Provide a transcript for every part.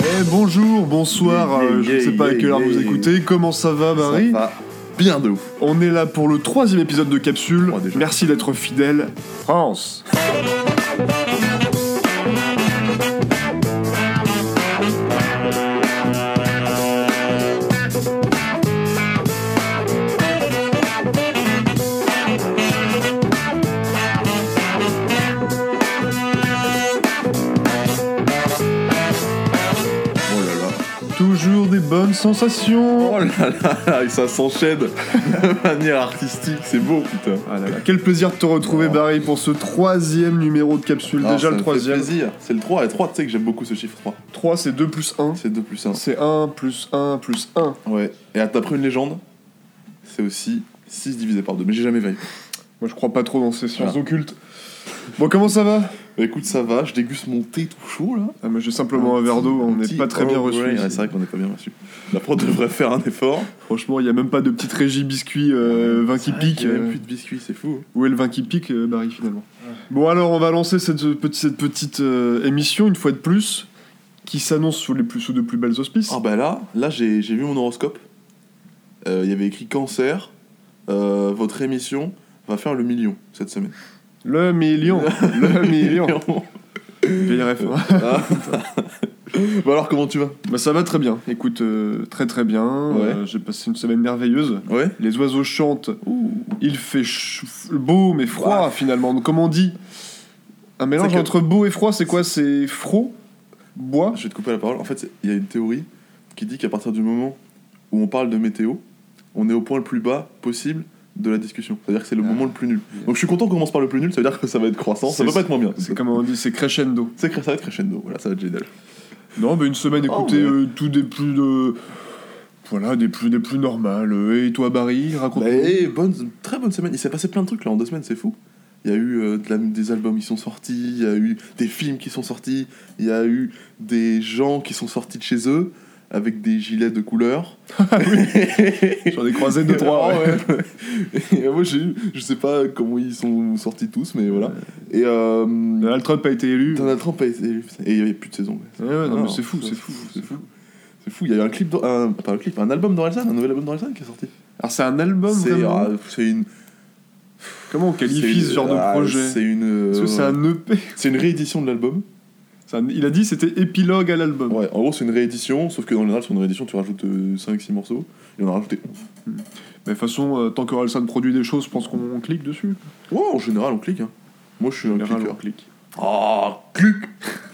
Eh, bonjour, bonsoir, Yeah, euh, je ne sais pas à quelle heure vous écoutez. Comment ça va, Barry Ça va bien de ouf. On est là pour le troisième épisode de Capsule. Oh. Merci d'être fidèle. France. Bonnes sensations. Oh là là, et ça s'enchaîne de manière artistique, c'est beau putain. Ah là là, Quel plaisir de te retrouver, Oh. Barry, pour ce troisième numéro de Capsule. Ah, Déjà ça le troisième. plaisir. C'est le 3, et 3, tu sais que j'aime beaucoup ce chiffre 3. 3, c'est 2 plus 1. C'est 2 plus 1. C'est 1 plus 1 plus 1. Ouais. Et d'après une légende, c'est aussi 6 divisé par 2, mais j'ai jamais veillé. Moi, je crois pas trop dans ces sciences Ah. occultes. Bon, comment ça va Bah écoute, ça va, je déguste mon thé tout chaud là. ah, moi, J'ai simplement un verre d'eau, on n'est pas très bien Earl reçu. Ouais, c'est vrai qu'on n'est pas bien reçu. La prod devrait faire un effort. Franchement, il n'y a même pas de petite régie biscuit euh, vin qui pique. qu'il y a euh. même plus de biscuits, c'est fou. Où est le vin qui pique, euh, Barry, finalement Bon, alors, on va lancer cette, petite- cette petite euh, émission, une fois de plus, qui s'annonce sous les plus sous de plus belles auspices. Ah bah là, là j'ai j'ai vu mon horoscope. Euh, Il y avait écrit cancer. euh, votre émission va faire le million cette semaine. Le million Le million Vieille ref, hein. Ah. Bon alors comment tu vas? Bah, Ça va très bien, écoute, euh, très très bien. Euh, J'ai passé une semaine merveilleuse. Ouais. Les oiseaux chantent, il fait ch- beau mais froid Ouais. finalement. Donc, comme on dit, un mélange que- entre beau et froid, c'est quoi? C'est froid Bois? Je vais te couper la parole. En fait, il y a une théorie qui dit qu'à partir du moment où on parle de météo, on est au point le plus bas possible de la discussion. C'est-à-dire que c'est le Ah. moment le plus nul. Donc je suis content qu'on commence par le plus nul, ça veut dire que ça va être croissant, ça va pas être moins bien. C'est comme on dit, c'est crescendo. C'est ça va être crescendo, voilà, ça va être génial. Non, mais une semaine, Oh, écoutez, ouais. euh, tout des plus de. Voilà, des plus, des plus normales. Euh, Et toi, Barry, raconte Bah, eh, bonne, très bonne semaine. Il s'est passé plein de trucs là en deux semaines, c'est fou. Il y a eu euh, de la- des albums qui sont sortis, il y a eu des films qui sont sortis, il y a eu des gens qui sont sortis de chez eux avec des gilets de couleur. J'en ai croisé deux, trois. Ah ouais. Et moi j'ai eu, je sais pas comment ils sont sortis tous, mais voilà. Et euh, Donald Trump a été élu. Donald Trump a été élu, et il y avait plus de saison. ouais. Ouais, non, Ah, mais c'est fou, c'est fou, c'est fou. C'est fou. Il y a eu un clip, un, pas un clip, un album d'Orelsan, un nouvel album d'Orelsan qui est sorti. Alors, c'est un album C'est vraiment ah, c'est une. Comment on qualifie ce genre de ah, projet C'est une. Que c'est euh, un EP C'est une réédition de l'album. Il a dit c'était épilogue à l'album. Ouais, en gros, c'est une réédition, sauf que dans le général, sur une réédition, tu rajoutes 5-6 morceaux. Et on a rajouté 11. Mais de toute façon, euh, tant qu'Orelsan produit des choses, je pense qu'on on clique dessus. Ouais, en général, on clique. Hein. Moi, je suis En un général, on clique. Ah, clic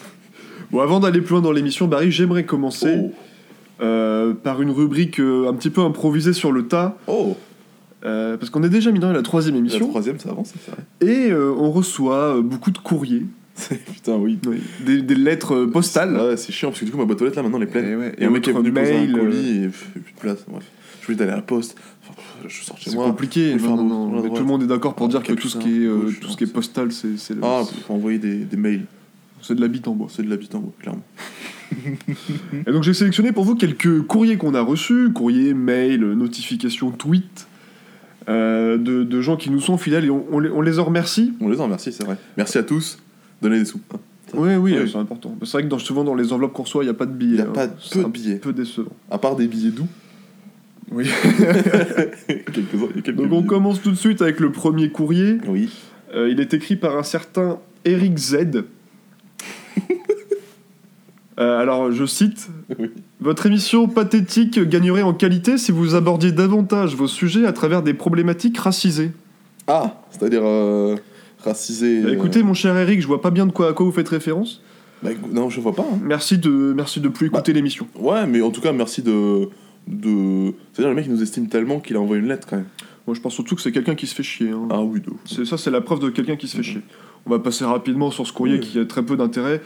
Bon, avant d'aller plus loin dans l'émission, Barry, j'aimerais commencer Oh, euh, par une rubrique euh, un petit peu improvisée sur le tas. oh. euh, parce qu'on est déjà mis dans la troisième La émission. troisième, ça avance, c'est vrai. Et euh, on reçoit euh, beaucoup de courriers, Putain, oui. des, des lettres euh, postales. Ouais, c'est chiant parce que du coup, ma boîte aux lettres là maintenant elle est pleine. Et, ouais, Et un mec est venu poser mail, un euh, colis et plus de place. Bref, je voulais aller à la poste. Enfin, pff, je sors chez C'est compliqué. non, non, non, mais tout le monde est d'accord pour Ah, dire que tout ce qui est, euh, tout ce qui est postal, c'est c'est Ah, faut envoyer des, des mails. c'est de la bite en bois. C'est de ouais, clairement. Et donc j'ai sélectionné pour vous quelques courriers qu'on a reçus, courriers, mails, notifications, tweets, euh, de, de gens qui nous sont fidèles et on, on les, on les en remercie. On les en remercie, c'est vrai. Merci à tous. Donnez des sous. hein. Oui, oui, Oui. c'est important. C'est vrai que dans, souvent dans les enveloppes qu'on reçoit, il n'y a pas de billets. Il y a hein. pas C'est peu de un billets. peu décevant. À part des billets doux. Oui. Quelques Donc on billets. commence tout de suite avec le premier courrier. Oui. Euh, il est écrit par un certain Eric Z. Euh, alors je cite Oui. Votre émission pathétique gagnerait en qualité si vous abordiez davantage vos sujets à travers des problématiques racisées. Ah, c'est-à-dire euh, racisé. Bah, euh, écoutez, mon cher Eric, je vois pas bien de quoi à quoi vous faites référence. bah, non, je vois pas. hein. Merci de merci de plus écouter l'émission. Ouais, mais en tout cas, merci de. de... C'est-à-dire, le mec, il nous estime tellement qu'il a envoyé une lettre quand même. Moi, je pense surtout que c'est quelqu'un qui se fait chier. hein. Ah oui. C'est ça, c'est la preuve de quelqu'un qui se fait chier. On va passer rapidement sur ce courrier Oui. qui a très peu d'intérêt.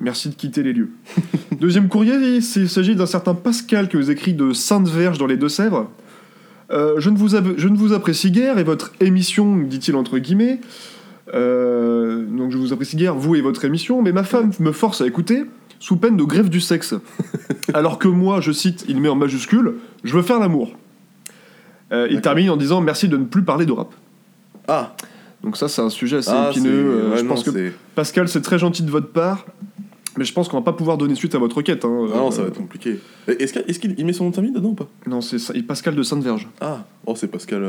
Merci de quitter les lieux. Deuxième courrier, il s'agit d'un certain Pascal qui vous écrit de Sainte-Verge dans les Deux-Sèvres. Euh, je, ne vous ab- je ne vous apprécie guère et votre émission, dit-il entre guillemets. Euh, donc je vous apprécie guère, vous et votre émission, mais ma femme me force à écouter sous peine de grève du sexe. Alors que moi, je cite, il met en majuscule, je veux faire l'amour. Euh, il termine en disant merci de ne plus parler de rap. Ah, Donc ça, c'est un sujet assez Ah, épineux. Euh, ouais, je non, pense que Pascal, c'est très gentil de votre part, mais je pense qu'on va pas pouvoir donner suite à votre requête. hein. Ah non, ça va être compliqué. Est-ce qu'il met son nom de famille dedans ou pas? Non, c'est Pascal de Sainte-Verge. Ah, oh, c'est Pascal.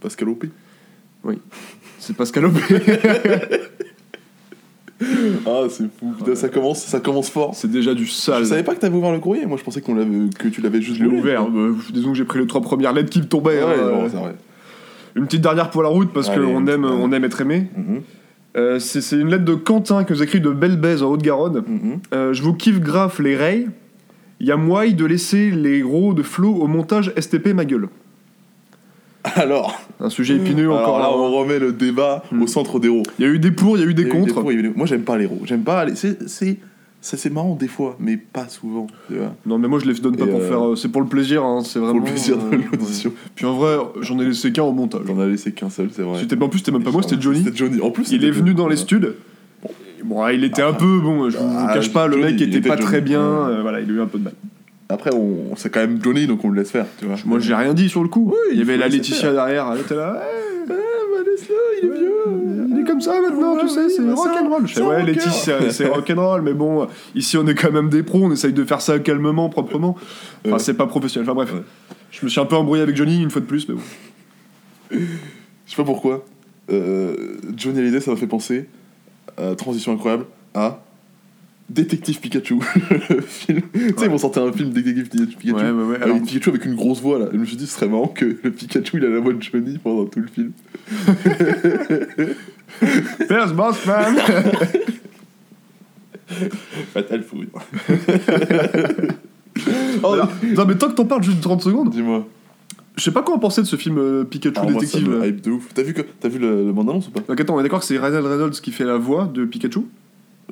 Pascal OP. C'est Pascal Aubé. Ah, c'est fou. Putain, ça, commence, ça commence fort. c'est déjà du sale. Je savais pas que t'avais ouvert le courrier. Moi, je pensais qu'on l'avait, que tu l'avais juste Je l'ai lu. ouvert. euh, disons que j'ai pris les trois premières lettres qui me tombaient. Ouais, hein, bon, c'est vrai. une petite dernière pour la route parce Allez, qu'on une aime, petite on aime être aimé. Mhm, Euh, c'est c'est une lettre de Quentin que vous écrit de Belle-Bèze en Haute-Garonne. mhm. Euh, je vous kiffe grave les rays. Il y a moyen de laisser les gros de Flo au montage STP ma gueule. Alors, Un sujet épineux alors encore là, là. on remet le débat Hmm. au centre des héros. Il y a eu des pour, il y a eu des Il y a eu contre. pour, eu des- Moi, j'aime pas les héros. J'aime pas. les- C'est, ça, c'est marrant des fois, mais pas souvent. Non mais moi je les donne pas Et, pour euh, faire. euh, C'est pour le plaisir. hein, C'est vraiment. Pour le plaisir de euh, l'audition. Puis en vrai, j'en ai laissé qu'un au montage. J'en ai laissé qu'un seul, c'est vrai. C'était en plus c'était même pas moi, c'était Johnny. C'était Johnny. En plus, Il est venu dans les studs. Bon, il était un peu bon. Je vous Ah, cache pas, le mec était était pas Johnny. très bien. Euh, voilà, il a eu un peu de mal. Après, on, c'est quand même Johnny, donc on le laisse faire, tu vois. Moi j'ai rien dit sur le coup. il y avait la Laetitia derrière. Elle était là. ouais, Ah, bah laisse-le, il est vieux. Il est comme ça maintenant, Ouais, tu sais, c'est bah, rock'n'roll. Je fais, ouais. Laetitia, c'est rock'n'roll, mais bon, ici on est quand même des pros, on essaye de faire ça calmement, proprement. Enfin, c'est pas professionnel. Enfin bref, Ouais. je me suis un peu embrouillé avec Johnny une fois de plus, mais bon. Je sais pas pourquoi. Euh, Johnny Hallyday, ça m'a fait penser, à transition incroyable, à Détective Pikachu. Tu sais, ils vont sortir un film Détective Pikachu. Ouais, ouais, ouais. Avec Alors, Pikachu avec une grosse voix là. Et je me suis dit, ce serait marrant que le Pikachu il a la voix de Johnny pendant tout le film. There's Boss Man Fatal Food. Oh, Non, mais tant que t'en parles juste 30 secondes, Dis-moi. je sais pas quoi en penser de ce film euh, Pikachu Alors, moi, ça détective. me hype de ouf. T'as vu, que... Vu le, le bande-annonce ou pas? Donc attends, on est d'accord que c'est Ryan Reynolds qui fait la voix de Pikachu?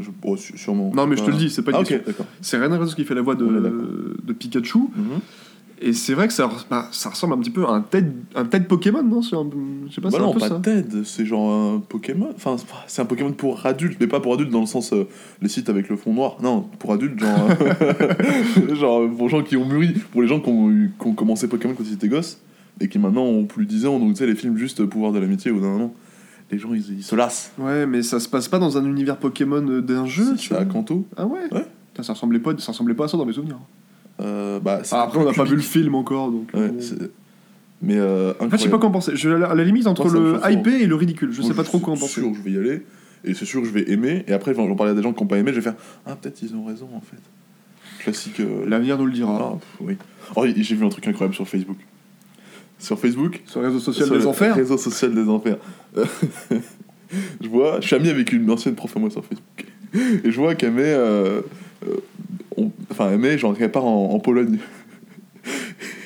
Je... oh, Sûrement. Non, mais je te le dis, c'est pas une Ah, question. ok, d'accord. C'est Ryan Reynolds qui fait la voix de, Pikachu. Mhm. Et c'est vrai que ça, bah, ça ressemble un petit peu à un tête, un tête Pokémon, non Je sais pas, Bah c'est un non, peu pas ça. TED, c'est genre un Pokémon. Enfin, c'est un Pokémon pour adultes, mais pas pour adultes dans le sens euh, les sites avec le fond noir. Non, pour adultes, genre. euh, genre pour gens qui ont mûri, pour les gens qui ont, eu- qui ont commencé Pokémon quand ils étaient gosses et qui maintenant ont plus de 10 ans, donc tu sais, les films juste Pouvoir de l'amitié ou d'un an. Les gens, ils, ils se lassent. Ouais, mais ça se passe pas dans un univers Pokémon euh, d'un jeu C'est vois. Kanto. Ah ouais, Ouais. Putain, ça, ressemblait pas, ça ressemblait pas à ça dans mes souvenirs. Euh, bah, Ah, après, on n'a pas vu le film encore, donc. Ouais, euh, mais euh, En fait, je sais pas quoi en penser. Je, à la limite, entre Moi, ça le hype et le ridicule, je Moi, sais pas trop quoi en penser. sûr que je vais y aller, et c'est sûr que je vais aimer, et après, j'en parlais à des gens qui n'ont pas aimé, je vais faire Ah, peut-être ils ont raison en fait. Classique. L'avenir nous le dira. Ah, pff, oui. Oh, j'ai vu un truc incroyable sur Facebook. Sur Facebook, Sur le réseau social sur des enfers. Réseau social des enfers. je vois, je suis ami avec une ancienne prof à moi sur Facebook. Et je vois qu'elle met. euh, euh, on- enfin, elle met, genre, qu'elle part en, en Pologne.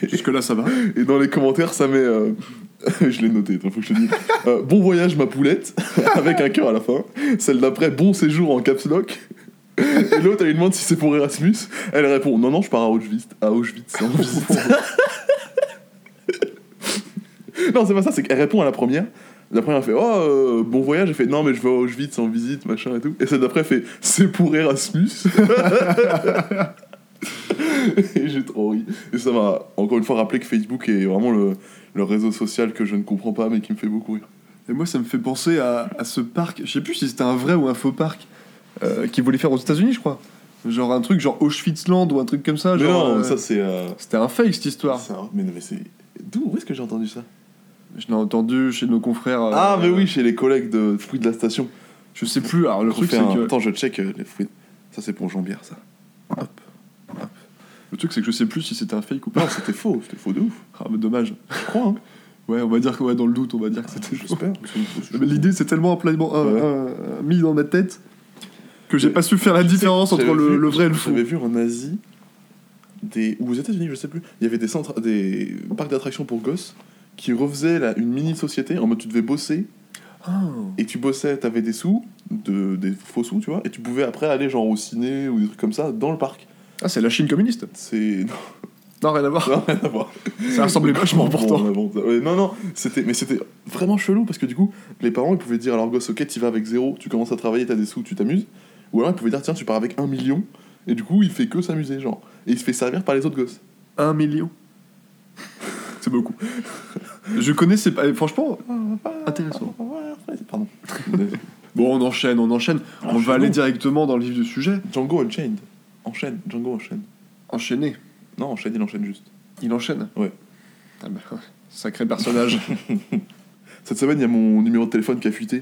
Jusque-là, ça va. Et dans les commentaires, ça met. euh, je l'ai noté, il faut que je te dise. Euh, bon voyage, ma poulette, avec un cœur à la fin. Celle d'après, bon séjour en caps lock. Et l'autre, elle lui demande si c'est pour Erasmus. Elle répond Non, non, je pars à Auschwitz. À Auschwitz, en visite. non, c'est pas ça, c'est qu'elle répond à la première. La première, elle fait Oh, euh, bon voyage. Elle fait Non, mais je vais à Auschwitz en visite, machin et tout. Et celle d'après, fait C'est pour Erasmus. et j'ai trop ri. Et ça m'a encore une fois rappelé que Facebook est vraiment le, le réseau social que je ne comprends pas, mais qui me fait beaucoup rire. Et moi, ça me fait penser à, à ce parc. Je sais plus si c'était un vrai ou un faux parc euh, qu'ils voulaient faire aux États-Unis, je crois. Genre un truc genre Auschwitzland ou un truc comme ça. mais genre, non, euh, ça c'est. euh, C'était un fake cette histoire. un- Mais non, mais c'est. D'où Où est-ce que j'ai entendu ça? Je l'ai entendu chez nos confrères. euh, Ah, mais oui, chez les collègues de fruits de la station. Je sais plus. Alors le truc, c'est un- que. Attends, je check euh, les fruits. Ça c'est pour Jean-Bière, ça. Hop. Le truc, c'est que je sais plus si c'était un fake ou pas. Non, c'était faux, c'était faux de ouf. Ah, mais dommage. Je crois, hein. Ouais, on va dire que ouais, dans le doute, on va dire que c'était. J'espère. Mais l'idée, c'est tellement un- mis dans ma tête que j'ai pas su faire la différence entre J'avais le, vu- le vrai et le faux. J'avais vu en Asie, des, ou aux États-Unis, je sais plus, il y avait des, centres, des parcs d'attractions pour gosses qui refaisaient là, une mini-société en mode tu devais bosser Ah. et tu bossais, t'avais des sous, de, des faux sous, tu vois, et tu pouvais après aller genre au ciné ou des trucs comme ça dans le parc. Ah, c'est la Chine communiste. C'est. Non, rien à voir. Non, rien à voir. Ça ressemblait vachement Bon, pourtant. on invente ça. Ouais, non, non, c'était, mais c'était vraiment chelou parce que du coup, les parents ils pouvaient dire à leur gosse, ok, tu vas avec zéro, tu commences à travailler, t'as des sous, tu t'amuses. Ou alors ils pouvaient dire, tiens, tu pars avec un million, et du coup, il fait que s'amuser, genre. Et il se fait servir par les autres gosses. Un million. c'est beaucoup. Je connaissais pas. et Franchement, intéressant. Pardon. Bon, on enchaîne, on enchaîne. On Enchaînons. va aller directement dans le vif du sujet. Django Unchained. Enchaîne, Django enchaîne. Enchaîner. Non, enchaîne, il enchaîne juste. Il enchaîne Ouais. Ah bah, sacré personnage. Cette semaine, il y a mon numéro de téléphone qui a fuité.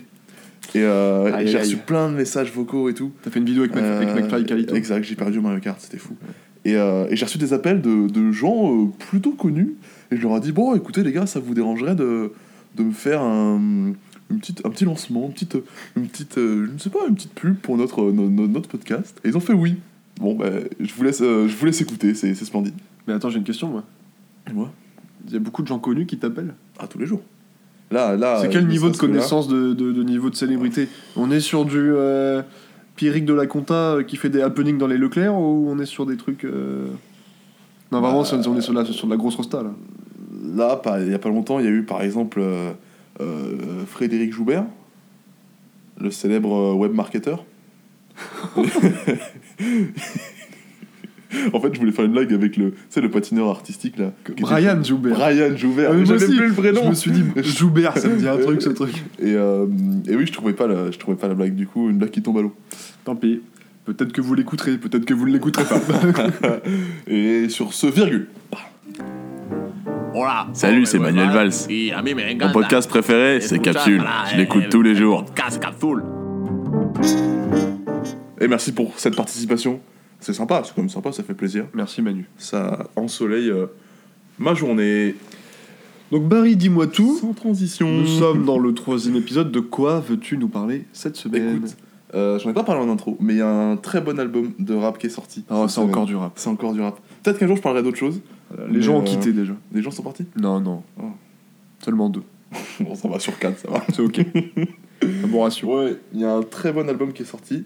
Et, euh, Aïe, et j'ai aïe. reçu plein de messages vocaux et tout. T'as fait une vidéo avec, Mc- avec Euh, McFly Calito. Exact, j'ai perdu au Mario Kart, c'était fou. Et, euh, et j'ai reçu des appels de, de gens euh, plutôt connus. Et je leur ai dit Bon, écoutez, les gars, ça vous dérangerait de, de me faire un, une petite, un petit lancement, une petite, une petite euh, je ne sais pas, une petite pub pour notre, no- no- notre podcast Et ils ont fait oui. Bon, ben, je, vous laisse, euh, je vous laisse écouter, c'est c'est splendide. Mais attends, j'ai une question, moi. Et moi Il y a beaucoup de gens connus qui t'appellent. À tous les jours. Là, là. C'est quel niveau de là. connaissance, de, de- de niveau de célébrité? On est sur du euh, Pierrick de la Conta euh, qui fait des happenings dans les Leclerc ou on est sur des trucs. euh, Non, vraiment, Bah, on est sur, la- sur de la grosse rosta là. Là, il n'y a pas longtemps, il y a eu par exemple euh, euh, Frédéric Joubert, le célèbre euh, web marketeur. en fait, je voulais faire une blague avec le, tu le patineur artistique là. Brian Joubert. Brian Joubert. J'avais plus le vrai nom. Je me suis dit, Joubert, ça me dit un truc ce truc. Et, euh, et oui, je trouvais pas la, je trouvais pas la blague. Du coup, une blague qui tombe à l'eau. Tant pis. Peut-être que vous l'écouterez, peut-être que vous ne l'écouterez pas. Et sur ce virgule. Hola. Salut, c'est Manuel Valls. Mon podcast préféré, c'est Capsule. Je l'écoute el tous les jours. Et merci pour cette participation. C'est sympa, c'est comme sympa, ça fait plaisir. Merci Manu. Ça ensoleille euh, ma journée. Donc Barry, dis-moi tout. Sans transition. Nous sommes dans le troisième épisode. De quoi veux-tu nous parler cette semaine? Écoute, euh, j'en ai pas parlé en intro, mais il y a un très bon album de rap qui est sorti. Ah, c'est encore du rap. C'est encore du rap. Peut-être qu'un jour je parlerai d'autre chose. Les Mais, gens ont euh, quitté déjà. Les gens sont partis Non, non. Oh. Seulement deux. Bon, ça va sur 4, ça va. C'est ok. Un bon ratio. Ouais, il y a un très bon album qui est sorti.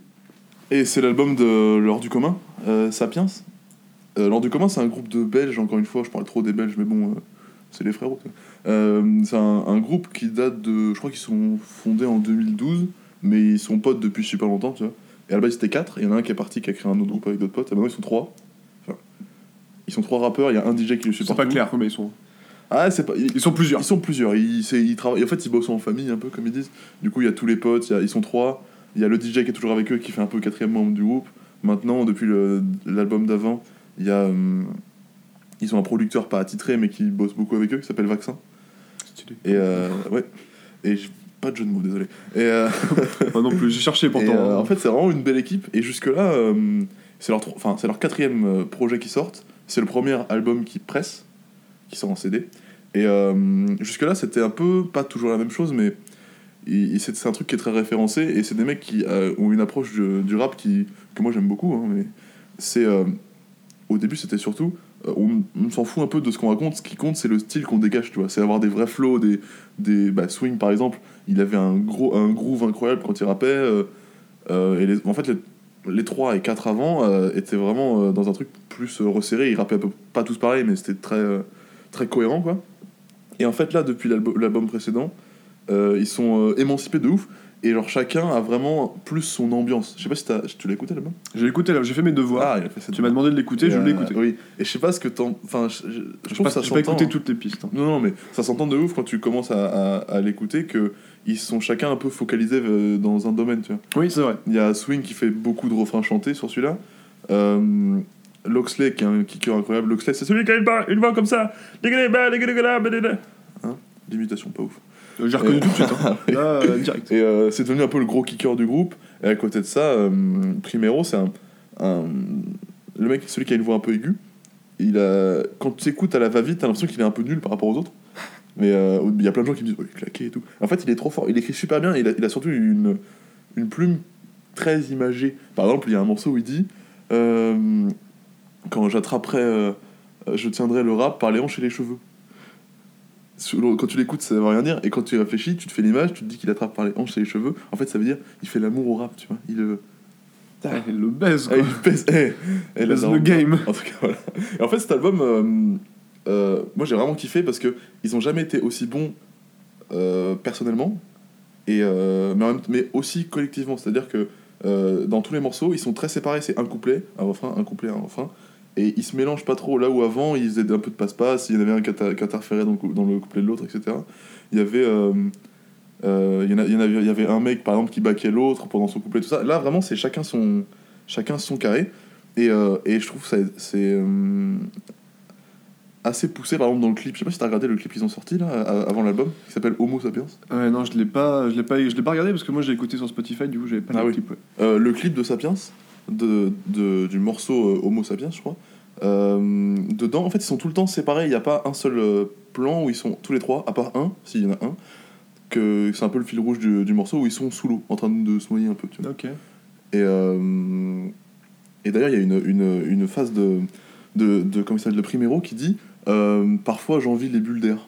Et c'est l'album de L'Or du commun, euh, Sapiens. Euh, L'Or du commun, c'est un groupe de Belges, encore une fois, je parle trop des Belges, mais bon, euh, c'est les frérots. Euh, c'est un, un groupe qui date de. Je crois qu'ils sont fondés en 2012, mais ils sont potes depuis super longtemps, tu vois. Et à la base, c'était 4, il y en a un qui est parti, qui a créé un autre groupe avec d'autres potes, et maintenant ils sont 3. Ils sont trois rappeurs, il y a un DJ qui le C'est supporte. pas clair combien ils sont. Ah, c'est pas. Ils sont plusieurs. Ils sont plusieurs. Ils, c'est- ils travaillent. En fait, ils bossent en famille, un peu comme ils disent. Du coup, il y a tous les potes. il y a- ils sont trois. Il y a le DJ qui est toujours avec eux, qui fait un peu quatrième membre du groupe. Maintenant, depuis l'album d'avant, il y a. hum, ils ont un producteur pas attitré, mais qui bosse beaucoup avec eux, qui s'appelle Vaccin. Et euh, ouais. Et j'- pas de jeu de mots, désolé. Et, euh, Moi non plus, j'ai cherché pourtant. euh, en fait, c'est vraiment une belle équipe. Et jusque-là, euh, c'est leur, tro- enfin, c'est leur quatrième projet qui sortent. C'est le premier album qui presse, qui sort en CD. Et euh, jusque-là, c'était un peu, pas toujours la même chose, mais c'est un truc qui est très référencé. Et c'est des mecs qui euh, ont une approche du, rap qui, que moi j'aime beaucoup. hein, mais c'est. euh, au début, c'était surtout. on, on s'en fout un peu de ce qu'on raconte. Ce qui compte, c'est le style qu'on dégage, tu vois. C'est avoir des vrais flows, des. des bah, par exemple, il avait un, gros, un groove incroyable quand il rappait. et les- en fait, les, les 3 et 4 avant euh, étaient vraiment euh, dans un truc plus euh, resserré. Ils rappaient peu, pas tous pareil, mais c'était très, très cohérent, quoi. Et en fait, là, depuis l'album précédent, ils sont émancipés de ouf. Et genre, chacun a vraiment plus son ambiance. Je sais pas si tu l'as écouté l'album? J'ai écouté, là, j'ai fait mes devoirs. Ah, il a fait ça. tu m'as demandé de l'écouter, je l'ai écouté. Oui. Et je sais pas ce que t'en. Enfin, je, je- je Je trouve pas, que ça pas écouté hein. toutes les pistes. hein. Non, non, mais ça s'entend de ouf quand tu commences à, à, à l'écouter que ils sont chacun un peu focalisés euh, dans un domaine, tu vois. Oui, c'est vrai. Il y a Swing qui fait beaucoup de refrains chantés sur celui-là. Euh, Loxley qui est un kicker incroyable. Loxley, c'est celui qui a une, voix- une voix comme ça. Hein L'imitation pas ouf. Euh, J'ai reconnu tout de suite. hein. Là, euh, direct. Et euh, c'est devenu un peu le gros kicker du groupe. Et à côté de ça, Primero, c'est un, un- Le mec, celui qui a une voix un peu aiguë. Il a... Quand tu écoutes à la va-vite, t'as l'impression qu'il est un peu nul par rapport aux autres. Mais euh, il y a plein de gens qui me disent, oh, il est claqué et tout. En fait, il est trop fort. Il écrit super bien. Il, a, il a surtout une, une plume très imagée. Par exemple, il y a un morceau où il dit euh, Quand j'attraperai, euh, je tiendrai le rap par les hanches et les cheveux. Quand tu l'écoutes, ça veut rien dire. Et quand tu y réfléchis, tu te fais l'image, tu te dis qu'il attrape par les hanches et les cheveux. En fait, ça veut dire il fait l'amour au rap, tu vois. Il, Ah, il le baise, ah, quoi. il eh, Il baise daronne. le game. En tout cas, voilà. Et en fait, cet album, euh, moi j'ai vraiment kiffé parce que ils ont jamais été aussi bons euh, personnellement, et, euh, mais, mais aussi collectivement. C'est-à-dire que euh, dans tous les morceaux, ils sont très séparés. C'est un couplet, un refrain, un couplet, un refrain. et ils se mélangent pas trop. Là où avant, ils faisaient un peu de passe-passe, il y en avait un qui inter- qui interférait dans, le couplet de l'autre, etc. Il y avait. il y en avait, il y avait un mec par exemple qui baquait l'autre pendant son couplet, tout ça. Là vraiment, c'est chacun son, chacun son carré. Et, et je trouve que ça- c'est assez poussé par exemple dans le clip. Je sais pas si t'as regardé le clip qu'ils ont sorti là, a- avant l'album, qui s'appelle Homo Sapiens. Ouais, non, je l'ai pas, je l'ai pas, je l'ai pas regardé parce que moi j'ai écouté sur Spotify, du coup j'avais pas Ah le oui. clip. ouais. Euh, le clip de Sapiens, de, de- du morceau euh, Homo Sapiens, je crois. euh, dedans, en fait, ils sont tout le temps séparés. Il n'y a pas un seul euh, plan où ils sont tous les trois, à part un, s'il y en a un, que c'est un peu le fil rouge du, du morceau où ils sont sous l'eau, en train de se noyer un peu. Tu vois. Et, euh, et d'ailleurs, il y a une, une, une phase de, de, de, il s'appelle, de Primero qui dit euh, Parfois j'envie les bulles d'air.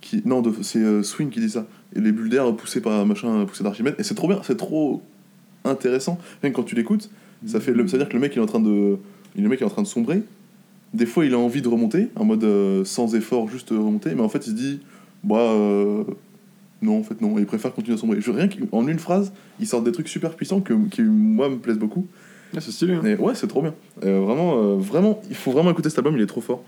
Qui, non, de- c'est euh, Swing qui dit ça. Et les bulles d'air poussées par machin poussé d'Archimède. Et c'est trop bien, c'est trop intéressant. Même quand tu l'écoutes, ça fait le, ça veut dire que le mec il est en train de, le mec est en train de sombrer. Des fois, il a envie de remonter, en mode euh, sans effort, juste euh, remonter. Mais en fait, il se dit Bah. euh, non, en fait, non. Et il préfère continuer à sombrer. Je, rien qu'en une phrase, il sort des trucs super puissants que, qui, moi, me plaisent beaucoup. Ah, c'est stylé. Hein. Et ouais, c'est trop bien. Euh, vraiment, euh, vraiment, il faut vraiment écouter cet album, il est trop fort.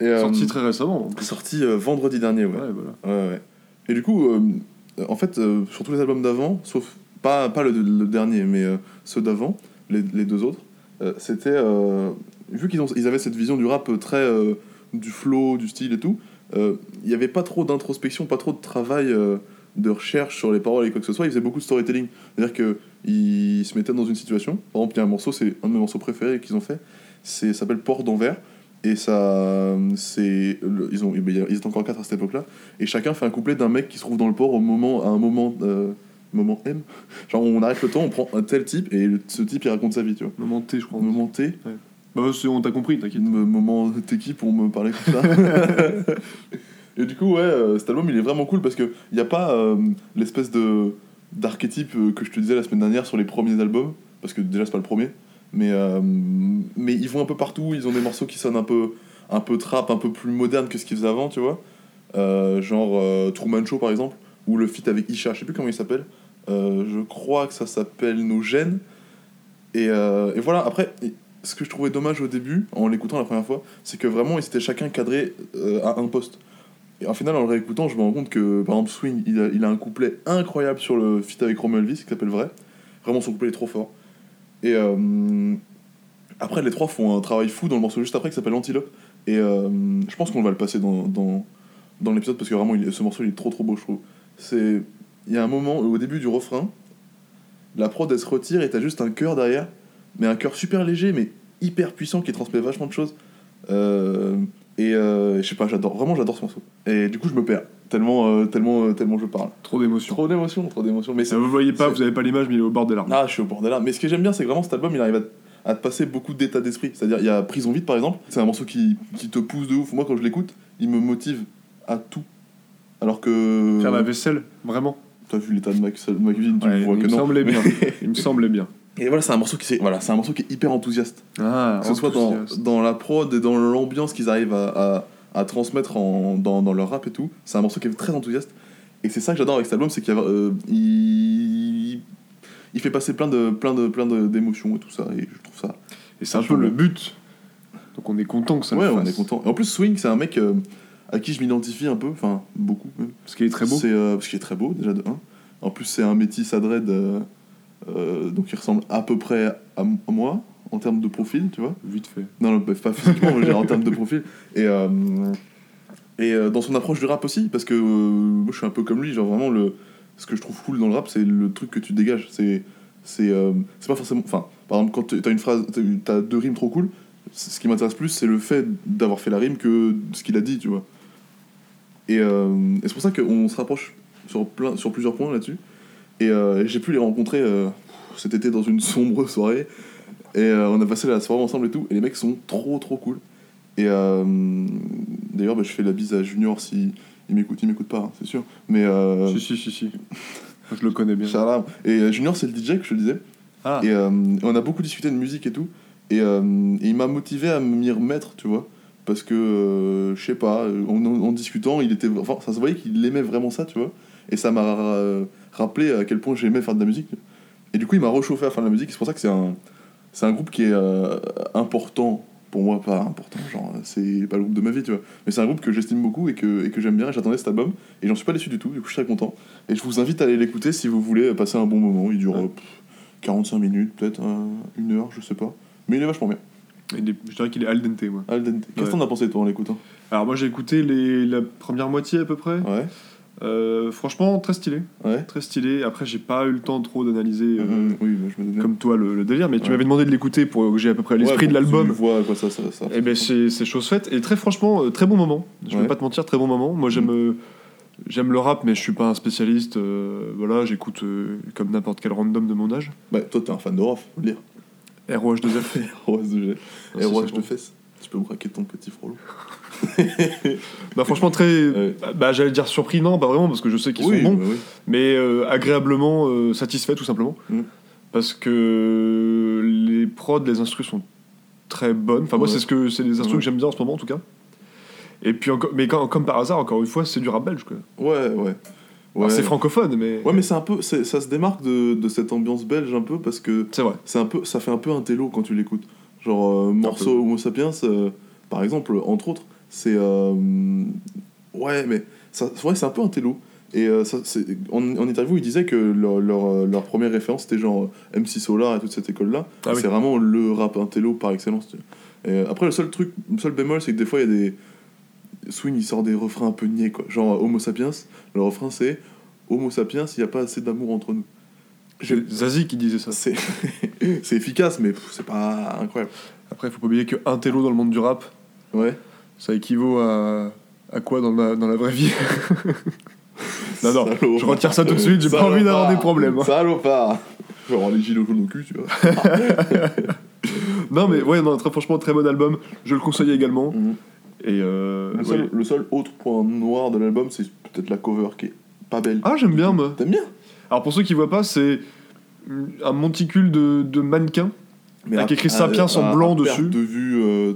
Et, euh, Sorti très récemment. sorti euh, vendredi dernier, ouais. Ouais, voilà. Ouais. Et du coup, euh, en fait, sur tous les albums d'avant, sauf pas, pas le, le dernier, mais ceux d'avant, les, les deux autres, c'était. vu qu'ils ont- ils avaient cette vision du rap très. du flow, du style et tout, il n'y avait pas trop d'introspection, pas trop de travail de recherche sur les paroles et quoi que ce soit. Ils faisaient beaucoup de storytelling. C'est-à-dire qu'ils se mettaient dans une situation. Par exemple, il y a un morceau, c'est un de mes morceaux préférés qu'ils ont fait, c'est ça s'appelle Port d'Anvers. Et ça, c'est, le- ils ont, eh ben, ils étaient encore quatre à cette époque-là. Et chacun fait un couplet d'un mec qui se trouve dans le port au moment, à un moment, euh, moment M. Genre on arrête le temps, on prend un tel type et le- ce type il raconte sa vie, tu vois. Moment T, je crois. Moment T, Bah, c'est- on t'a compris, t'inquiète. me- moment t'es qui pour me parler comme ça. et du coup ouais, euh, cet album il est vraiment cool parce que il y a pas euh, l'espèce de d'archétype euh, que je te disais la semaine dernière sur les premiers albums, parce que déjà c'est pas le premier, mais euh, mais ils vont un peu partout, ils ont des morceaux qui sonnent un peu un peu trap, un peu plus moderne que ce qu'ils faisaient avant, tu vois. Euh, genre euh, Truman Show par exemple, ou le feat avec Isha, je sais plus comment il s'appelle. Euh, je crois que ça s'appelle Nos gènes. Et, et voilà, après, ce que je trouvais dommage au début, en l'écoutant la première fois, c'est que vraiment ils étaient chacun cadrés à un poste. Et en final, en le réécoutant, je me rends compte que par exemple Swing, il a, il a un couplet incroyable sur le feat avec Romeo Elvis qui s'appelle Vrai. Vraiment, son couplet est trop fort. Et euh, après, les trois font un travail fou dans le morceau juste après qui s'appelle Antilope. Et euh, je pense qu'on va le passer dans, dans, dans l'épisode parce que vraiment, ce morceau il est trop trop beau, je trouve. Il y a un moment au début du refrain, la prod elle se retire et t'as juste un chœur derrière, mais un chœur super léger mais hyper puissant qui transmet vachement de choses. Euh, et euh, je sais pas, j'adore, vraiment j'adore ce morceau. Et du coup, je me perds tellement, euh, tellement, euh, tellement je parle. Trop d'émotion. Trop d'émotion, trop d'émotion. Mais Ça, vous voyez pas, vous avez pas l'image, mais il est au bord des larmes. ah, je suis au bord de là. Mais ce que j'aime bien, c'est que vraiment cet album, il arrive à, à te passer beaucoup d'états d'esprit. C'est-à-dire, il y a Prison Vide, par exemple. C'est un morceau qui, qui te pousse de ouf. Moi, quand je l'écoute, il me motive à tout. Alors que. Faire la vaisselle, vraiment. T'as vu l'état de ma, de ma cuisine, tu Ouais, vois il que me non. semblait bien. Il me semblait bien. Et voilà, c'est un morceau qui, c'est- voilà, c'est un morceau qui est hyper enthousiaste. Ah, Que ce soit dans, la prod et dans l'ambiance qu'ils arrivent à, à, à transmettre en, dans, dans leur rap et tout. C'est un morceau qui est très enthousiaste. Et c'est ça que j'adore avec cet album, c'est qu'il euh, il, il fait passer plein de plein de plein de- d'émotions et tout ça. Et je trouve ça. Et c'est un peu le but. Donc on est content que ça ouais, le on fasse. est content. Et en plus, Swing, c'est un mec euh, à qui je m'identifie un peu, enfin beaucoup même. Parce qu'il est très beau. C'est, euh, parce qu'il est très beau déjà de 1. En plus, c'est un métis à dread, euh, donc il ressemble à peu près à moi en termes de profil, tu vois. Vite fait. Non, non, pas physiquement, mais en termes de profil. Et, euh, et euh, dans son approche du rap aussi, parce que euh, moi je suis un peu comme lui, genre vraiment, le, ce que je trouve cool dans le rap, c'est le truc que tu dégages. C'est, euh, pas forcément. Enfin, par exemple, quand t'as une phrase, t'as deux rimes trop cool, ce qui m'intéresse plus, c'est le fait d'avoir fait la rime que ce qu'il a dit, tu vois. Et, c'est pour ça qu'on se rapproche sur, plein, sur plusieurs points là-dessus. Et j'ai pu les rencontrer cet été dans une sombre soirée. Et euh, on a passé la soirée ensemble et tout. Et les mecs sont trop trop cool. Et euh, d'ailleurs, bah, je fais la bise à Junior si il m'écoute. Il m'écoute pas, hein, c'est sûr. Mais euh, Si, si, si, si. Je le connais bien. Charlam. Et euh, Junior, c'est le DJ que je te disais. Ah, Et on a beaucoup discuté de musique et tout. Et, et il m'a motivé à m'y remettre, tu vois. Parce que, je sais pas, en, en- en discutant, il était, enfin, ça se voyait qu'il aimait vraiment ça, tu vois. Et ça m'a rappelé à quel point j'aimais faire de la musique. Et du coup, il m'a rechauffé à faire de la musique. C'est pour ça que c'est un, c'est un groupe qui est euh, important pour moi pas important genre c'est pas le groupe de ma vie tu vois mais c'est un groupe que j'estime beaucoup et que, et que j'aime bien et j'attendais cet album et j'en suis pas déçu du tout du coup je suis très content et je vous invite à aller l'écouter si vous voulez passer un bon moment il dure Ouais. euh, pff, 45 minutes peut-être un- une heure je sais pas mais il est vachement bien Il est- je dirais qu'il est al dente, moi. Al dente. qu'est-ce que Ouais. t'en as pensé toi en l'écoutant? Alors, moi, j'ai écouté les, la première moitié à peu près. ouais Euh, franchement, très stylé. ouais Très stylé. Après, j'ai pas eu le temps trop d'analyser. euh, Mhm, oui bah. Comme toi, le, le délire, mais tu Ouais. m'avais demandé de l'écouter pour que j'ai à peu près l'esprit Ouais, de l'album. tu vois à quoi ça ça, ça Et ben c'est chose faite et très franchement euh, très bon moment. Je vais pas te mentir très bon moment. Moi j'aime euh, j'aime le rap mais je suis pas un spécialiste. euh, voilà j'écoute comme n'importe quel random de mon âge. bah toi t'es un fan de Rof faut le dire ROH2F. ROS de c'est ROH ça. de fesses tu peux me braquer ton petit frollo bah franchement très Ouais. bah, j'allais dire surpris non pas vraiment parce que je sais qu'ils oui, sont bons bah oui. mais euh, agréablement euh, satisfait tout simplement Mm. parce que les prods les instrus sont très bonnes. Enfin moi c'est ce que c'est des instrus Ouais. que j'aime bien en ce moment en tout cas. Et puis encore mais quand- comme par hasard encore une fois c'est du rap belge quoi. ouais ouais C'est francophone mais Ouais, mais c'est un peu, ça se démarque de, de cette ambiance belge un peu parce que c'est vrai. c'est un peu, ça fait un peu un télo quand tu l'écoutes. Genre euh, morceau Homo sapiens, euh, par exemple, entre autres, c'est euh, ouais, mais ça, c'est vrai, c'est un peu un télo. Et euh, ça, en, en interview, ils disaient que leur, leur, euh, leur première référence c'était genre euh, MC Solar et toute cette école-là. Ah oui. C'est vraiment le rap intello par excellence. Et, après, le seul truc, le seul bémol, c'est que des fois, il y a des. Swing, il sort des refrains un peu niais, quoi. Genre Homo sapiens, le refrain c'est Homo sapiens, il n'y a pas assez d'amour entre nous. C'est Zazie qui disait ça. C'est c'est efficace, mais c'est pas incroyable. Après, il faut pas oublier qu'un télo dans le monde du rap, Ouais. Ça équivaut à, à quoi dans la, dans la vraie vie Non, non, Salopard. je retire ça tout de suite, j'ai pas envie d'avoir des problèmes. hein. Salopard Je vais avoir les gilets jaunes au cul, tu vois. Non, mais ouais, non, très franchement, très bon album. Je le conseille également. Mhm. Et euh, le, ouais. seul, le seul autre point noir de l'album, c'est peut-être la cover qui est pas belle. Ah, j'aime bien, moi. T'aimes bien? Alors, pour ceux qui voient pas, c'est un monticule de, de mannequins. Avec écrit Sapiens en à- blanc à dessus. de vue. euh,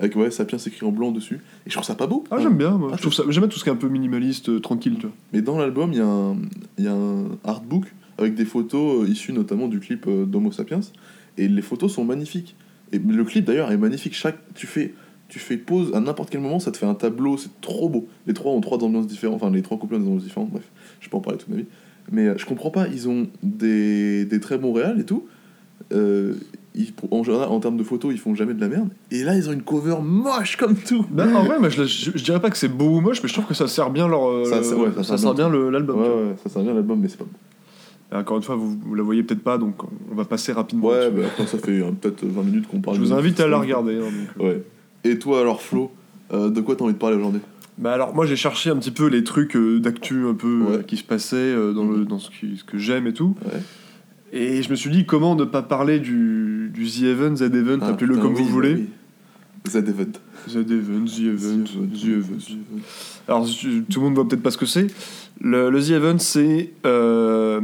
avec ouais, Sapiens écrit en blanc dessus. Et je trouve ça pas beau. Ah, j'aime bien, moi. Ah, je trouve ça, j'aime tout ce qui est un peu minimaliste, euh, tranquille, tu vois. Mais dans l'album, il y, a un- il y a un artbook avec des photos euh, issues notamment du clip euh, d'Homo Sapiens. Et les photos sont magnifiques. Et le clip d'ailleurs est magnifique. Chaque, tu, fais, tu fais pause à n'importe quel moment, ça te fait un tableau, c'est trop beau. Les trois ont trois ambiances différentes, enfin les trois couples ont des ambiances différentes, bref, je peux en parler toute ma vie. Mais euh, je comprends pas, ils ont des, des très bons réals et tout. Euh, ils- en général, en termes de photos, ils font jamais de la merde. Et là, ils ont une cover moche comme tout. Ben, en vrai, moi, je, je, je dirais pas que c'est beau ou moche, mais je trouve que ça sert bien leur. euh, Ça, ouais, ça ça sert sert bien. le- l'album. Ouais, ça sert bien l'album, mais c'est pas bon. Et encore une fois, vous, vous la voyez peut-être pas, donc on va passer rapidement. Ouais, bah, après, ça fait euh, peut-être 20 minutes qu'on parle. je vous invite à la regarder. hein, donc, euh. Ouais. Et toi, alors, Flo, euh, de quoi t'as envie de parler aujourd'hui? Bah alors moi j'ai cherché un petit peu les trucs euh, d'actu un peu euh, qui se passaient euh, dans, le, Mhm. dans ce, qui- ce que j'aime et tout. Ouais. Et je me suis dit comment ne pas parler du, du The Event, Z Event, Ah, appelez-le comme oui, vous voulez. oui. Z Event. Z Event, The Event, The Event. The Event. Alors tout le monde voit peut-être pas ce que c'est. Le, le The Event c'est euh,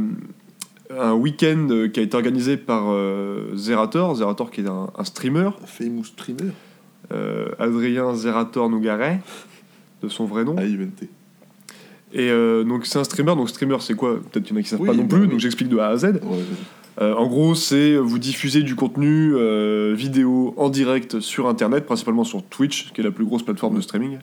un week-end qui a été organisé par euh, Zerator, Zerator qui est un, un streamer, Famous streamer. euh, Adrien Zerator Nougaret, de son vrai nom. À Event. Et euh, donc c'est un streamer, donc streamer c'est quoi? Peut-être qu'il y en a qui savent Oui, pas non bah plus, oui. donc j'explique de A à Z. Ouais. Euh, en gros, c'est vous diffusez du contenu euh, vidéo en direct sur Internet, principalement sur Twitch, qui est la plus grosse plateforme de streaming.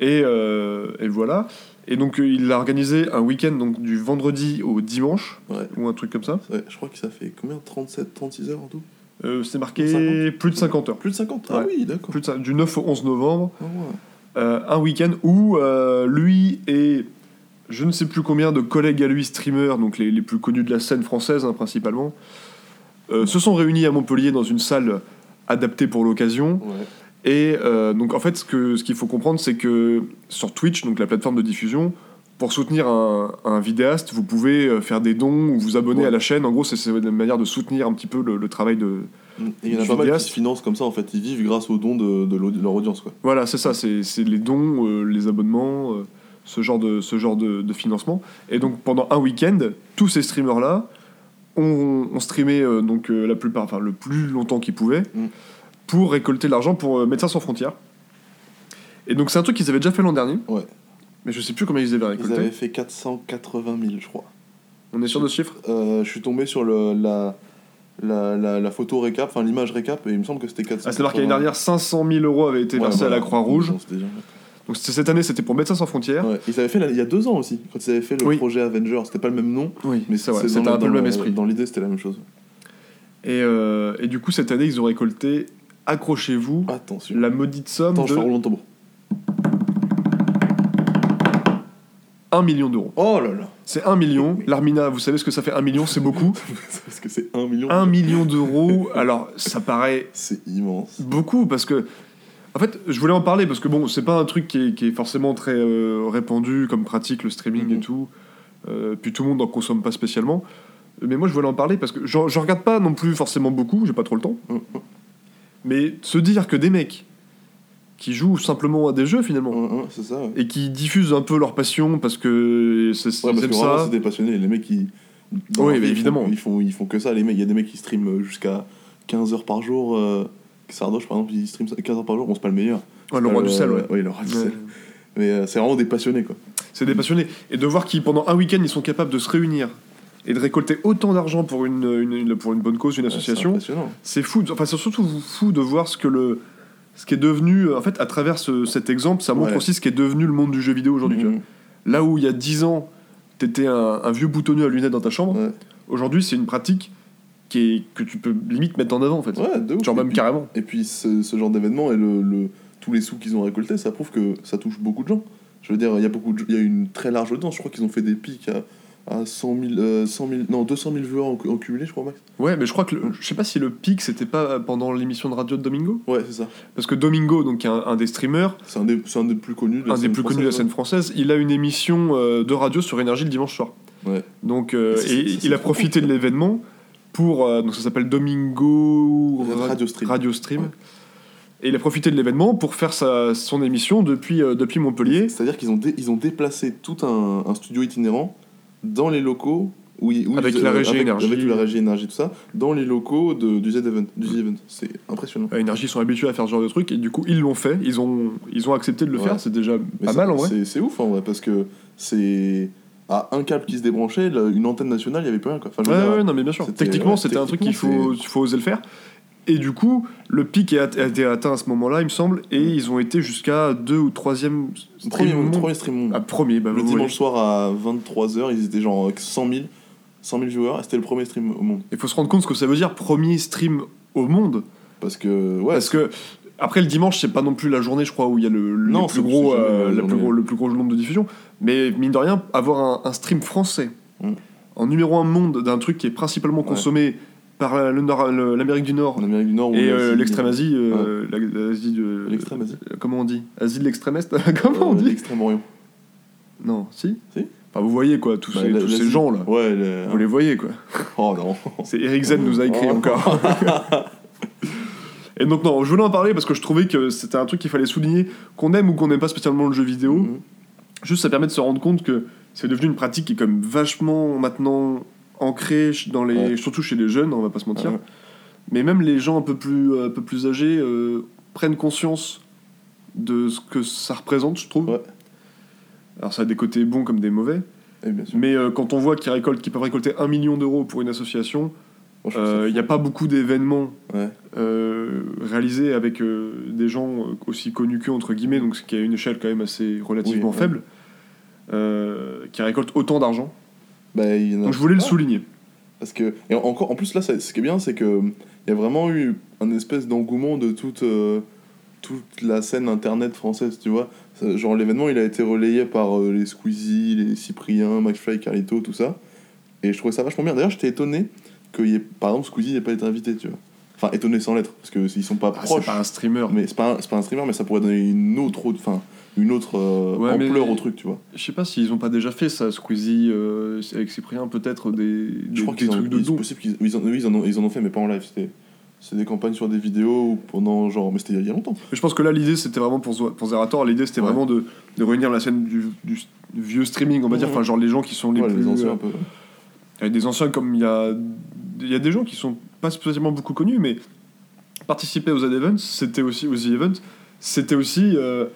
Et, et voilà. Et donc il a organisé un week-end donc du vendredi au dimanche, Ouais. ou un truc comme ça. Ouais, je crois que ça fait combien? 37, 36 heures en tout? C'est marqué 50. plus de 50 heures. Plus de 50 Ah oui, d'accord. Plus de du 9 au 11 novembre. Ah ouais. Euh, un week-end où euh, lui et je ne sais plus combien de collègues à lui streamers, donc les, les plus connus de la scène française hein, principalement, euh, se sont réunis à Montpellier dans une salle adaptée pour l'occasion. Ouais. Et euh, donc en fait, ce qu'il faut comprendre, c'est que sur Twitch, donc la plateforme de diffusion, pour soutenir un, un vidéaste, vous pouvez euh, faire des dons ou vous abonner Ouais. à la chaîne. En gros, c'est c'est une manière de soutenir un petit peu le, le travail de. Et il y en a pas mal qui se financent comme ça en fait. Ils vivent grâce aux dons de, leur audience quoi. Voilà, c'est ça, c'est les dons, euh, les abonnements, euh, ce genre, de, ce genre de, de financement. Et donc pendant un week-end, tous ces streamers-là ont, ont streamé euh, donc, la plupart, enfin le plus longtemps qu'ils pouvaient Mm. pour récolter de l'argent pour Médecins sans frontières. Et donc c'est un truc qu'ils avaient déjà fait l'an dernier, Ouais. mais je sais plus combien ils avaient Ils récolté. avaient fait 480 000, je crois. On est sûr de ce chiffre? Je suis tombé sur le, la, la, la, la photo récap, enfin l'image récap, et il me semble que c'était 400. Ah, c'est-à-dire qu'année dernière, 500 000 euros avaient été versés à la Croix-Rouge. Donc cette année, c'était pour Médecins sans frontières. Ouais. Ils avaient fait il y a deux ans aussi, quand ils avaient fait le Oui. projet Avenger. C'était pas le même nom, Oui, mais c'était dans un peu le même esprit. Dans l'idée, c'était la même chose. Et, euh, et du coup, cette année, ils ont récolté, accrochez-vous, Attention. la maudite somme Attends, je fais de tambour. 1 million d'euros. Oh là là C'est 1 million. L'Armina, vous savez ce que ça fait 1 million C'est beaucoup. Parce que c'est 1 million. 1 million d'euros. Alors, ça paraît C'est immense. beaucoup parce que. En fait, je voulais en parler parce que bon, c'est pas un truc qui est, qui est forcément très euh, répandu comme pratique, le streaming et Mhm. tout. Euh, puis tout le monde n'en consomme pas spécialement. Mais moi, je voulais en parler parce que j'en j'en regarde pas non plus forcément beaucoup, j'ai pas trop le temps. Mhm. Mais se dire que des mecs qui jouent simplement à des jeux finalement Hum, hum, c'est ça. Ouais, et qui diffusent un peu leur passion parce que c'est- ça. c'est des passionnés. Les mecs, qui. Oui, mais vie, ils évidemment. font- Ils font, ils font que ça. Les mecs, il y a des mecs qui streament jusqu'à 15 heures par jour. Euh, Sardoche, par exemple, il stream 15 heures par jour. Bon, c'est pas le meilleur. Le roi du sel, ouais. Oui, le roi du sel. Mais euh, c'est vraiment des passionnés, quoi. C'est des passionnés. Et de voir qu'ils, pendant un week-end, ils sont capables de se réunir et de récolter autant d'argent pour une, une- une- pour une bonne cause, une association, c'est fou. Enfin, c'est surtout fou de voir ce que le. Ce qui est devenu, en fait, à travers ce- cet exemple, ça montre Ouais. aussi ce qui est devenu le monde du jeu vidéo aujourd'hui. Mhm. Là où il y a 10 ans, t'étais un, un vieux boutonneux à lunettes dans ta chambre, Ouais. aujourd'hui, c'est une pratique qui est, que tu peux limite mettre en avant, en fait. Ouais, de ouf. Genre Et même puis- carrément. Et puis ce, ce genre d'événement et le, le- tous les sous qu'ils ont récoltés, ça prouve que ça touche beaucoup de gens. Je veux dire, il y a beaucoup il y a une très large audience. Je crois qu'ils ont fait des pics à, à 100 000, euh, 100 000 non 200 000 viewers en, en cumulé, je crois max. Ouais, mais je crois que. le- je sais pas si le pic, c'était pas pendant l'émission de radio de Domingo Ouais, c'est ça. Parce que Domingo, donc, un, un des streamers, C'est un des, c'est un des plus connus. De la un des scène plus connus de la scène française, il a une émission euh, de radio sur Énergie le dimanche soir. Ouais. Donc, euh, et il a profité de l'événement pour. euh, donc, ça s'appelle Domingo Ra- Radio Stream. Radio Stream. Ouais. Et il a profité de l'événement pour faire sa, son émission depuis, depuis Montpellier. C'est-à-dire qu'ils ont, dé- ils ont déplacé tout un, un studio itinérant dans les locaux. Où Avec ils- la régie avec, énergie. Avec la régie énergie, tout ça, dans les locaux de, du Z-Event. Du Z-Event. C'est impressionnant. Euh, Énergie sont habitués à faire ce genre de truc et du coup, ils l'ont fait. Ils ont, ils ont accepté de le Ouais. faire. C'est déjà Mais pas ça- mal en vrai. c'est- ouf en vrai, parce que c'est. À un câble qui se débranchait, une antenne nationale, il n'y avait plus rien. Quoi. Enfin, Ouais, ouais, non, mais bien sûr. c'était- Techniquement, ouais, c'était un truc qu'il faut, faut oser le faire. Et du coup, le pic a été atteint à ce moment-là, il me semble, et ils ont été jusqu'à deux ou troisième c'est- Premier, stream premier stream monde. Ah, premier, bah, le vous dimanche soir à 23h, ils étaient genre 100 000, 100 000 viewers, c'était le premier stream au monde. Il faut se rendre compte ce que ça veut dire, premier stream au monde. Parce que, ouais, Parce que, après le dimanche, c'est pas non plus la journée, je crois, où il y a le, le Non, plus gros, euh, la la plus journée. gros- le plus gros nombre de diffusions. Mais mine de rien, avoir un, un stream français Mm. en numéro un monde d'un truc qui est principalement Ouais. consommé par le Nord- l'Amérique du Nord en Amérique du Nord. et euh, Asie, l'extrême Asie, euh, l'Asie de. L'extrême Asie. euh, Comment on dit? Asie de l'extrême Est? Comment on Euh, dit L'extrême-Orient. Non, si Si. Enfin, vous voyez quoi, tous, Bah, ces, tous gens là. Ouais, le- Vous les voyez quoi. Oh non. C'est Eric Zen nous a écrit Oh. encore. Et donc non, je voulais en parler parce que je trouvais que c'était un truc qu'il fallait souligner, qu'on aime ou qu'on n'aime pas spécialement le jeu vidéo. Mhm. Juste ça permet de se rendre compte que c'est devenu une pratique qui est comme vachement maintenant ancrée ch- dans les, Ouais. surtout chez les jeunes, on va pas se mentir. Ouais. Mais même les gens un peu plus, un peu plus âgés euh, prennent conscience de ce que ça représente, je trouve. Ouais. Alors ça a des côtés bons comme des mauvais, mais euh, quand on voit qu'ils récoltent, qu'ils peuvent récolter un million d'euros pour une association, il n'y a pas beaucoup d'événements euh, réalisés avec euh, des gens euh, aussi connus qu'eux, entre guillemets, donc ce qui a une échelle quand même assez relativement Oui, faible, euh, qui récoltent autant d'argent. Bah, il y en a Donc je voulais le souligner. Parce que, et en- encore, en plus, là, ça- ce qui est bien, c'est que il y a vraiment eu un espèce d'engouement de toute, euh, toute la scène internet française, tu vois. Ça- Genre, l'événement, il a été relayé par euh, les Squeezie, les Cyprien, McFly, Carlito, tout ça. Et je trouvais ça vachement bien. D'ailleurs, j'étais étonné que, y ait, par exemple, Squeezie n'ait pas été invité, tu vois. Enfin, étonné sans l'être, parce qu'ils sont pas Ah, c'est proches. pas un streamer. Mais c'est pas, un- c'est pas un streamer, mais ça pourrait donner une autre, enfin, une autre euh, Ouais, mais- ampleur au truc, tu vois. Je sais pas s'ils ont pas déjà fait ça, Squeezie, euh, avec Cyprien, peut-être des, des, Je crois des trucs de c'est possible qu'ils ils en, oui, ils en ont, ils en ont fait, mais pas en live. C'était c'est des campagnes sur des vidéos pendant genre, mais c'était il y a longtemps. Mais je pense que là, l'idée, c'était vraiment pour, pour Zerator, l'idée, c'était Ouais. vraiment de, de réunir la scène du, du vieux streaming, on va dire, enfin, genre les gens qui sont les plus. les anciens euh, un peu. Il y a des anciens comme il y a, il y a des gens qui sont pas spécialement beaucoup connus, mais participer aux Z-Events, c'était aussi aux events c'était aussi euh,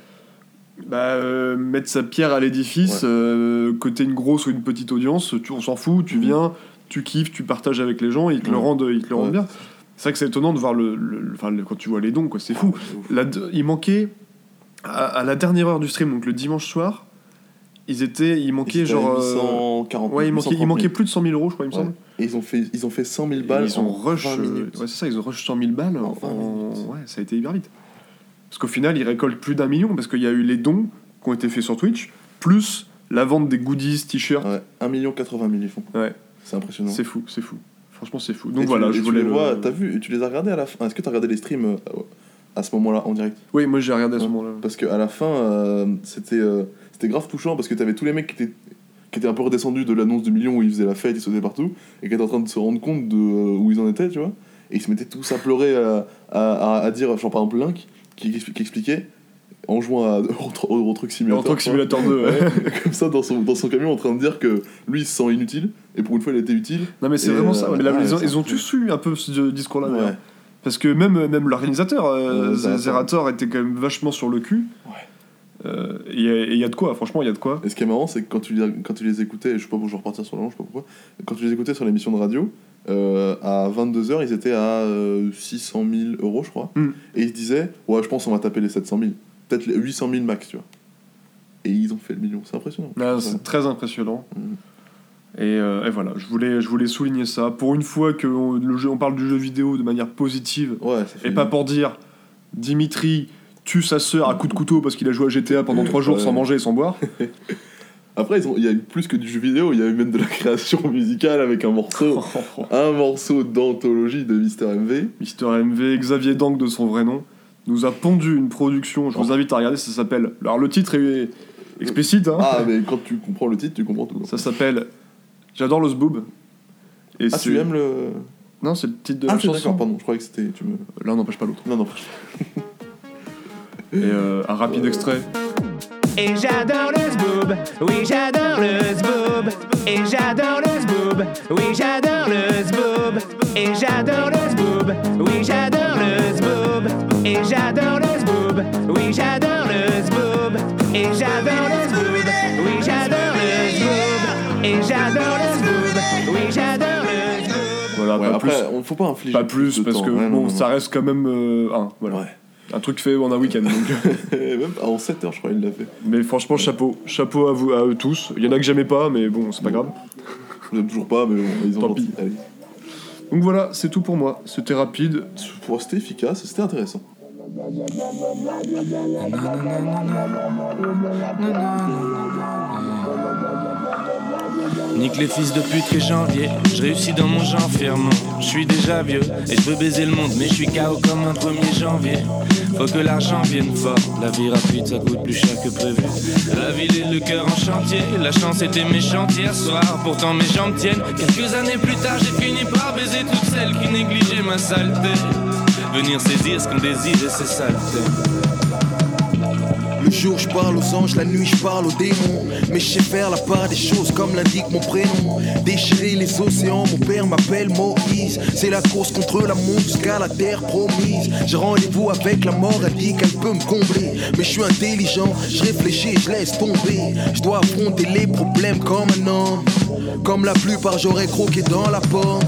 bah, euh, mettre sa pierre à l'édifice, Ouais. euh, côté une grosse ou une petite audience, tu, on s'en fout, tu Mhm. viens, tu kiffes, tu partages avec les gens et ils te le rendent, ils te le rendent Ouais. bien. C'est vrai que c'est étonnant de voir le, le- le- enfin, le- quand tu vois les dons, quoi, c'est fou. De- il manquait à, à la dernière heure du stream, donc le dimanche soir, ils étaient, il manquait genre, euh, 840 ouais, il manquait, il 830 manquait 000. plus de 100 000 euros, je crois, il me semble. Et ils ont fait, ils ont fait 100 000 Et balles. ils ont en rush, 20 euh, minutes. ouais, c'est ça, ils ont rush 100 000 balles. En En, 20 minutes. ouais, ça a été hyper vite. Parce qu'au final, ils récoltent plus d'un million parce qu'il y a eu les dons qui ont été faits sur Twitch, plus la vente des goodies, t-shirts. Ouais, 1 million 80 000 ils font. Ouais, C'est impressionnant. c'est fou, c'est fou. Franchement, c'est fou. Donc tu- voilà, et je tu voulais les le- vois, t'as vu, tu les as regardés à la fin. Est-ce que t'as regardé les streams euh, à ce moment-là en direct? Oui, moi j'ai regardé à ce Ouais. moment-là. Parce qu'à la fin, euh, c'était euh, c'était grave touchant parce que t'avais tous les mecs qui étaient, qui étaient un peu redescendus de l'annonce du million où ils faisaient la fête, ils sautaient partout, et qui étaient en train de se rendre compte de où ils en étaient, tu vois. Et ils se mettaient tous à pleurer, à, à, à- à dire, genre par exemple Link, qui, qui expliquait, en jouant à Euro, Euro Truck Simulator. Vois. Simulator 2, ouais. Ouais, comme ça dans son, dans son camion en train de dire que lui il se sent inutile et pour une fois il était utile Non mais c'est vraiment euh, ça. Mais là, ouais, ils, ont, ils tous eu un peu ce discours-là. ouais. Parce que même, même l'organisateur, euh, Zerator. Zerator. était quand même vachement sur le cul. Ouais. Euh, et il y a- y, de quoi, franchement, il y a de quoi. Et ce qui est marrant, c'est que quand tu, les- quand tu les écoutais, je sais pas pourquoi je vais repartir sur la langue, je sais pas pourquoi, quand tu les écoutais sur l'émission de radio, euh, à 22h, ils étaient à euh, 600 000 euros, je crois. Mm. Et ils se disaient, ouais, je pense qu'on va taper les 700 000. Peut-être les 800 000 max, tu vois. Et ils ont fait le million, c'est impressionnant. Ouais. c'est très impressionnant. Mhm. Et, euh, et voilà, je voulais, je voulais souligner ça. Pour une fois que on, le jeu, on parle du jeu vidéo de manière positive, Ouais, et pas pour dire Dimitri tue sa sœur à coups de couteau parce qu'il a joué à GTA pendant trois jours Ouais. sans manger et sans boire. Après, il y a eu plus que du jeu vidéo, il y a eu même de la création musicale avec un morceau, un morceau d'anthologie de Mister MV. Mister MV, Xavier Dank de son vrai nom, nous a pondu une production. Je vous Oh. invite à regarder, ça s'appelle. Alors le titre est explicite, hein. Ah, mais quand tu comprends le titre, tu comprends tout. Ça s'appelle J'adore le zboob. Et Ah, tu aimes le. Non, c'est le titre de Ah, la chanson. d'accord, pardon, je croyais que c'était. Me... L'un n'empêche pas l'autre. Non, non. Et euh, un rapide extrait. Et j'adore le zboob, oui j'adore le zboob. Et j'adore le zboob, oui j'adore le zboob. Et j'adore le zboob, oui j'adore le zboob. Et j'adore le zboob, oui j'adore le zboob. Et j'adore le zboob, oui j'adore le zboob. Et j'adore le zboob, oui j'adore le zboob. Voilà, Ouais, pas après, plus. on faut pas infliger. Pas plus, de parce temps. que Ouais, non, bon, non, ça non. reste quand même euh, un, voilà. Ouais. Un truc fait en un week-end. donc. Même en 7 heures, je crois, il l'a fait. mais franchement, chapeau. Chapeau à, vous, à eux tous. Il y en a que j'aimais pas, mais bon, c'est pas grave. Je l'aime toujours pas, mais bon, ils ont Tant gentil. pis. Allez. Donc voilà, c'est tout pour moi. C'était rapide. Pour- C'était efficace, c'était intéressant. Nique les fils de pute que janvier. Je réussis dans mon genre fièrement. Je suis déjà vieux et je veux baiser le monde, mais je suis KO comme un 1er janvier. Faut que l'argent vienne fort. La vie rapide, ça coûte plus cher que prévu. La ville et le cœur en chantier. La chance était méchante hier soir, pourtant mes jambes tiennent. Quelques années plus tard, j'ai fini par baiser toutes celles qui négligeaient ma saleté. Venir saisir ce qu'on désire et c'est saleté. Le jour je parle aux anges, la nuit je parle aux démons. Mais je sais faire la part des choses comme l'indique mon prénom. Déchirer les océans, mon père m'appelle Moïse. C'est la course contre la montre jusqu'à la terre promise. J'ai rendez-vous avec la mort, elle dit qu'elle peut me combler. Mais je suis intelligent, je réfléchis, je laisse tomber. Je dois affronter les problèmes comme un homme. Comme la plupart, j'aurais croqué dans la pomme.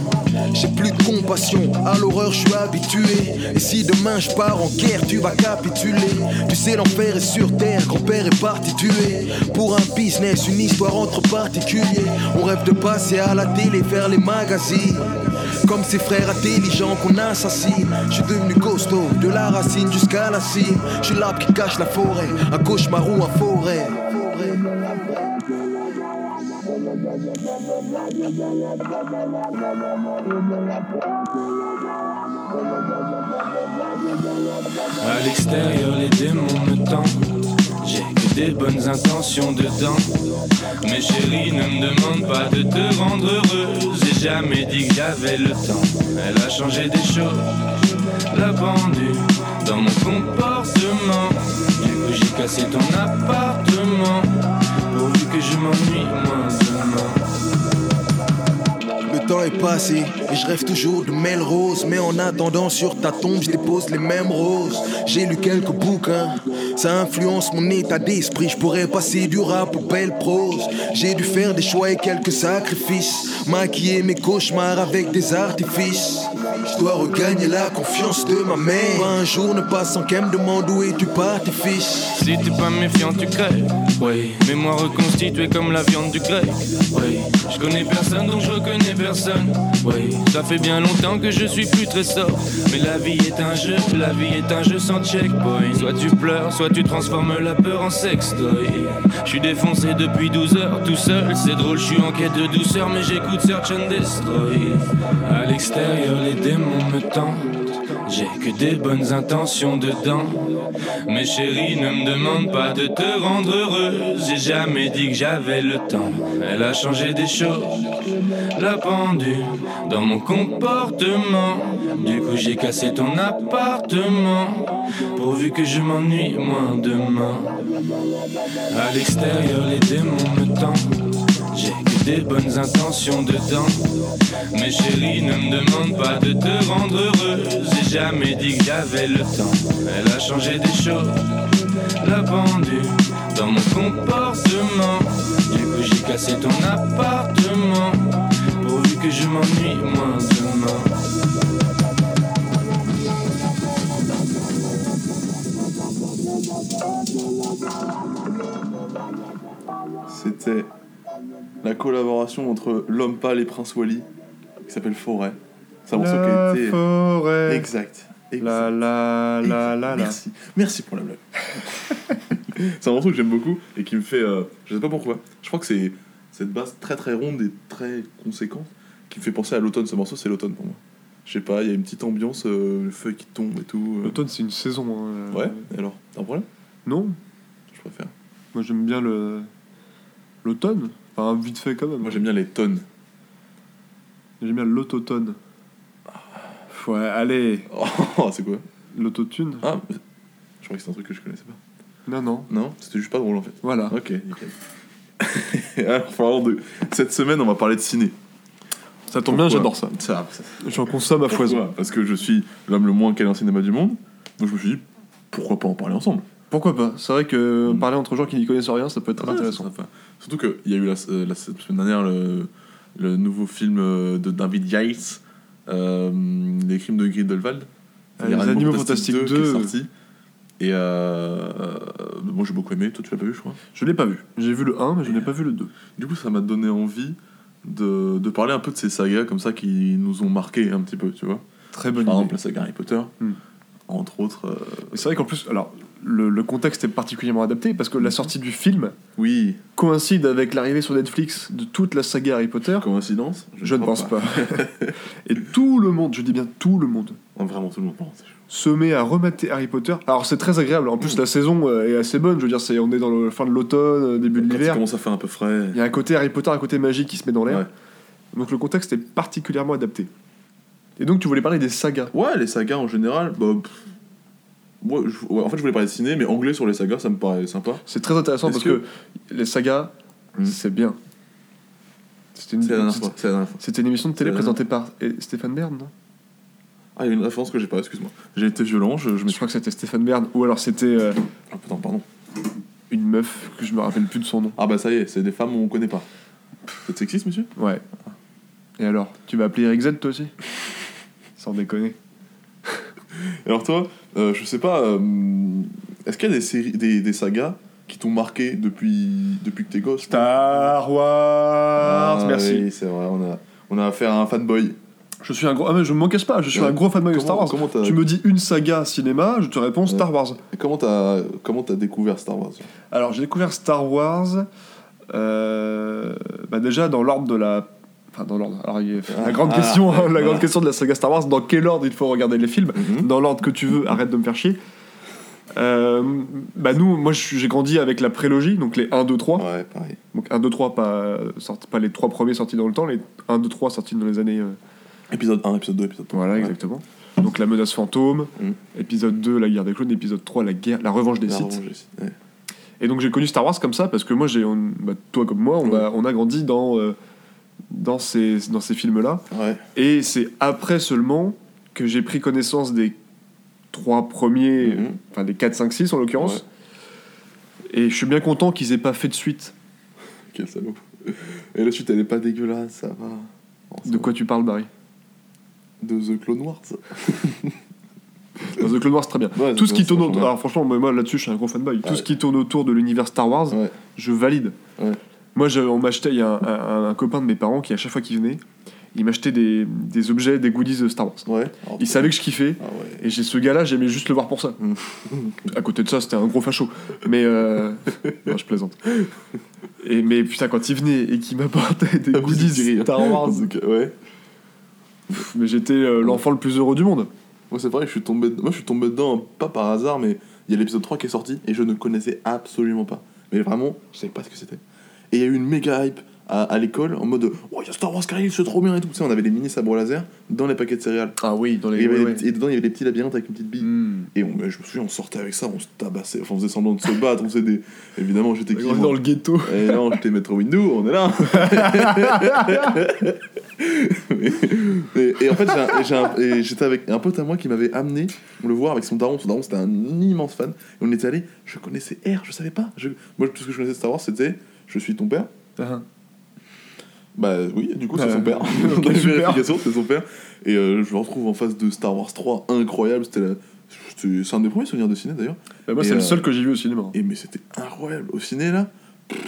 J'ai plus de compassion, à l'horreur je suis habitué. Et si demain je pars en guerre, tu vas capituler. Tu sais, l'enfer est sur terre, grand-père est parti tuer. Pour un business, une histoire entre particuliers. On rêve de passer à la télé, faire les magazines. Comme ces frères intelligents qu'on assassine. Je suis devenu costaud, de la racine jusqu'à la cime. Je suis l'arbre qui cache la forêt, un cauchemar ou un forêt. À l'extérieur, les démons me tentent. J'ai que des bonnes intentions dedans. Mais chérie, ne me demande pas de te rendre heureuse. J'ai jamais dit que j'avais le temps. Elle a changé des choses, la pendule dans mon comportement. Du coup, j'ai cassé ton appartement. Pourvu que je m'ennuie moins demain. Le temps est passé et je rêve toujours de Melrose. Mais en attendant sur ta tombe, je dépose les mêmes roses. J'ai lu quelques bouquins Ça influence mon état d'esprit. Je pourrais passer du rap aux belles prose. J'ai dû faire des choix et quelques sacrifices. Maquiller mes cauchemars avec des artifices. Je dois regagner la confiance de ma mère. Pas un jour ne passe sans qu'elle me demande où es-tu parti, fils. Si t'es pas méfiant, tu crèves. Oui, mémoire reconstituée comme la viande du grec. Oui, je connais personne donc je reconnais personne. Oui, ça fait bien longtemps que je suis plus très. Mais la vie est un jeu, la vie est un jeu sans checkpoint. Soit tu pleures, soit tu transformes la peur en sextoy. Je suis défoncé depuis 12 heures, tout seul. C'est drôle, je suis en quête de douceur, mais j'écoute Search and Destroy. À l'extérieur, les démons me tentent. J'ai que des bonnes intentions dedans. Mais chérie, ne me demande pas de te rendre heureuse. J'ai jamais dit que j'avais le temps. Elle a changé des choses, la pendule dans mon comportement. Du coup, j'ai cassé ton appartement. Pourvu que je m'ennuie moins demain. À l'extérieur, les démons me tentent. J'ai des bonnes intentions dedans. Mais chérie, ne me demande pas de te rendre heureuse. J'ai jamais dit que j'avais le temps. Elle a changé des choses, la pendule dans mon comportement. Du coup, j'ai cassé ton appartement. Pourvu que je m'ennuie moins demain. C'était la collaboration entre L'Homme Pâle et Prince Wally, qui s'appelle Forêt. C'est un morceau qui a La été. forêt. Exact. exact. La la la la la. Merci. Merci pour la blague. c'est un morceau que j'aime beaucoup et qui me fait. euh, je sais pas pourquoi. Je crois que c'est cette basse très très ronde et très conséquente qui me fait penser à l'automne. Ce morceau, c'est l'automne pour moi. Je sais pas, il y a une petite ambiance, euh, le feu qui tombe et tout. euh. L'automne, c'est une saison. hein. Ouais, et alors? T'as un problème? Non, Je préfère. moi j'aime bien le l'automne. Enfin, vite fait quand même. Moi j'aime bien les tonnes. J'aime bien l'autotone. Ouais, allez, Oh, c'est quoi? L'autotune. Ah, mais- je crois que c'est un truc que je connaissais pas. Non, non. Non, c'était juste pas drôle en fait. Voilà. Ok, nickel. Alors, parlant de... Cette semaine, on va parler de ciné. Ça tombe bien, j'adore ça. Ça, ça- J'en consomme à foison. Parce que je suis l'homme le moins calé en cinéma du monde. Donc je me suis dit, pourquoi pas en parler ensemble? Pourquoi pas? C'est vrai que Mm. parler entre gens qui n'y connaissent rien, ça peut être très Ouais, intéressant. Surtout qu'il y a eu la, euh, la semaine dernière le, le nouveau film euh, de David Yates, euh, Les crimes de Grindelwald. Ah, Les Animaux Fantastiques qui est 2. sorti. Et euh, moi j'ai beaucoup aimé, toi tu l'as pas vu je crois? Je l'ai pas vu. J'ai vu le 1, mais je n'ai pas vu le 2. Du coup ça m'a donné envie de, de parler un peu de ces sagas comme ça qui nous ont marqué un petit peu, tu vois? Très bonne Par idée. exemple la saga Harry Potter, Hmm. entre autres. euh, c'est vrai qu'en plus, alors, le, le contexte est particulièrement adapté parce que la sortie du film Oui, coïncide avec l'arrivée sur Netflix de toute la saga Harry Potter. coïncidence? Je ne pense pas. Et tout le monde, je dis bien tout le monde, Non, vraiment tout le monde se met à remater Harry Potter. Alors c'est très agréable. En plus, la saison euh, est assez bonne. Je veux dire, c'est, on est dans le fin de l'automne, euh, début de Quand l'hiver. commence à faire un peu frais. Il y a un côté Harry Potter, un côté magique qui se met dans l'air. Ouais. Donc le contexte est particulièrement adapté. Et donc tu voulais parler des sagas. Ouais, les sagas en général, bah. pff, je- ouais, en fait, je voulais parler de ciné, mais anglais sur les sagas, ça me paraît sympa. C'est très intéressant Est-ce parce que... les sagas, Hmm. c'est bien. C'était une, C'est la dernière c'était- fois. C'est la dernière fois. c'était une émission de télé C'est la présentée par et Stéphane Bern, non? Ah, il y a une référence que j'ai pas, excuse-moi. J'ai été violent, je, je me Je crois que c'était Stéphane Bern, ou alors c'était euh, Ah, putain, pardon. une meuf que je me rappelle plus de son nom. Ah, bah ça y est, c'est des femmes on connaît pas. C'est sexiste, monsieur? Ouais. Et alors, tu vas appeler Eric Z toi aussi? Sans déconner. Et Alors, toi, euh, je sais pas, euh, est-ce qu'il y a des, séries, des, des sagas qui t'ont marqué depuis, depuis que t'es gosse Star Wars Ah, Merci. Oui, c'est vrai, on a, on a affaire à un fanboy. Je suis un gros. Ah, mais je m'en cache pas, je suis Ouais. un gros fanboy de Star Wars. tu me dis une saga cinéma, je te réponds Star Wars. Et comment t'as comment t'as découvert Star Wars? Alors, j'ai découvert Star Wars. euh, bah déjà dans l'ordre de la. Enfin, dans l'ordre. Alors, il y a- Ah, la grande ah, question, ouais, la voilà. grande question de la saga Star Wars, dans quel ordre il faut regarder les films Mhm. Dans l'ordre que tu veux, arrête de me faire chier. Euh, bah nous, moi j'ai grandi avec la prélogie, donc les 1, 2, 3. Ouais, pareil. Donc 1, 2, 3, pas, sorti- pas les trois premiers sortis dans le temps, les 1, 2, 3 sortis dans les années... euh, Épisode 1, épisode 2, épisode 3. voilà, exactement. Donc la menace fantôme, Mhm. épisode 2, la guerre des clones, épisode 3, la, guerre, la revanche des Sith. Ouais. Et donc j'ai connu Star Wars comme ça parce que moi, j'ai, bah, toi comme moi, on, Ouais. a, on a grandi dans, euh, dans ces, dans ces films-là. ouais. Et c'est après seulement que j'ai pris connaissance des trois premiers, Mhm. enfin des 4, 5, 6 en l'occurrence. Et je suis bien content qu'ils aient pas fait de suite. Quel salaud. Et la suite, elle est pas dégueulasse, ça va. Oh, ça De va. quoi tu parles, Barry? De The Clone Wars. The Clone Wars, très bien. Ouais, Tout ce qui tourne autour. Alors, franchement, moi, moi, là-dessus, je suis un gros fanboy. Tout Ouais. ce qui tourne autour de l'univers Star Wars, Ouais. je valide. Moi, je- on m'achetait, il y a un, un- un copain de mes parents qui, à chaque fois qu'il venait, il m'achetait des, des objets, des goodies de Star Wars. Ouais. Alors, Il savait que je kiffais. Ah ouais. Et j'ai ce gars-là, j'aimais juste le voir pour ça. Mm. À côté de ça, c'était un gros facho. Mais euh... non, je plaisante. Et mais putain, quand il venait et qu'il m'apportait des Ah, goodies. Star Wars, Donc, ouais. mais j'étais euh, l'enfant le plus heureux du monde. Moi, c'est vrai, je suis tombé, moi, je suis tombé dedans, pas par hasard, mais il y a l'épisode 3 qui est sorti et je ne connaissais absolument pas. Mais vraiment, je savais pas ce que c'était. Et il y a eu une méga hype à, à l'école en mode Oh, il y a Star Wars qui arrive, c'est trop bien et tout. Tu sais, on avait des mini sabres laser dans les paquets de céréales. Ah oui, dans Et, les. il y avait ouais, des ouais. petits- et dedans, il y avait des petits labyrinthes avec une petite bille. Mm. Et on, mais je me souviens, on sortait avec ça, on se tabassait, enfin, on faisait semblant de se battre, on faisait des. Évidemment, j'étais qui On est moi dans le ghetto. Et non, j'étais Metro Window, on est là. et, et en fait, j'ai un- j'ai un- et j'étais avec un pote à moi qui m'avait amené le voir avec son daron. Son daron, c'était un immense fan. Et on était allé, je connaissais R, je savais pas. Je, moi, tout ce que je connaissais de Star Wars, c'était Je suis ton père. Ah. Bah oui, du coup, c'est Euh, son père. ok, Dans la super. vérification, c'est son père. Et euh, je me retrouve en face de Star Wars 3, incroyable. C'était la- C'est un des premiers souvenirs de ciné d'ailleurs. Bah, moi, c'est le euh, seul que j'ai vu au cinéma. Et mais c'était incroyable. Au ciné, là, pff,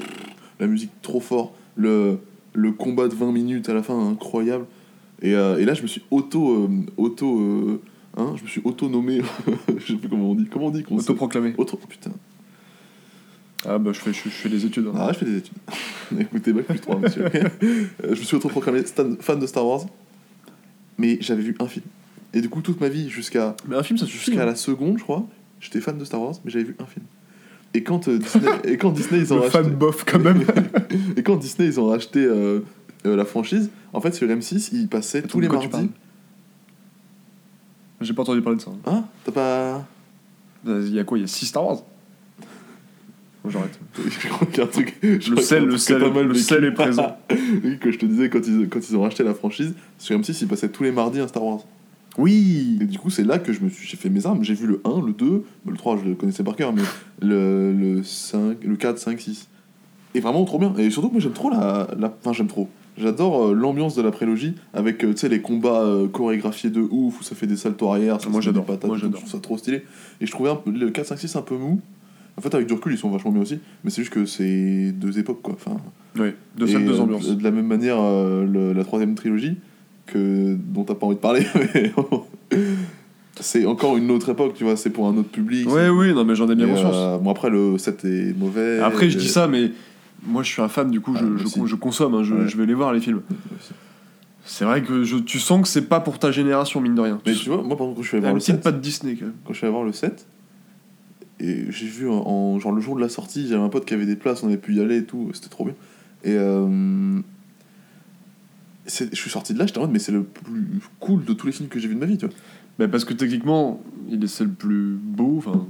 la musique trop fort. Le, le combat de 20 minutes à la fin, incroyable. Et, euh, et là, je me suis auto. auto hein, je me suis auto-nommé. je sais plus comment on dit. Comment on dit qu'on Autoproclamé. Auto. Putain. Ah bah je fais, je, je fais des études. hein. Ah, je fais des études. Écoutez, bac plus 3, monsieur. Euh, je me suis auto-proclamé fan de Star Wars. Mais j'avais vu un film. Et du coup, toute ma vie, jusqu'à Mais un film, ça suffit. jusqu'à hein. la seconde, je crois, j'étais fan de Star Wars, mais j'avais vu un film. Et quand, euh, Disney, et quand Disney, ils ont Le racheté... fan bof quand même. Et quand Disney ils ont racheté euh, euh, la franchise, en fait sur M6 ils passaient tous les mardis. J'ai pas entendu parler de ça. Hein T'as pas. Il y a quoi? Il y a 6 Star Wars? J'arrête. Un truc. je Le sel, le sel, mal le sel est présent. oui, que je te disais quand ils, quand ils ont racheté la franchise, sur M6 ils passaient tous les mardis un Star Wars. Oui Et du coup c'est là que je me suis j'ai fait mes armes. J'ai vu le 1, le 2, bah, le 3 je le connaissais par cœur, mais le, le 5, le 4, 5, 6. Et vraiment trop bien. Et surtout que moi j'aime trop la. la... Enfin j'aime trop. J'adore euh, l'ambiance de la prélogie avec euh, tu sais les combats euh, chorégraphiés de ouf où ça fait des saltos arrière. ça Moi, j'adore. Moi, j'adore. Je trouve ça trop stylé. Et je trouvais un peu- le 4, 5, 6 un peu mou. En fait avec du recul ils sont vachement bien aussi. Mais c'est juste que c'est deux époques quoi. Enfin, Oui, deux salles, deux euh, ambiances. De la même manière, euh, le- la troisième trilogie, que, dont t'as pas envie de parler, mais c'est encore une autre époque, tu vois, c'est pour un autre public. Ouais, oui, non, mais j'en ai bien Et, conscience. euh, bon, après, le 7 est mauvais. Après, je dis ça, mais moi, je suis un fan, du coup, Ah, je, aussi. je consomme, hein, je, Ouais. je vais les voir, les films. C'est vrai que je, tu sens que c'est pas pour ta génération, mine de rien. Mais tu vois, moi, par exemple, quand je suis allé voir le petite 7, patte Disney, quand même. quand je suis allé voir le 7, j'ai vu en, en- genre le jour de la sortie, j'avais un pote qui avait des places, on avait pu y aller et tout, c'était trop bien. Et euh, je suis sorti de là, j'étais en mode, mais c'est le plus cool de tous les films que j'ai vu de ma vie, tu vois. Bah, parce que techniquement, il est c'est le plus beau, enfin.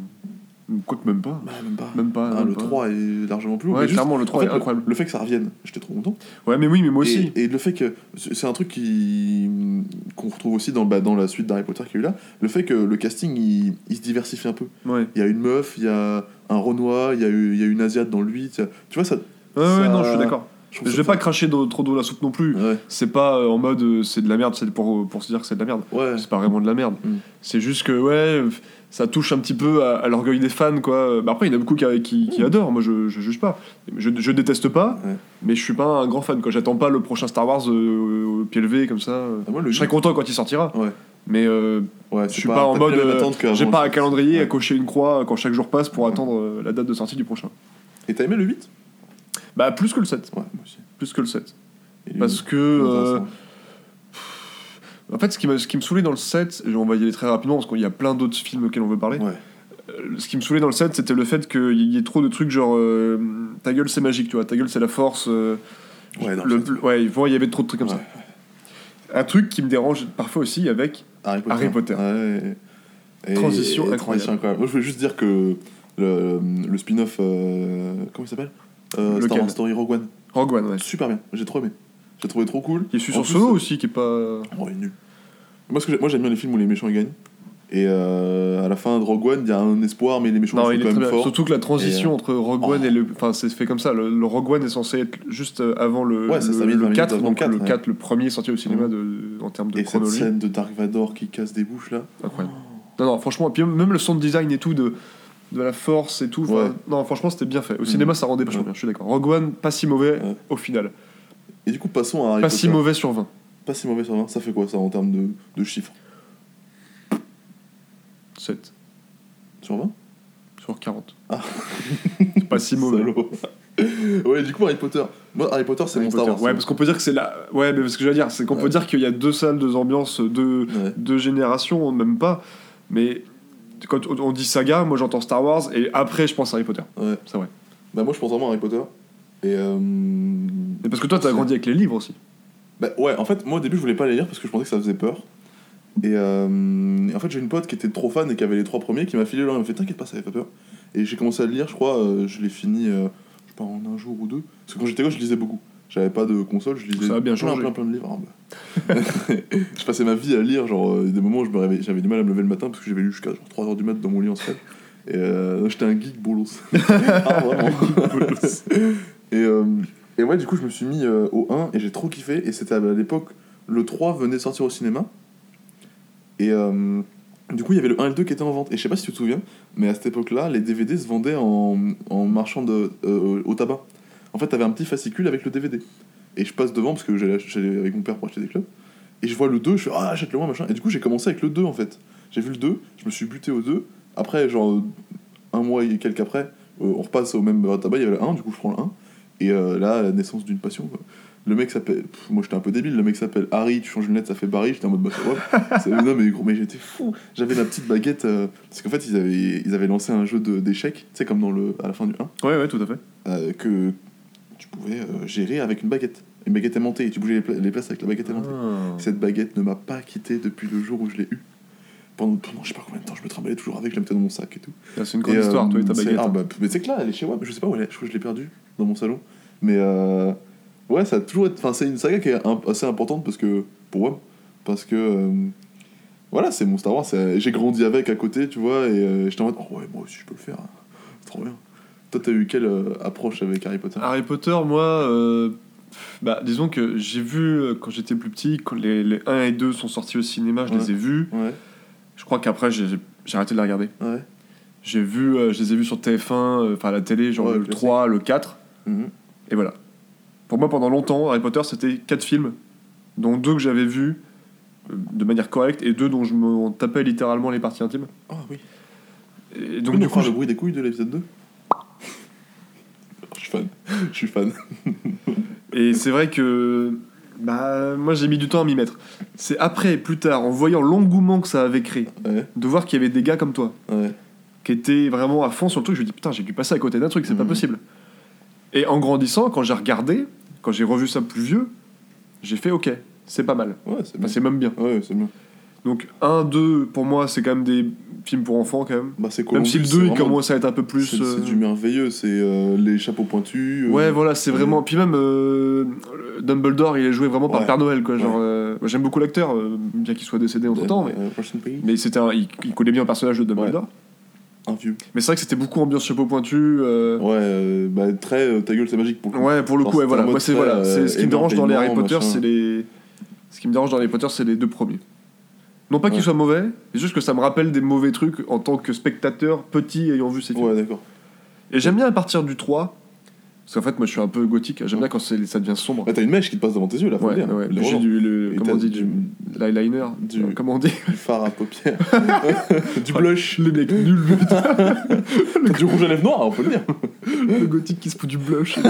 Quoique même pas. Bah, même pas. Même pas. Ah, même le pas. 3 est largement plus haut. Ouais, mais juste- clairement, le en 3 fait, est le- incroyable. Le, fait que ça revienne, j'étais trop content. Ouais, mais oui, mais moi aussi. Et, le fait que. C'est un truc qui qu'on retrouve aussi dans, bah, dans la suite d'Harry Potter qu'il y a eu là. Le fait que le casting il, il se diversifie un peu. Ouais. Il y a une meuf, il y a un Renoir, il y a, eu- il y a une Asiate dans le 8. il y a- Tu vois, ça. Ouais, ouais, non, je suis d'accord. Je, Je vais pas cracher trop d'eau à la soupe non plus. Ouais, C'est pas euh, en mode euh, c'est de la merde, c'est pour, pour se dire que c'est de la merde. ouais. C'est pas vraiment de la merde. Mm. C'est juste que, ouais, ça touche un petit peu à, à l'orgueil des fans, quoi. Bah, après, il y en a beaucoup qui, qui, qui adorent, moi je, je juge pas. Je, je déteste pas, Ouais. mais je suis pas un grand fan, quoi. J'attends pas le prochain Star Wars euh, au pied levé, comme ça. Ah, moi, le Je serais 8, content quand il sortira. Ouais. Mais euh, Ouais, je suis pas, en mode. euh, J'ai pas un pense. calendrier à cocher une croix quand chaque jour passe pour attendre euh, la date de sortie du prochain. Et t'as aimé le 8 Bah, plus que le 7. Ouais, moi aussi. Plus que le 7. Et le Parce 8, que. En fait, ce qui, me, ce qui me saoulait dans le 7, et on va y aller très rapidement parce qu'il y a plein d'autres films auxquels on veut parler. Ouais. Euh, Ce qui me saoulait dans le 7, c'était le fait qu'il y ait trop de trucs genre euh, ta gueule c'est magique, tu vois, ta gueule c'est la force. euh, Ouais, dans le- le 7. ouais, il y avait trop de trucs comme Ouais. ça. Un truc qui me dérange parfois aussi avec. Harry Potter. Harry Potter. Ouais. Et- Transition et- incroyable. transition incroyable. Moi, je voulais juste dire que le, le spin-off, comment il s'appelle? Star Wars Story Rogue One. Rogue One, ouais. Super bien, j'ai trop aimé. J'ai trouvé trop cool. Qui est sur Solo aussi, qui est pas. Oh, il est nul. Moi, ce que moi, j'aime bien les films où les méchants ils gagnent. Et euh, à la fin de Rogue One, il y a un espoir, mais les méchants Non, sont il quand même forts. Surtout que la transition Et, euh, entre Rogue One oh. et le. Enfin, c'est fait comme ça. Le, le Rogue One est censé être juste avant le, Ouais, le, le 20 minutes 4. avant le Donc 4, le ouais. 4, le premier sorti au cinéma de, en termes de Et cette chronologie. scène de Dark Vador qui casse des bouches là. Incroyable. Non, non, franchement, et puis même le sound design et tout, de, de la force et tout. Ouais. Non, franchement, c'était bien fait. Au Mhm. cinéma, ça rendait vachement bien, je suis d'accord. Rogue One, pas si mauvais au final. Et du coup, passons à Harry Pas Potter. si mauvais sur 20. Pas si mauvais sur 20. Ça fait quoi ça en termes de, de chiffres 7 Sur 20 sur 40. Ah. Pas si mauvais. Salaud. ouais, du coup, Harry Potter. Moi, Harry Potter, c'est mon Star. Wars. Ouais, parce qu'on peut dire que c'est la. Ouais, mais ce que je veux dire, c'est qu'on Ouais. peut dire qu'il y a deux salles, deux ambiances, deux, Ouais. deux générations, même pas. Mais quand on on dit saga, moi j'entends Star Wars et après je pense Harry Potter. Ouais. C'est vrai. Bah, moi, je pense vraiment à Harry Potter. Et. Euh... Et parce que toi, t'as grandi avec les livres aussi. Bah, ouais, en fait, moi au début, je voulais pas les lire parce que je pensais que ça faisait peur. Et, euh, et en fait, j'ai une pote qui était trop fan et qui avait les trois premiers qui m'a filé là. Elle m'a fait T'inquiète pas, ça fait pas peur. Et j'ai commencé à le lire, je crois. euh, je l'ai fini, euh, je sais pas, en un jour ou deux. Parce que quand j'étais gosse, je lisais beaucoup. J'avais pas de console, je lisais Ça a bien plein, changé. plein, plein de livres. Ah, bah. je passais ma vie à lire, genre des moments où je me réveillais, j'avais du mal à me lever le matin parce que j'avais lu jusqu'à genre 3h du mat dans mon lit en semaine. Et euh, j'étais un geek bolos. ah, vraiment. et, euh, et ouais, du coup, je me suis mis euh, au 1 et j'ai trop kiffé. Et c'était à l'époque, le 3 venait de sortir au cinéma. Et euh, du coup, il y avait le 1 et le 2 qui étaient en vente. Et je sais pas si tu te souviens, mais à cette époque-là, les DVD se vendaient en, en marchand de, au tabac. En fait, t'avais un petit fascicule avec le DVD. Et je passe devant parce que j'allais avec mon père pour acheter des clubs. Et je vois le 2, je fais Ah, achète-le moi, machin. Et du coup, j'ai commencé avec le 2 en fait. J'ai vu le 2, je me suis buté au 2. Après, genre, un mois et quelques après, on repasse au même tabac, il y avait le 1, du coup, je prends le 1. Et euh, là, la naissance d'une passion. quoi. Le mec s'appelle. Moi j'étais un peu débile, le mec s'appelle Harry, tu changes une lettre, ça fait Barry. J'étais en mode bah ouais. Non mais gros, mais j'étais fou. J'avais ma petite baguette. euh, parce qu'en fait, ils avaient, ils avaient lancé un jeu d'échecs, tu sais, comme dans le, à la fin du 1, Ouais, ouais, tout à fait. euh, que tu pouvais gérer avec une baguette. Une baguette aimantée, et tu bougeais les, pla- les places avec la baguette aimantée. Ah. Cette baguette ne m'a pas quitté depuis le jour où je l'ai eue. Pendant, pendant je sais pas combien de temps, je me trimballais toujours avec, je la mettais dans mon sac et tout. Ah, C'est une grande Et, histoire, euh, toi et ta baguette. Ah bah, mais c'est que là, elle est chez moi, mais je sais pas où elle est. Je crois que je l'ai perdue dans mon salon. Mais euh, ouais, ça a toujours été. Enfin, c'est une saga qui est un- assez importante parce que pour moi, parce que euh, voilà, c'est mon Star Wars. J'ai grandi avec à côté, tu vois, et euh, j'étais en mode, oh ouais, moi aussi je peux le faire. Trop bien. Toi, t'as eu quelle euh, approche avec Harry Potter? Harry Potter, moi, bah, disons que j'ai vu quand j'étais plus petit, quand les, les 1 et 2 sont sortis au cinéma, je Ouais. les ai vus. Ouais, Je crois qu'après, j'ai arrêté de les regarder. ouais. J'ai vu, je les ai vus sur TF1, euh, enfin à la télé, genre le classique. 3, le 4, Mhm. et voilà. Pour moi, pendant longtemps, Harry Potter, c'était 4 films, dont deux que j'avais vus euh, de manière correcte, et deux dont je me tapais littéralement les parties intimes. Ah oui. Et Donc, donc, du le bruit des couilles de l'épisode 2 Je suis fan. Je suis fan. Et c'est vrai que bah, moi j'ai mis du temps à m'y mettre. C'est après, plus tard, en voyant l'engouement que ça avait créé, Ouais, de voir qu'il y avait des gars comme toi, ouais. qui étaient vraiment à fond sur le truc, je me dis putain, j'ai dû passer à côté d'un truc, c'est pas Mhm. possible. Et en grandissant, quand j'ai regardé, quand j'ai revu ça plus vieux, j'ai fait ok, c'est pas mal. Ouais, c'est Enfin, même bien. Ouais, c'est bien. Donc 1, 2, pour moi, c'est quand même des films pour enfants quand même. Bah, Même si le Columbus, 2, c'est il commence à être un peu plus. C'est euh, du merveilleux, c'est euh, les chapeaux pointus. euh, Ouais, voilà, c'est vraiment. Puis même Dumbledore, il est joué vraiment par. Père Noël, quoi. Genre, Ouais. j'aime beaucoup l'acteur, bien qu'il soit décédé entre temps, mais, Russian Page. mais c'était un- il, il collait bien au personnage de Dumbledore. Un vieux. Mais c'est vrai que c'était beaucoup ambiance chapeau pointu. euh, Ouais, euh, bah, très euh, ta gueule, c'est magique pour le coup. Ouais, pour le coup, ouais, voilà. Moi, c'est voilà, c'est ce qui me dérange dans les Harry Potter, c'est les. Ce qui me dérange dans les Harry Potter, c'est les deux premiers. Non pas qu'ils Ouais. soient mauvais, c'est juste que ça me rappelle des mauvais trucs en tant que spectateur petit ayant vu ces films. Ouais, d'accord. Et j'aime bien à partir du 3, parce qu'en fait, moi, je suis un peu gothique. J'aime bien quand ça devient sombre. Ouais, t'as une mèche qui te passe devant tes yeux là, faut Ouais, le dire. ouais. Le j'ai du, le, comment on dit, du- l'eyeliner, du- comment on dit, Du fard à paupières. du blush. le mec nul, du rouge à lèvres noir, on peut le dire. le gothique qui se fout du blush.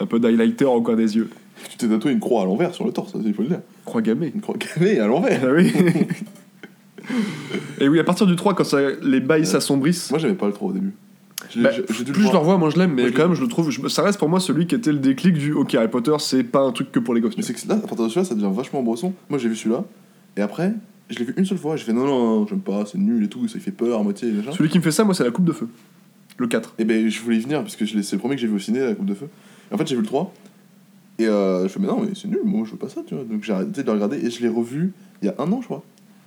un peu d'highlighter au coin des yeux. Tu t'es tatoué une croix à l'envers sur le torse, il faut le dire. Croix gammée. Une croix gammée à l'envers. Ah oui. Et oui, à partir du 3, quand ça, les bails s'assombrissent, Moi, j'aimais pas le 3 au début. Je bah, plus je le revois, moins je l'aime, mais quand même, je le trouve, ça reste pour moi celui qui était le déclic du OK, Harry Potter, c'est pas un truc que pour les gosses. Mais c'est que là, à partir de celui-là, ça devient vachement bresson. Moi, j'ai vu celui-là. Et après, je l'ai vu une seule fois. J'ai fait non, non, non, j'aime pas, c'est nul et tout, ça fait peur à moitié. Machin. Celui qui me fait ça, moi, c'est la coupe de feu. Le 4. et ben, je voulais y venir, parce que c'est le premier que j'ai vu au ciné, la Coupe de Feu. Et en fait, j'ai vu le 3. Et euh, je fais, mais non, mais c'est nul, moi, je veux pas ça, tu vois. Donc j'ai arrêté de le regarder et je l'ai revu il y a un an, je crois.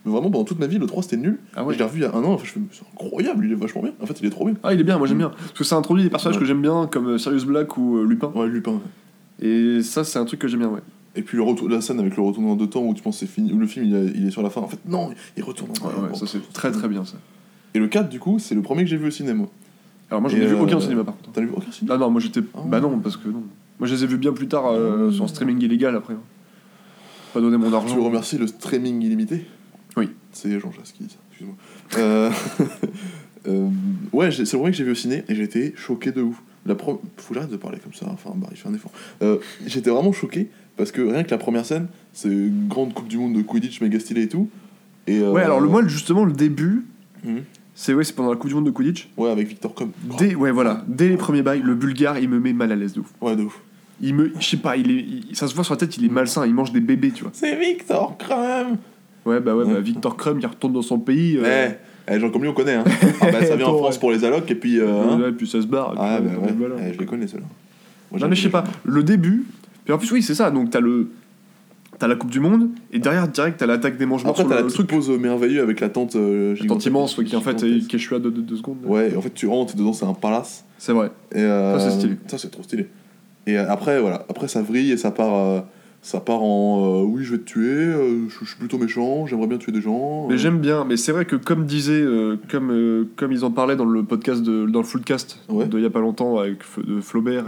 Mais vraiment, pendant toute ma vie, le 3 c'était nul. Ah ouais. Je l'ai revu il y a un an, enfin, je fais, mais c'est incroyable, il est vachement bien. En fait, il est trop bien. Ah, il est bien, moi j'aime bien. Parce que ça introduit des personnages Ouais. que j'aime bien, comme euh, Sirius Black ou euh, Lupin. Ouais, Lupin. Et ça, c'est un truc que j'aime bien, ouais. Et puis le retour, la scène avec le retournement de temps où tu penses que c'est fini, où le film il, est- il est sur la fin. En fait, non, il retourne en ouais, ça c'est très très bien ça. Et le 4, du coup, c'est le premier que j'ai vu au cinéma. Alors moi j'en ai vu euh, aucun au cinéma par contre. T'as vu aucun cinéma Ah non, moi j'étais. Ah. Bah non, parce que non. Moi je les ai vus bien plus tard euh, Ah. sur streaming illégal après. hein. Pas donner mon Tu argent. remercies le streaming illimité. C'est Jean dit ça, excuse-moi. Euh, euh, ouais, c'est le premier que j'ai vu au ciné et j'ai été choqué de ouf. La pro... Faut que j'arrête de parler comme ça, enfin, bah, il fait un effort. Euh, J'étais vraiment choqué parce que rien que la première scène, c'est une grande Coupe du Monde de Quidditch méga stylée et tout. Et, Ouais, alors le, moi justement le début, Mhm. c'est ouais, c'est pendant la Coupe du Monde de Quidditch. Ouais, avec Victor Com. Dès, ouais, voilà, dès les premiers bails, le bulgare il me met mal à l'aise de ouf. Ouais, de ouf. Il me. Je sais pas, il est, il- ça se voit sur la tête, il est malsain, il mange des bébés, tu vois. C'est Victor Crumb Ouais, bah ouais, bah Victor Crumb il retourne dans son pays. euh, Eh, eh, gens comme lui on connaît, hein. Ah bah ça vient en Attends, France ouais. pour les allocs et puis... Euh, hein. ouais, puis ça se barre. et Ah puis, bah euh, ouais, voilà. Eh, je les connais ceux-là. Moi, Non mais je sais pas, le début, puis en plus oui c'est ça, donc t'as le t'as la Coupe du Monde et derrière direct t'as l'attaque des mange-morts Après sur t'as le, la le petite truc pose merveilleux avec la tente euh, Tant gigantesque. immense ouais, qui en fait est Gigantesque. Quechua de 2 secondes. Ouais, et en fait tu rentres dedans c'est un palace. C'est vrai. Et euh, Ça, c'est stylé. Ça c'est trop stylé. Et euh, après voilà, après ça vrille et ça part, euh, ça part en euh, oui je vais te tuer, euh, je, je suis plutôt méchant, j'aimerais bien tuer des gens. Mais euh. j'aime bien, mais c'est vrai que comme disait, comme, comme ils en parlaient dans le podcast, de, dans le Fullcast Ouais. de il y a pas longtemps avec de Flaubert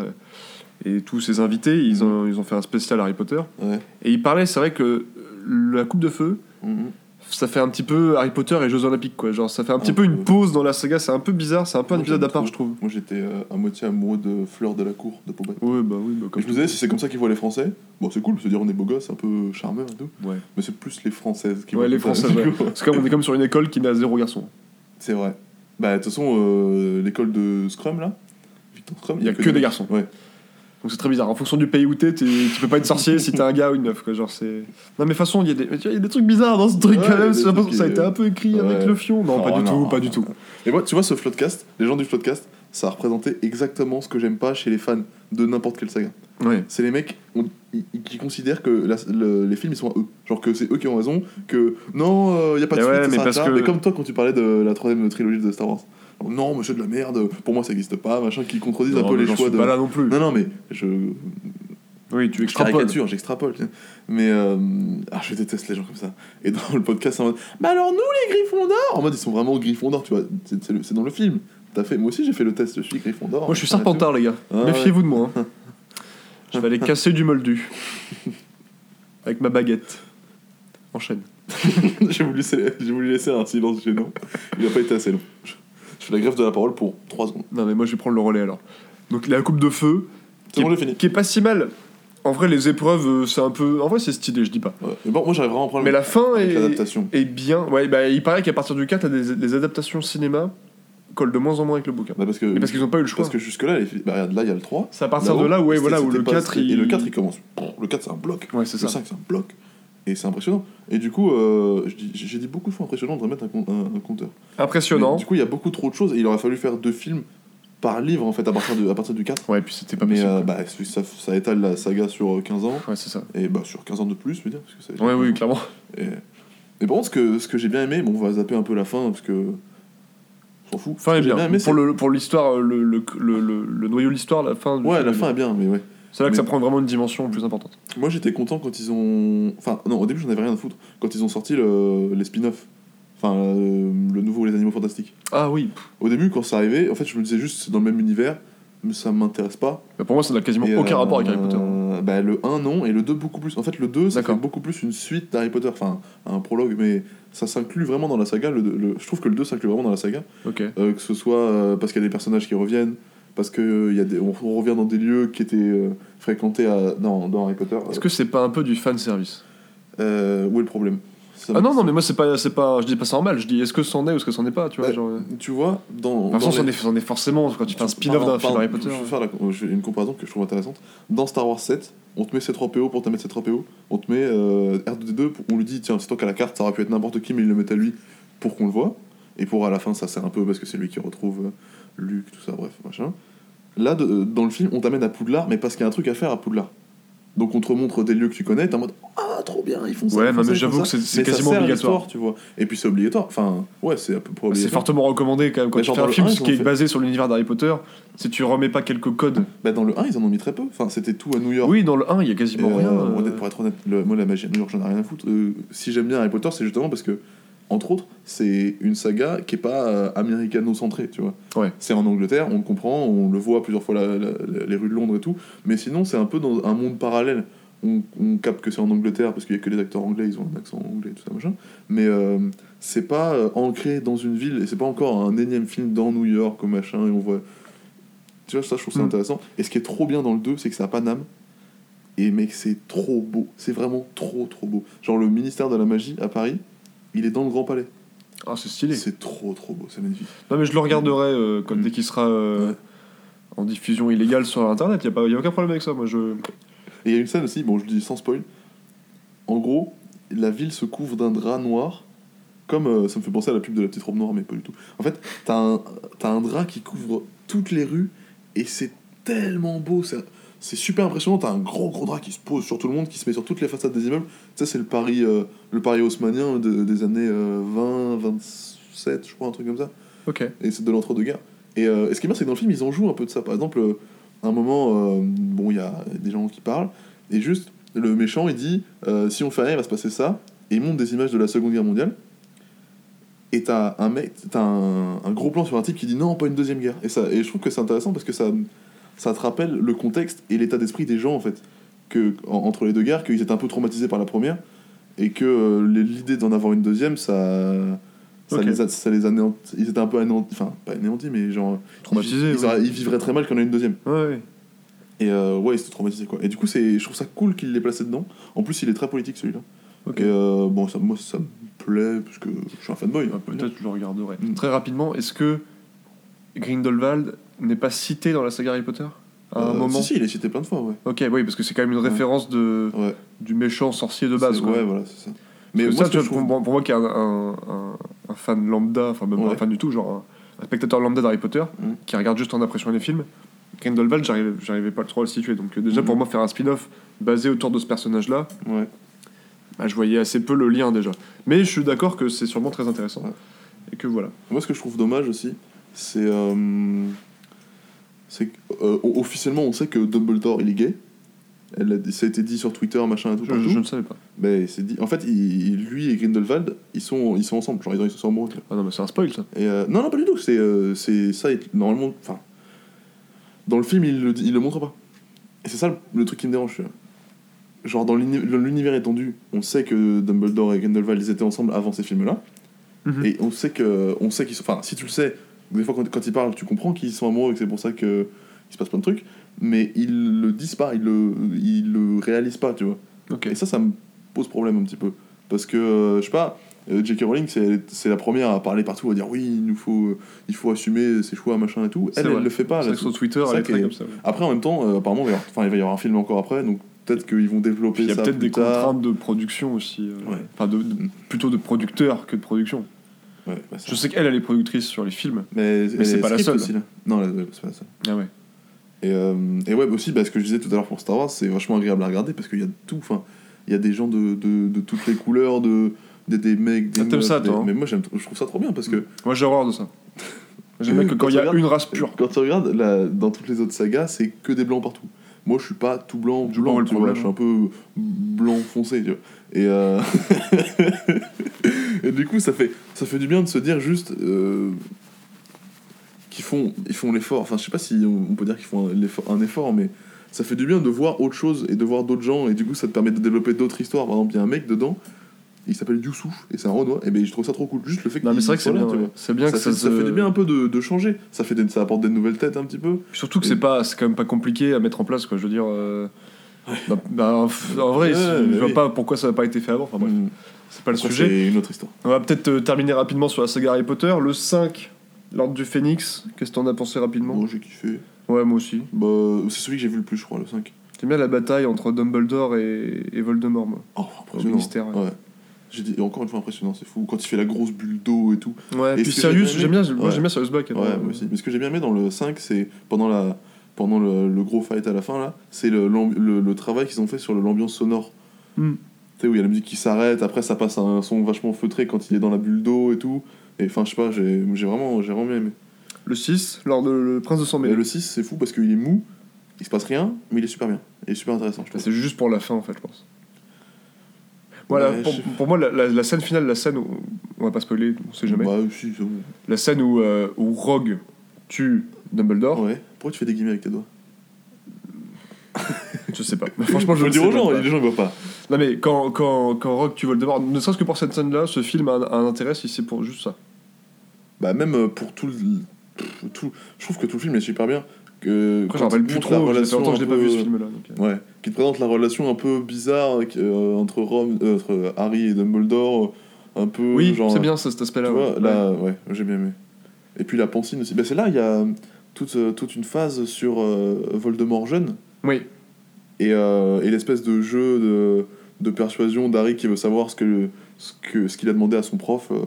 et, et tous ses invités, ils ont, ils ont fait un spécial Harry Potter. Ouais. Et ils parlaient, c'est vrai que la Coupe de Feu, Mhm. Ça fait un petit peu Harry Potter et Jeux Olympiques, quoi. Genre, ça fait un petit Un peu une pause dans la saga, c'est un peu bizarre, c'est un peu un épisode à part, je trouve. Moi j'étais euh, à moitié amoureux de Fleur de la Cour de Pobat. Ouais, bah oui, bah comme Et je me disais, si c'est comme ça qu'ils voient les Français, bon, c'est cool, se dire on est beau gosse, un peu charmeur et tout, Ouais. mais c'est plus les Françaises qui Ouais, voient les Françaises, ouais. coup. C'est comme on est comme sur une école qui n'a zéro garçon. C'est vrai. Bah, de toute façon, euh, l'école de Scrum, là, Victor Scrum, Il y a que des garçons. Ouais. Donc c'est très bizarre. En fonction du pays où t'es, tu peux pas être sorcier si t'es un gars ou une meuf. Quoi. Genre c'est. Non mais de toute façon, il y, a des- tu vois, il y a des trucs bizarres dans ce truc Ouais, quand même. ça a été un peu écrit Ouais. avec le fion. Non, pas Oh, du non, tout, pas non, du tout. Et moi, tu vois, ce Floodcast, les gens du Floodcast, ça a représenté exactement ce que j'aime pas chez les fans de n'importe quelle saga. Ouais. C'est les mecs on- qui considèrent que la- le- les films ils sont à eux. Genre que c'est eux qui ont raison, que non, il y a pas de suite, ça mais s'arrête parce que- Mais comme toi quand tu parlais de la troisième trilogie de Star Wars. Non, c'est de la merde, pour moi ça existe pas, machin, qui contredisent un peu les choix suis de. pas là non plus. Non, non, mais je, Oui, tu extrapoles. caricature, j'extrapole. Mais euh, ah, je déteste les gens comme ça. Et dans le podcast, c'est en mode Bah alors nous, les Gryffondors En mode, ils sont vraiment Gryffondors, tu vois. C'est dans le film. T'as fait... Moi aussi, j'ai fait le test, je suis Gryffondor. Moi je suis et Serpentard, les gars. Ah, Méfiez-vous de moi. hein. Je vais aller casser du moldu. Avec ma baguette. Enchaîne. j'ai voulu, voulu laisser un silence gênant. Il a pas été assez long. Fais la grève de la parole pour 3 secondes. Non mais moi je vais prendre le relais alors. Donc la coupe de feu, C'est qui, bon, j'ai fini. qui est pas si mal. En vrai, les épreuves, euh, c'est un peu. En vrai, c'est stylé, je dis pas. Ouais. Mais bon, moi, j'arrive vraiment à prendre Mais la fin avec est, l'adaptation. est bien. Ouais, bah, il paraît qu'à partir du 4, t'as des, des adaptations cinéma collent de moins en moins avec le bouquin. Bah, parce que, Mais parce qu'ils ont pas eu le choix. parce que jusque-là, les bah, regarde, là, il y a le 3. C'est à partir de là, ouais, voilà, où le pas- 4, Et il- le 4, il commence. Le 4, c'est un bloc. Ouais, c'est Le ça. 5, c'est un bloc. Et c'est impressionnant. Et du coup, euh, j'ai dit beaucoup de fois impressionnant de remettre un, un- un compteur. Impressionnant. Mais du coup, il y a beaucoup trop de choses et il aurait fallu faire deux films par livre en fait à partir, de, à partir du 4. Ouais, puis c'était pas Mais euh, bah, ça, ça étale la saga sur euh, 15 ans. Ouais, c'est ça. Et bah, sur 15 ans de plus, je veux dire. Parce que ça Ouais, 15 oui, clairement. Et, et par contre, ce que, ce que j'ai bien aimé, bon, on va zapper un peu la fin parce que. On s'en fout. Fin est j'ai bien. aimé, pour l'histoire, euh, le, le, le, le- noyau de l'histoire, la fin. du Ouais, film la fin bien. est bien, mais ouais. C'est là que mais- ça prend vraiment une dimension plus importante. Moi j'étais content quand ils ont. Enfin, non, au début j'en avais rien à foutre. Quand ils ont sorti le... les spin-offs. Enfin, euh, le nouveau Les Animaux Fantastiques. Ah oui. Au début, quand ça arrivait, en fait, je me disais juste c'est dans le même univers, mais ça m'intéresse pas. Bah, pour moi, ça n'a quasiment Et, aucun euh, rapport avec Harry Potter. bah, le 1, non, et le 2, beaucoup plus. En fait, le 2, ça fait beaucoup plus une suite d'Harry Potter. Enfin, un prologue, mais ça s'inclut vraiment dans la saga. Le, le- je trouve que le 2 s'inclut vraiment dans la saga. Ok. Euh, que ce soit euh, parce qu'il y a des personnages qui reviennent, parce que il y a des, on, on revient dans des lieux qui étaient euh, fréquentés à- dans, dans Harry Potter. Est-ce que c'est pas un peu du fan service? Euh, où est le problème? Ça Ah non, non, mais moi, c'est pas, c'est pas. Je dis pas ça en mal. Je dis est-ce que c'en est ou est-ce que c'en est pas, tu vois. Ouais. genre, euh. Tu vois, dans. De toute façon, dans c'en les- est, c'en est forcément quand tu fais un spin-off d'un film Harry Potter. Je vais faire la- une comparaison que je trouve intéressante. Dans Star Wars 7, on te met C3PO pour te mettre C3PO. On te met euh, R2D2, pour- on lui dit tiens, c'est toi qui as la carte, ça aurait pu être n'importe qui, mais il le met à lui pour qu'on le voit. Et pour à la fin, ça sert un peu parce que c'est lui qui retrouve euh, Luke, tout ça, bref, machin. Là, de- euh, dans le film, on t'amène à Poudlard, mais parce qu'il y a un truc à faire à Poudlard. Donc on te montre des lieux que tu connais, t'es en mode Ah, trop bien, ils font ça. Ouais, non, mais j'avoue que c'est- c'est quasiment obligatoire. tu vois. Et puis c'est obligatoire. Enfin, ouais, c'est à peu près C'est obligatoire. fortement recommandé quand même quand Mais tu fais un film un, ce ils qui ont est fait- basé sur l'univers d'Harry Potter. Si tu remets pas quelques codes. Bah, dans le 1, ils en ont mis très peu. Enfin, c'était tout à New York. Oui, dans le 1, il y a Et, quasiment euh, rien. moi, euh. Pour être honnête, le- moi la magie à New York, j'en ai rien à foutre. Euh, si j'aime bien Harry Potter, c'est justement parce que, entre autres, c'est une saga qui est pas euh, américano-centrée, tu vois. Ouais. C'est en Angleterre, on le comprend, on le voit plusieurs fois la- la- la- les rues de Londres et tout. Mais sinon, c'est un peu dans un monde parallèle. On, on capte que c'est en Angleterre parce qu'il y a que les acteurs anglais, ils ont un accent anglais, tout ça machin. Mais euh, c'est pas euh, ancré dans une ville et c'est pas encore un énième film dans New York ou machin et on voit. Tu vois, ça, je trouve ça Mm. intéressant. Et ce qui est trop bien dans le 2, c'est que ça a pas d'âme. Et mec, c'est trop beau. C'est vraiment trop, trop beau. Genre, le ministère de la magie à Paris, il est dans le Grand Palais. Ah, c'est stylé. C'est trop, trop beau. C'est magnifique. Non, mais je le regarderai euh, quand, Mm. dès qu'il sera euh, Ouais. en diffusion illégale sur internet. Il n'y a, a aucun problème avec ça. Moi, je. Et il y a une scène aussi, bon, je le dis sans spoil. En gros, la ville se couvre d'un drap noir. Comme euh, ça me fait penser à la pub de la petite robe noire, mais pas du tout. En fait, t'as un, t'as un drap qui couvre toutes les rues et c'est tellement beau. C'est, c'est super impressionnant. T'as un gros gros drap qui se pose sur tout le monde, qui se met sur toutes les façades des immeubles. Ça, c'est le Paris, euh, le Paris haussmanien de- des années euh, 20, 27, je crois, un truc comme ça. Ok. Et c'est de l'entre-deux-guerres. Et, euh, et ce qui est bien, c'est que dans le film, ils en jouent un peu de ça. Par exemple, euh, à un moment, euh, bon, il y a des gens qui parlent, et juste, le méchant, il dit euh, si on fait rien, il va se passer ça. Et il montre des images de la Seconde Guerre mondiale. Et t'as un mec, t'as un, un gros plan sur un type qui dit non, pas une deuxième guerre. Et, ça, et je trouve que c'est intéressant parce que ça, ça te rappelle le contexte et l'état d'esprit des gens, en fait, que, en- entre les deux guerres, qu'ils étaient un peu traumatisés par la première, et que euh, l'idée d'en avoir une deuxième, ça. Ça, les a, ça les anéant- Ils étaient un peu anéantis, enfin, pas anéantis, mais genre. Traumatisés, Ils, vivraient très mal y en ait une deuxième. Ouais, ouais. Et euh, ouais, ils étaient traumatisés, quoi. Et du coup, c'est, je trouve ça cool qu'il l'ait placé dedans. En plus, il est très politique, celui-là. Ok. Et euh, bon, ça, moi, ça me plaît, parce que je suis un fanboy. Ah, Peut-être je le regarderai. Mm. Très rapidement, est-ce que Grindelwald n'est pas cité dans la saga Harry Potter à un Euh, moment Si, si, il est cité plein de fois, ouais. Ok, oui, parce que c'est quand même une référence de, Ouais. du méchant sorcier de base. Quoi. Ouais, voilà, c'est ça. Mais moi, ça, ce tu vois, pour, moi- pour moi qui est un, un- un- un fan lambda, enfin même pas un fan du tout, genre un, spectateur lambda d'Harry Potter, Mm. qui regarde juste en appréciant les films, Grindelwald, j'arrivais, j'arrivais pas trop à le situer. Donc euh, déjà, Mhm. pour moi, faire un spin-off basé autour de ce personnage-là, bah, je voyais assez peu le lien déjà. Mais je suis d'accord que c'est sûrement très intéressant. Et que voilà. Moi, ce que je trouve dommage aussi, c'est. euh, c'est euh, officiellement, on sait que Dumbledore, il est gay. Elle a dit- ça a été dit sur Twitter, machin et tout. Je, je ne savais pas. Ben, c'est dit. En fait, il- lui et Grindelwald, ils sont, ils sont ensemble. Genre, ils, ils sont amoureux. Ah non, mais c'est un spoil ça. Et euh, non, non, pas du tout. C'est euh, c'est ça. il- normalement, enfin, dans le film, il le, il le montre pas. Et c'est ça le, le truc qui me dérange. Genre dans l'univers étendu, on sait que Dumbledore et Grindelwald ils étaient ensemble avant ces films-là, Mhm. et on sait que, on sait qu'ils sont. Enfin, si tu le sais, des fois quand, quand ils parlent, tu comprends qu'ils sont amoureux et que c'est pour ça que il se passe plein de trucs. Mais ils le disent pas, ils le, ils le réalisent pas, tu vois. Et ça, ça me pose problème un petit peu. Parce que, euh, je sais pas, euh, J.K. Rowling, c'est la première à parler partout, à dire oui, il nous faut, il faut assumer ses choix, machin et tout. Elle, elle le fait pas. C'est sur Twitter, elle ça est très comme ça. ouais. Après, en même temps, euh, apparemment, il va y avoir- enfin, il va y avoir un film encore après, donc peut-être qu'ils vont développer Puis il y a ça peut-être des tard. contraintes de production aussi. euh, Ouais. Enfin, de, de- plutôt de producteur que de production. Ouais, bah, ça. Je sais qu'elle, elle est productrice sur les films. Mais, Mais c'est pas la seule. Aussi, là. Non, là, c'est pas la seule. Ah ouais. Et, euh, et ouais, bah aussi, bah, ce que je disais tout à l'heure pour Star Wars, c'est vachement agréable à regarder parce qu'il y a de tout. Enfin, il y a des gens de, de, de toutes les couleurs, de, des, des mecs, des Ah, t'aimes meufs, ça, des- toi, hein Mais moi, j'aime, je trouve ça trop bien parce que Moi, j'ai horreur de ça. J'aime bien que quand Quand il y a regardes- une race pure. quand tu regardes la- dans toutes les autres sagas, c'est que des blancs partout. Moi, je suis pas tout blanc, Je blanc, vois le tu vois, problème, je suis un peu blanc foncé, tu vois. Et, euh, et du coup, ça fait, ça fait du bien de se dire juste euh, qu'ils font, ils font l'effort. Enfin, je sais pas si on, on peut dire qu'ils font un effort, un effort, mais ça fait du bien de voir autre chose et de voir d'autres gens. Et du coup, ça te permet de développer d'autres histoires. Par exemple, il y a un mec dedans, il s'appelle Youssouf, et c'est un Renoir. Et ben, je trouve ça trop cool. Juste le fait Non, mais qu'il c'est vrai que c'est là, bien. tu ouais. vois. C'est bien ça, que fait, ça, ça fait du bien un peu de, de changer. Ça, fait des- ça apporte des nouvelles têtes un petit peu. Surtout que c'est pas, c'est quand même pas compliqué à mettre en place, quoi. Je veux dire. euh, bah, bah, en vrai, Ouais, je vois oui. pas pourquoi ça n'a pas été fait avant. Enfin bref, Mm. C'est pas le sujet. C'est une autre histoire. On va peut-être euh, terminer rapidement sur la saga Harry Potter. Le 5, l'ordre du Phénix. Qu'est-ce que t'en as pensé rapidement? Moi, j'ai kiffé. Ouais, moi aussi. Bah, c'est celui que j'ai vu le plus, je crois, le 5. J'aime bien la bataille entre Dumbledore et, et Voldemort, moi. Oh, impressionnant. ministère, ouais. ouais. J'ai dit, encore une fois, impressionnant, c'est fou. Quand il fait la grosse bulle d'eau et tout. Ouais, Et puis Sirius, j'ai j'aime bien moi j'aime bien Sirius Black. Ouais, alors, moi aussi. Mais ce que j'ai bien aimé dans le 5, c'est pendant, la, pendant le, le gros fight à la fin, là, c'est le, le, le travail qu'ils ont fait sur l'ambiance sonore. Hmm. Sais, où il y a la musique qui s'arrête, après ça passe à un son vachement feutré quand il est dans la bulle d'eau et tout. Et enfin, je sais pas, j'ai vraiment, j'ai vraiment bien aimé. Le 6, lors de Le Prince de Sang Mais Mêlé. le 6, c'est fou parce qu'il est mou, il se passe rien, mais il est super bien. Il est super intéressant, je Bah, c'est juste pour la fin, en fait, je pense. Voilà, Ouais, pour, je- pour moi, la, la- la scène finale, la scène où. On va pas spoiler, on sait jamais. Bah, si, bon. La scène où, euh, où Rogue tue Dumbledore, Ouais. Pourquoi tu fais des guillemets avec tes doigts? Je sais pas. Franchement, je Faut le dire sais aux gens, pas. les gens ne voient pas. Non, mais quand, quand, quand Rogue tue Voldemort, ne serait-ce que pour cette scène-là, ce film a un, a un intérêt si c'est pour juste ça. Bah, même euh, pour tout le. Tout, je trouve que tout le film est super bien. Que, Après, je rappelle plus la trop, ça fait relation longtemps que je l'ai pas vu ce film-là. donc, euh. Ouais, qui te présente la relation un peu bizarre euh, entre, Ron, euh, entre Harry et Dumbledore, un peu Oui, genre. c'est bien ça, cet aspect-là. Tu ouais. vois, là, ouais, j'ai bien aimé. Et puis la pancine aussi. Bah, c'est là, il y a toute, toute une phase sur euh, Voldemort jeune Oui, et, euh, et l'espèce de jeu de, de persuasion d'Harry qui veut savoir ce que ce que ce qu'il a demandé à son prof. euh,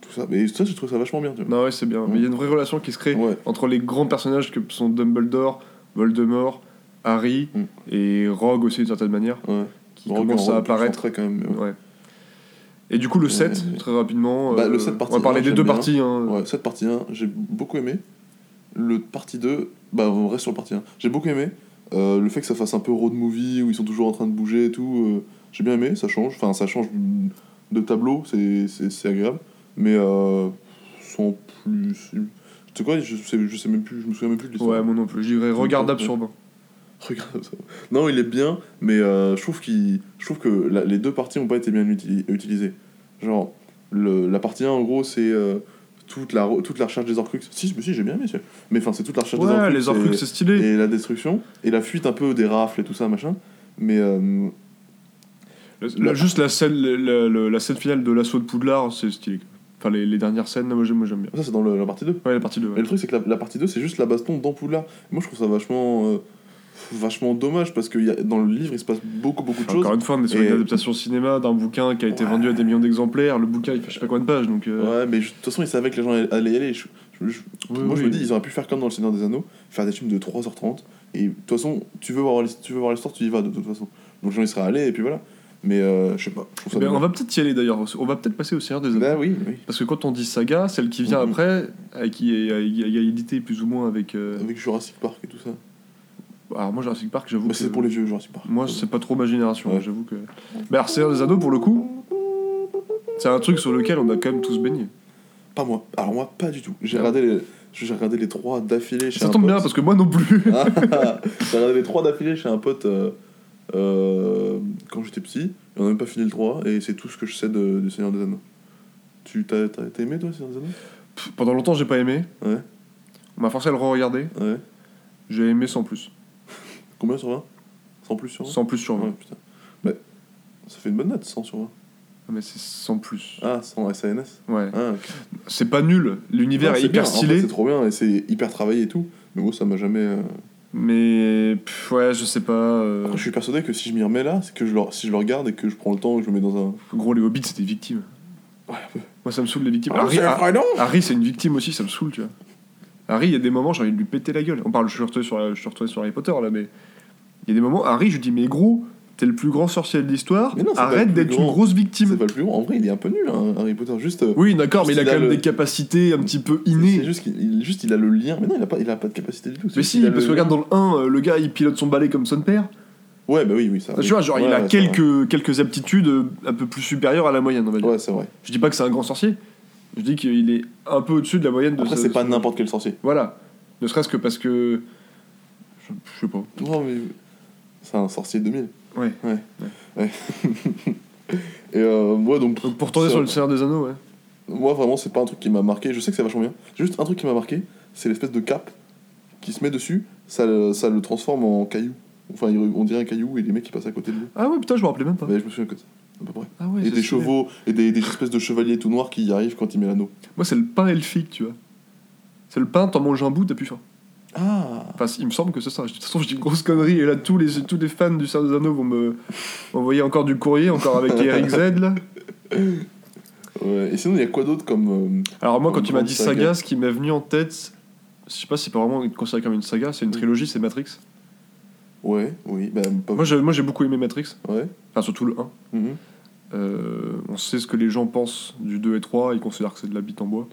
tout ça. Mais ça, je trouve ça vachement bien. Tu vois. non, ouais, c'est bien. Mais il y a une vraie relation qui se crée Ouais. entre les grands personnages que sont Dumbledore, Voldemort, Harry Mm. et Rogue aussi d'une certaine manière, qui Rogue, commencent en à Rogue, apparaître. quand même. Et du coup, le Ouais, 7, ouais. très rapidement. Bah, le euh, 7 partie on va parler des deux bien. parties. Hein. Ouais, cette partie 1, j'ai beaucoup aimé. Le partie 2, bah on reste sur le partie 1. J'ai beaucoup aimé. Euh, le fait que ça fasse un peu road movie où ils sont toujours en train de bouger et tout, euh, j'ai bien aimé, ça change. Enfin, ça change de tableau, c'est, c'est, c'est agréable. Mais euh, sans plus. Tu sais quoi, je sais, je sais même plus, je me souviens même plus de l'histoire. Ouais, moi non plus. Je dirais. Regarde ça. Non, il est bien, mais je trouve, je trouve que la- les deux parties n'ont pas été bien uti- utilisées. Genre, le, la partie 1, en gros, c'est toute, la, toute la recherche des Horcruxes. Si, mais si, j'ai bien aimé. Mais enfin, c'est toute la recherche des Ouais, Horcruxes. les Horcruxes, et- c'est stylé. et la destruction, et la fuite un peu des rafles et tout ça, machin. Mais euh, Le- juste la scène, la, la- la scène finale de l'assaut de Poudlard, c'est stylé. Enfin, les, les dernières scènes, moi j'aime moi, j'aime bien. ça, c'est dans le- la partie 2. Ouais, la partie 2. Mais le truc, c'est que la, la partie 2, c'est juste la baston dans Poudlard. Moi, je trouve ça vachement, euh, vachement dommage parce que y a, dans le livre, il se passe beaucoup, beaucoup de choses. Encore une fois, on est sur Et- une adaptation cinéma d'un bouquin qui a été Ouais. vendu à des millions d'exemplaires. Le bouquin, il fait je sais pas combien de pages, donc. euh, Ouais, mais de toute façon, ils savaient que les gens allaient y aller. Je- je- je- oui, moi, je me dis, ils auraient pu faire comme dans Le Seigneur des Anneaux, faire des films de 3h30. Et de toute façon, tu veux voir l'his- tu veux voir l'histoire, tu y vas de toute façon. Donc, les gens, ils seraient allés, et puis voilà. Mais euh, je sais pas, je ça Mais on va peut-être y aller d'ailleurs. On va peut-être passer au Seigneur des Anneaux. Bah oui, oui. Parce que quand on dit saga, celle qui vient Mhm. après, qui est, édité plus ou moins avec. euh, Avec Jurassic Park et tout ça. Alors moi, Jurassic Park, j'avoue. Bah, que- c'est pour les vieux Jurassic Park. Moi, c'est pas trop ma génération, Ouais. j'avoue que. Mais alors, Seigneur des Anneaux, pour le coup, c'est un truc sur lequel on a quand même tous baigné. Pas moi. Alors, moi, pas du tout. J'ai regardé, les... j'ai regardé les trois d'affilée chez Ça un tombe pote. bien parce que moi non plus. Ah, J'ai regardé les trois d'affilée chez un pote euh, euh, quand j'étais petit. Et on n'a même pas fini le 3, et c'est tout ce que je sais de, du Seigneur des Anneaux. Tu t'as, aimé toi, Seigneur des Anneaux Pff, Pendant longtemps, j'ai pas aimé. Ouais. On m'a forcé à le re-regarder. Ouais. J'ai aimé sans plus. Combien sur 20 100 plus sur 20 Sans plus sur 20. Ouais, putain. Bah, ça fait une bonne note, 100 sur 20. Ah, Mais c'est sans plus. Ah, 100 SANS Ouais. Ah, ok. C'est pas nul. L'univers est c'est hyper bien. En stylé. fait, c'est trop bien, et c'est hyper travaillé et tout. Mais moi, ça m'a jamais. euh, Mais pff, ouais, je sais pas. euh, Après, je suis persuadé que si je m'y remets là, c'est que je le, si je le regarde et que je prends le temps et que je le mets dans un. Gros, les hobbits, c'est des victimes. Ouais. Moi, ça me saule les victimes. Ah, Harry, Harry, c'est une victime aussi, ça me saoule, tu vois. Harry, il y a des moments, j'ai envie de lui péter la gueule. On parle, je suis retourné sur, je suis retourné sur Harry Potter là, mais il y a des moments, Harry, je lui dis, mais gros, t'es le plus grand sorcier de l'histoire, Mais non, c'est pas le arrête plus d'être une grand. grosse C'est victime. pas le plus grand. En vrai, il est un peu nul, hein, Harry Potter. Juste. euh, Oui, d'accord, mais il a quand même des capacités un petit peu C'est innées. juste qu'il il- juste, il a le lien. Mais non, il a pas, il a pas de capacité du tout. C'est Mais juste si, qu'il a parce le que regarde dans le 1, euh, le gars, il pilote son balai comme son père. Ouais, bah oui, oui, ça. tu vois, genre, il Ouais, a ouais, c'est vrai. quelques, quelques aptitudes euh, un peu plus supérieures à la moyenne, on va dire. Ouais, c'est vrai. Je dis pas que c'est un grand sorcier, je dis qu'il est un peu au-dessus de la moyenne de Après, ce- c'est pas n'importe quel sorcier. Voilà. Ne serait-ce que parce que. Je, je sais pas. Non, mais. C'est un sorcier 2000. Ouais. Ouais. ouais. Et euh, moi, donc. Donc pour tourner sur le Seigneur des Anneaux, ouais. Moi, vraiment, c'est pas un truc qui m'a marqué. Je sais que c'est vachement bien. Juste un truc qui m'a marqué, c'est l'espèce de cape qui se met dessus. Ça, le- ça le transforme en caillou. Enfin, on dirait un caillou et les mecs qui passent à côté de lui. Ah ouais, putain, je me rappelais même pas. Mais je me souviens que ça, à peu près. Ah ouais, et des chevaux, et des, des espèces de chevaliers tout noirs qui y arrivent quand il met l'anneau. Moi, c'est le pain elfique, tu vois. C'est le pain, t'en manges un bout, t'as plus faim. Ah Enfin, il me semble que c'est ça. De toute façon, je dis une grosse connerie, et là, tous les, tous les fans du Seigneur des Anneaux vont me envoyer encore du courrier, encore avec Eric Z, là. Ouais. Et sinon, il y a quoi d'autre comme. euh, Alors, moi, quand tu m'as dit saga. saga, ce qui m'est venu en tête, je sais pas si c'est pas vraiment considéré comme une saga, c'est une trilogie, c'est Matrix. Ouais, oui. Bah, pas Moi, j'ai, moi, j'ai beaucoup aimé Matrix, Ouais. enfin surtout le 1. Mhm. Euh, on sait ce que les gens pensent du 2 et 3, ils considèrent que c'est de la bite en bois.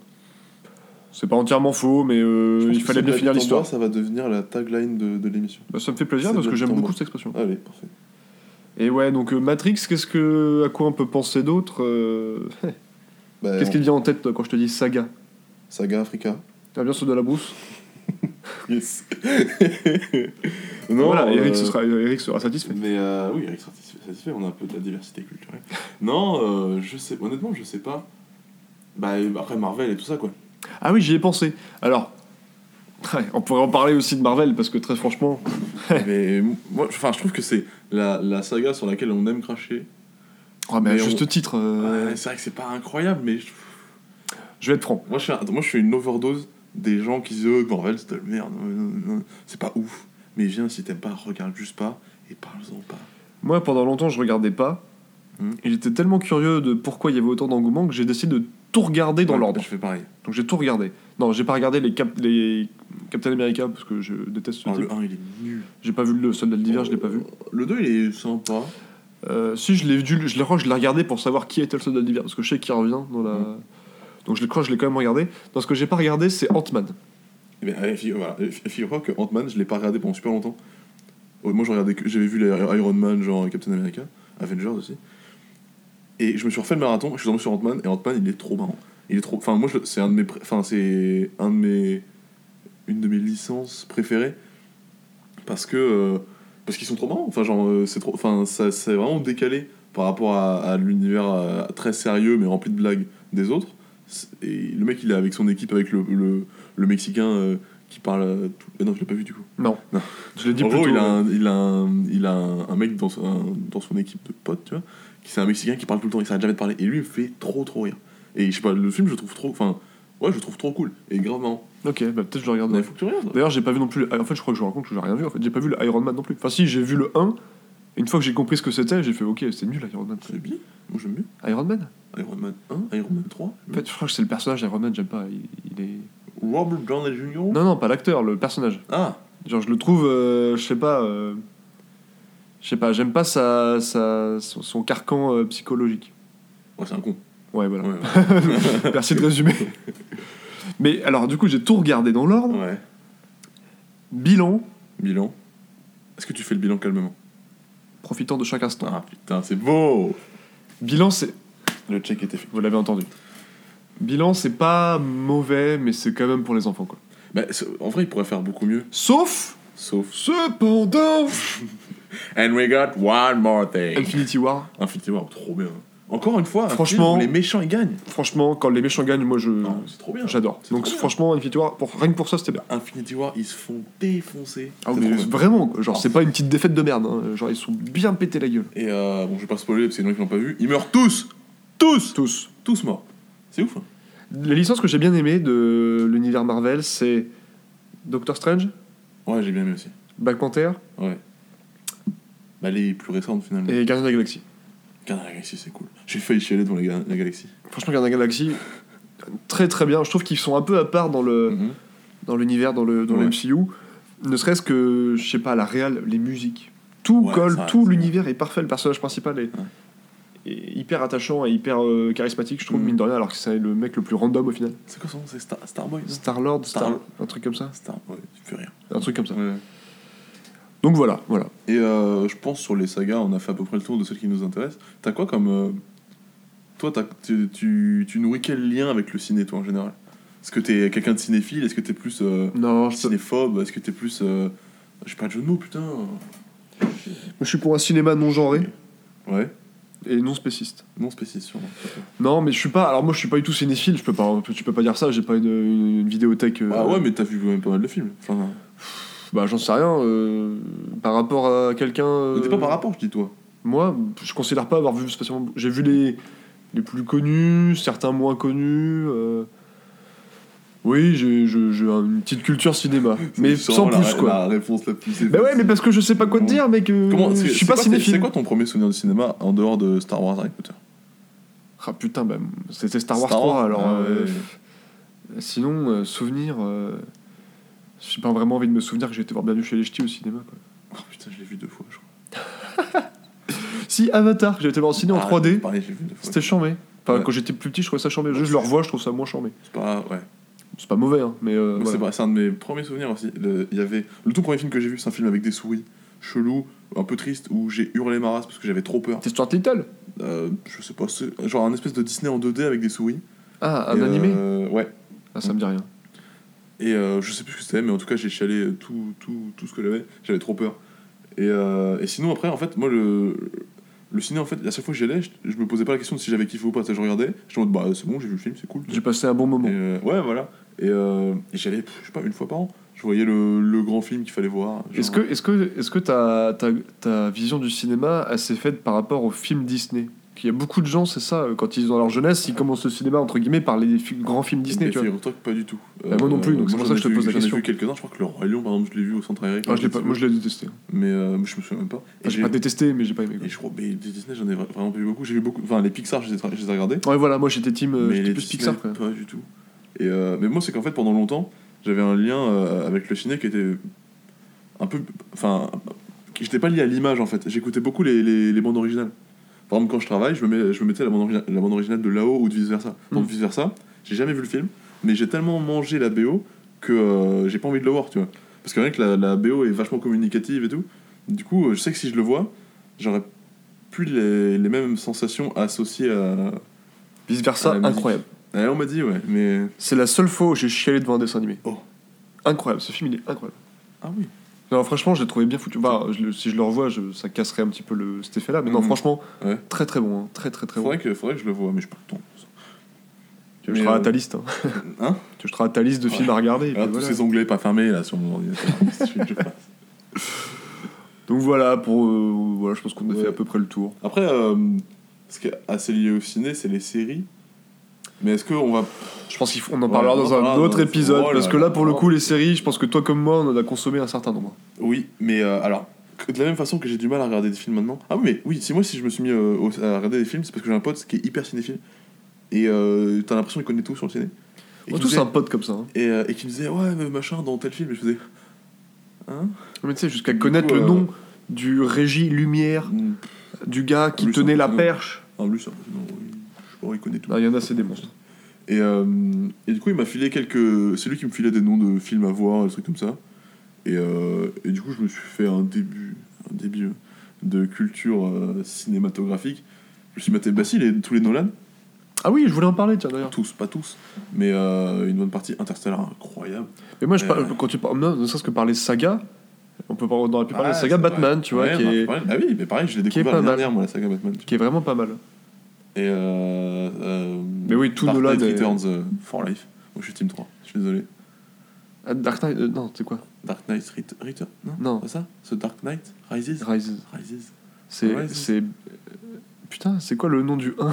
C'est pas entièrement faux, mais euh, il fallait bien finir l'histoire. Ça va devenir la tagline de, de l'émission. Bah, ça me fait plaisir parce que j'aime beaucoup cette expression. Allez, parfait. Et ouais, donc euh, Matrix, qu'est-ce que, à quoi on peut penser d'autre euh, Bah, Qu'est-ce qui te vient en tête toi, quand je te dis saga Saga Africa. T'as bien ceux de la brousse Yes. Voilà, euh, Eric, ce sera, Eric sera satisfait. Mais oui, Eric sera satisfait, satisfait, on a un peu de la diversité culturelle. Non, je sais, honnêtement, je sais pas. Bah, après Marvel et tout ça, quoi. Ah oui, j'y ai pensé. Alors, ouais, on pourrait en parler aussi de Marvel parce que très franchement, mais moi, enfin, je trouve que c'est la, la saga sur laquelle on aime cracher. ah, mais à juste on- titre, euh, Ouais, c'est vrai que c'est pas incroyable, mais je, je vais être franc. moi, je suis, un- moi, je suis une overdose des gens qui disent oh, Marvel, c'est de la merde, c'est pas ouf. Mais viens, si t'aimes pas, regarde juste pas et parle-en pas. Moi, pendant longtemps, je regardais pas. Hmm. Et j'étais tellement curieux de pourquoi il y avait autant d'engouement que j'ai décidé de tout regarder dans Ouais, l'ordre. Je fais pareil. Donc j'ai tout regardé. Non, j'ai pas regardé les, Cap- les Captain America parce que je déteste ce type. le 1, il est nul. J'ai pas vu le Soldat d'hiver, je l'ai pas vu. Le 2, il est sympa. Euh, si, je l'ai vu, je l'ai je regardé pour savoir qui était le Soldat d'hiver parce que je sais qu'il revient dans la. Donc je crois que je l'ai quand même regardé. Dans ce que j'ai pas regardé, c'est Ant-Man. Eh bien, figure- voilà. Euh, Figure-toi que Ant-Man, je l'ai pas regardé pendant super longtemps. Oh, Moi, je regardais que- j'avais vu les Iron Man, genre Captain America, Avengers aussi. Et je me suis refait le marathon, je suis tombé sur Ant-Man, et Ant-Man, il est trop marrant. Il est trop. Enfin, moi, je- c'est un de mes. Enfin, c'est un de mes. Une de mes licences préférées. Parce que. euh, parce qu'ils sont trop marrants. Enfin, genre, euh, c'est trop. Enfin, ça, c'est vraiment décalé par rapport à, à l'univers euh, très sérieux, mais rempli de blagues des autres. Et le mec, il est avec son équipe, avec le, le, le Mexicain euh, qui parle. tout... non, je l'ai pas vu du coup. Non. Non. Je l'ai dit en plutôt. gros, il a, un, il a, un, il a un, un mec dans, son- un- dans son équipe de potes, tu vois, c'est un Mexicain qui parle tout le temps, il s'arrête jamais de parler. Et lui, il me fait trop, trop rire. Et je sais pas, le film, je le trouve trop. Enfin, ouais, je le trouve trop cool. Et grave marrant. Ok, bah peut-être je le Il regarderai. faut que tu regardes. D'ailleurs, j'ai pas vu non plus. En fait, je crois que je raconte que j'ai rien vu. En fait, j'ai pas vu le Iron Man non plus. Enfin, si, j'ai vu le 1. Et une fois que j'ai compris ce que c'était, j'ai fait OK, c'est nul Iron Man. C'est bien. Moi, j'aime bien. Iron Man? Iron Man 1, Iron Man 3. En fait, je crois que c'est le personnage Iron Man, j'aime pas. Il, il est. Robert Downey Jr. Non, non, pas l'acteur, le personnage. Ah, Genre, je le trouve, euh, je sais pas. euh, Je sais pas, j'aime pas sa, sa, son, son carcan euh, psychologique. ouais, c'est un con. Ouais, voilà. Ouais, ouais. Merci de résumer. Mais alors, du coup, j'ai tout regardé dans l'ordre. ouais. Bilan, Bilan. Est-ce que tu fais le bilan calmement? Profitant de chaque instant. Ah putain, c'est beau Bilan, c'est. Le check était fait. Vous l'avez entendu. Bilan, c'est pas mauvais, mais c'est quand même pour les enfants, quoi. Bah, en vrai, il pourrait faire beaucoup mieux. Sauf, Sauf. cependant, And we got one more thing. Infinity War. Infinity War, trop bien. Encore une fois, Franchement- film où les méchants ils gagnent. Franchement, quand les méchants gagnent, moi, je. Non, c'est trop bien. J'adore. Donc, trop bien. franchement, Infinity War, pour, rien que pour ça, c'était bien. Infinity War, ils se font défoncer. Ah, C'est mais vraiment, genre, c'est pas une petite défaite de merde. hein. Genre, ils sont bien pétés la gueule. Et euh, bon, je vais pas spoiler parce que les gens qui l'ont pas vu, ils meurent tous Tous Tous. Tous morts. C'est ouf. Hein. Les licences que j'ai bien aimées de l'univers Marvel, c'est Doctor Strange, Ouais, j'ai bien aimé aussi. Black Panther Ouais. Bah, les plus récentes finalement. et Guardians of la Galaxie. Gardien de la Galaxie, c'est cool. J'ai failli chialer devant les Gardiens de la Galaxie. Franchement, Guardians of la Galaxie, très très bien. Je trouve qu'ils sont un peu à part dans le Mhm. dans l'univers, dans le, dans Ouais. MCU. Ne serait-ce que, je sais pas, la réal, les musiques. Tout Ouais, colle, ça, tout l'univers est parfait. Le personnage principal est, est hyper attachant et hyper euh, charismatique, je trouve, Mhm. mine de rien, alors que c'est le mec le plus random au final. C'est quoi son nom? C'est Star Starboy Star-Lord, Star, Star- un truc comme ça. Star. Ouais, tu fais rien. Un truc comme ça. Ouais. Donc voilà, voilà. Et euh, je pense sur les sagas, on a fait à peu près le tour de celles qui nous intéressent. T'as quoi comme. euh, Toi, t'as- tu, tu, tu nourris quel lien avec le ciné, toi, en général? Est-ce que t'es quelqu'un de cinéphile? Est-ce que t'es plus euh, Non, je, cinéphobe? Est-ce que t'es plus. J'ai pas de jeu de mots, putain. je suis pour un cinéma non genré Ouais, et non spéciste. non spécifique, sûrement. Non, mais je suis pas. Alors moi, je suis pas du tout cinéphile. Je peux pas. Tu peux pas dire ça. J'ai pas une, une, une vidéothèque. Ah ouais, mais t'as vu quand même pas mal de films. Enfin, Bah, j'en sais rien. euh, par rapport à quelqu'un. euh, t'es pas par rapport, je dis toi. Moi, je considère pas avoir vu spécialement. J'ai vu les, les plus connus, certains moins connus. euh, Oui, j'ai une petite culture cinéma, mais sans plus la, quoi. La réponse la plus. Bah ouais, mais parce que je sais pas quoi te dire, mec. Comment, je suis pas quoi, cinéphile. C'est quoi ton premier souvenir de cinéma en dehors de Star Wars Harry Potter? Ah putain, bah, c'était Star Wars Star 3, Wars alors. Ah euh, ouais. Sinon, souvenir. J'ai pas vraiment envie de me souvenir que j'ai été voir Bienvenue chez les Ch'tis au cinéma. Quoi. Oh putain, je l'ai vu deux fois, je crois. Si, Avatar, j'ai été voir en ciné en Ah, 3D, Pareil, j'ai vu deux fois. c'était chambé. Enfin, Ouais. quand j'étais plus petit, je trouvais ça chambé. Je, je le revois, je trouve ça moins chambé. C'est pas. Ouais. C'est pas mauvais, hein, mais. euh, voilà. c'est un de mes premiers souvenirs aussi. Le, il y avait... le tout premier film que j'ai vu, c'est un film avec des souris, chelou, un peu triste, où j'ai hurlé ma race parce que j'avais trop peur. C'est Stuart Little Euh, je sais pas, genre un espèce de Disney en 2D avec des souris. Ah, un Et, animé? euh, Ouais. Ah, ça me dit rien. Et euh, je sais plus ce que c'était, mais en tout cas, j'ai chialé tout, tout, tout ce que j'avais. J'avais trop peur. Et, euh, et sinon, après, en fait, moi, le, le ciné, en fait, à chaque fois que j'y allais, je, je me posais pas la question de si j'avais kiffé ou pas. Je regardais, j'étais en mode, bah, c'est bon, j'ai vu le film, c'est cool. J'ai passé un bon moment. Et, euh, ouais, voilà. Et, euh, et j'allais, je sais pas, une fois par an. Je voyais le, le grand film qu'il fallait voir. Est-ce que, est-ce que, est-ce que ta, ta, ta vision du cinéma s'est faite par rapport aux films Disney? Il y a beaucoup de gens, c'est ça, euh, quand ils sont dans leur jeunesse, ils commencent le cinéma entre guillemets par les fi- grands films Disney, tu vois. que pas du tout. Bah, moi non plus, donc c'est moi, pour ça que je te pose la J'en ai question. vu quelques-uns, je crois que le Roi Lion, par exemple, je l'ai vu au centre aéré. Ah, je l'ai pas, moi je l'ai détesté. Mais euh, je me souviens même pas. Enfin, j'ai pas détesté, mais j'ai pas aimé. quoi. Et je crois, mais Disney, j'en ai vra- vraiment vu beaucoup. J'ai vu beaucoup. Enfin, les Pixar, je les ai, regardés. Ouais, voilà, moi j'étais team, euh, mais les plus Disney, Pixar. Quoi. Pas du tout. Et euh, mais moi, c'est qu'en fait, pendant longtemps, j'avais un lien euh, avec le ciné qui était un peu. Enfin, j'étais pas lié à l'image en fait. J'écoutais beaucoup les, les, les bandes originales. Par exemple, quand je travaille, je me, mets, je me mettais la bande, origina- la bande originale de là-haut ou de vice versa. Donc, Mm. vice versa, j'ai jamais vu le film, mais j'ai tellement mangé la BO que euh, j'ai pas envie de le voir, tu vois. Parce que rien que la, la BO est vachement communicative et tout. Du coup, euh, je sais que si je le vois, j'aurais plus les, les mêmes sensations associées à. Vice versa, la musique. incroyable. Ouais, on m'a dit, ouais, mais. C'est la seule fois où j'ai chialé devant un dessin animé. Oh. Incroyable, ce film il est incroyable. Ah oui. Non, franchement, je l'ai trouvé bien foutu. Bah, je si je le revois, je- ça casserait un petit peu le, cet effet-là. Mais non, Mhm. franchement, Ouais. très très bon. hein. Très très très bon. Faudrait que, faudrait que je le vois, mais je pas le temps. Tu ajouteras à euh, ta liste. Hein. Hein Tu ajouteras à ta liste de Ouais. films à regarder. Ah, tous voilà. ces onglets pas fermés là sur mon ordinateur. Je Donc voilà, pour, euh, voilà, je pense qu'on a fait à peu près le tour. Après, euh, ce qui est assez lié au ciné, c'est les séries. Mais est-ce qu'on va. Je pense qu'on en parlera dans un autre épisode. Oh parce que là, pour le coup, les séries, je pense que toi comme moi, on en a consommé un certain nombre. Oui, mais euh, alors, de la même façon que j'ai du mal à regarder des films maintenant. Ah oui, mais oui, si moi, si je me suis mis euh, à regarder des films, c'est parce que j'ai un pote qui est hyper cinéphile. Et euh, t'as l'impression qu'il connaît tout sur le ciné. Et Moi, tous disait- un pote comme ça. hein. et, et qui me disait, ouais, mais machin, dans tel film. Et je faisais. Hein? Mais tu sais, jusqu'à connaître coup, le nom du régie lumière, Hmm, du gars qui tenait c'est la perche. En plus, hein, non, il- pas, il connaît tout. Ah, Il y en a, c'est des monstres. Et, euh, et du coup, il m'a filé quelques. C'est lui qui me filait des noms de films à voir, des trucs comme ça. Et, euh, et du coup, je me suis fait un début, un début de culture euh, cinématographique. Je me suis maté bah, si, les, tous les Nolan, Ah oui, je voulais en parler, tiens d'ailleurs. tous, pas tous, mais une bonne partie. Interstellar, incroyable. Mais moi, je parle, quand tu parles, non, ne serait-ce que parler saga, on peut pas, on aurait pu parler de Ah, saga c'est Batman, vrai. tu vois, Ouais, qui, est. Ah oui, mais pareil, je l'ai découvert dernière, moi, la saga Batman. qui est vraiment pas mal. Et euh, euh, Mais oui, tout Dark Knight Returns euh, for Life. Moi, je suis Team 3, je suis désolé. Ah, Dark Knight, euh, non, c'est quoi? Dark Knight Ret- Return Non, Non. ça? Ce Dark Knight Rises? Rises. Rises. C'est. Putain, c'est quoi le nom du 1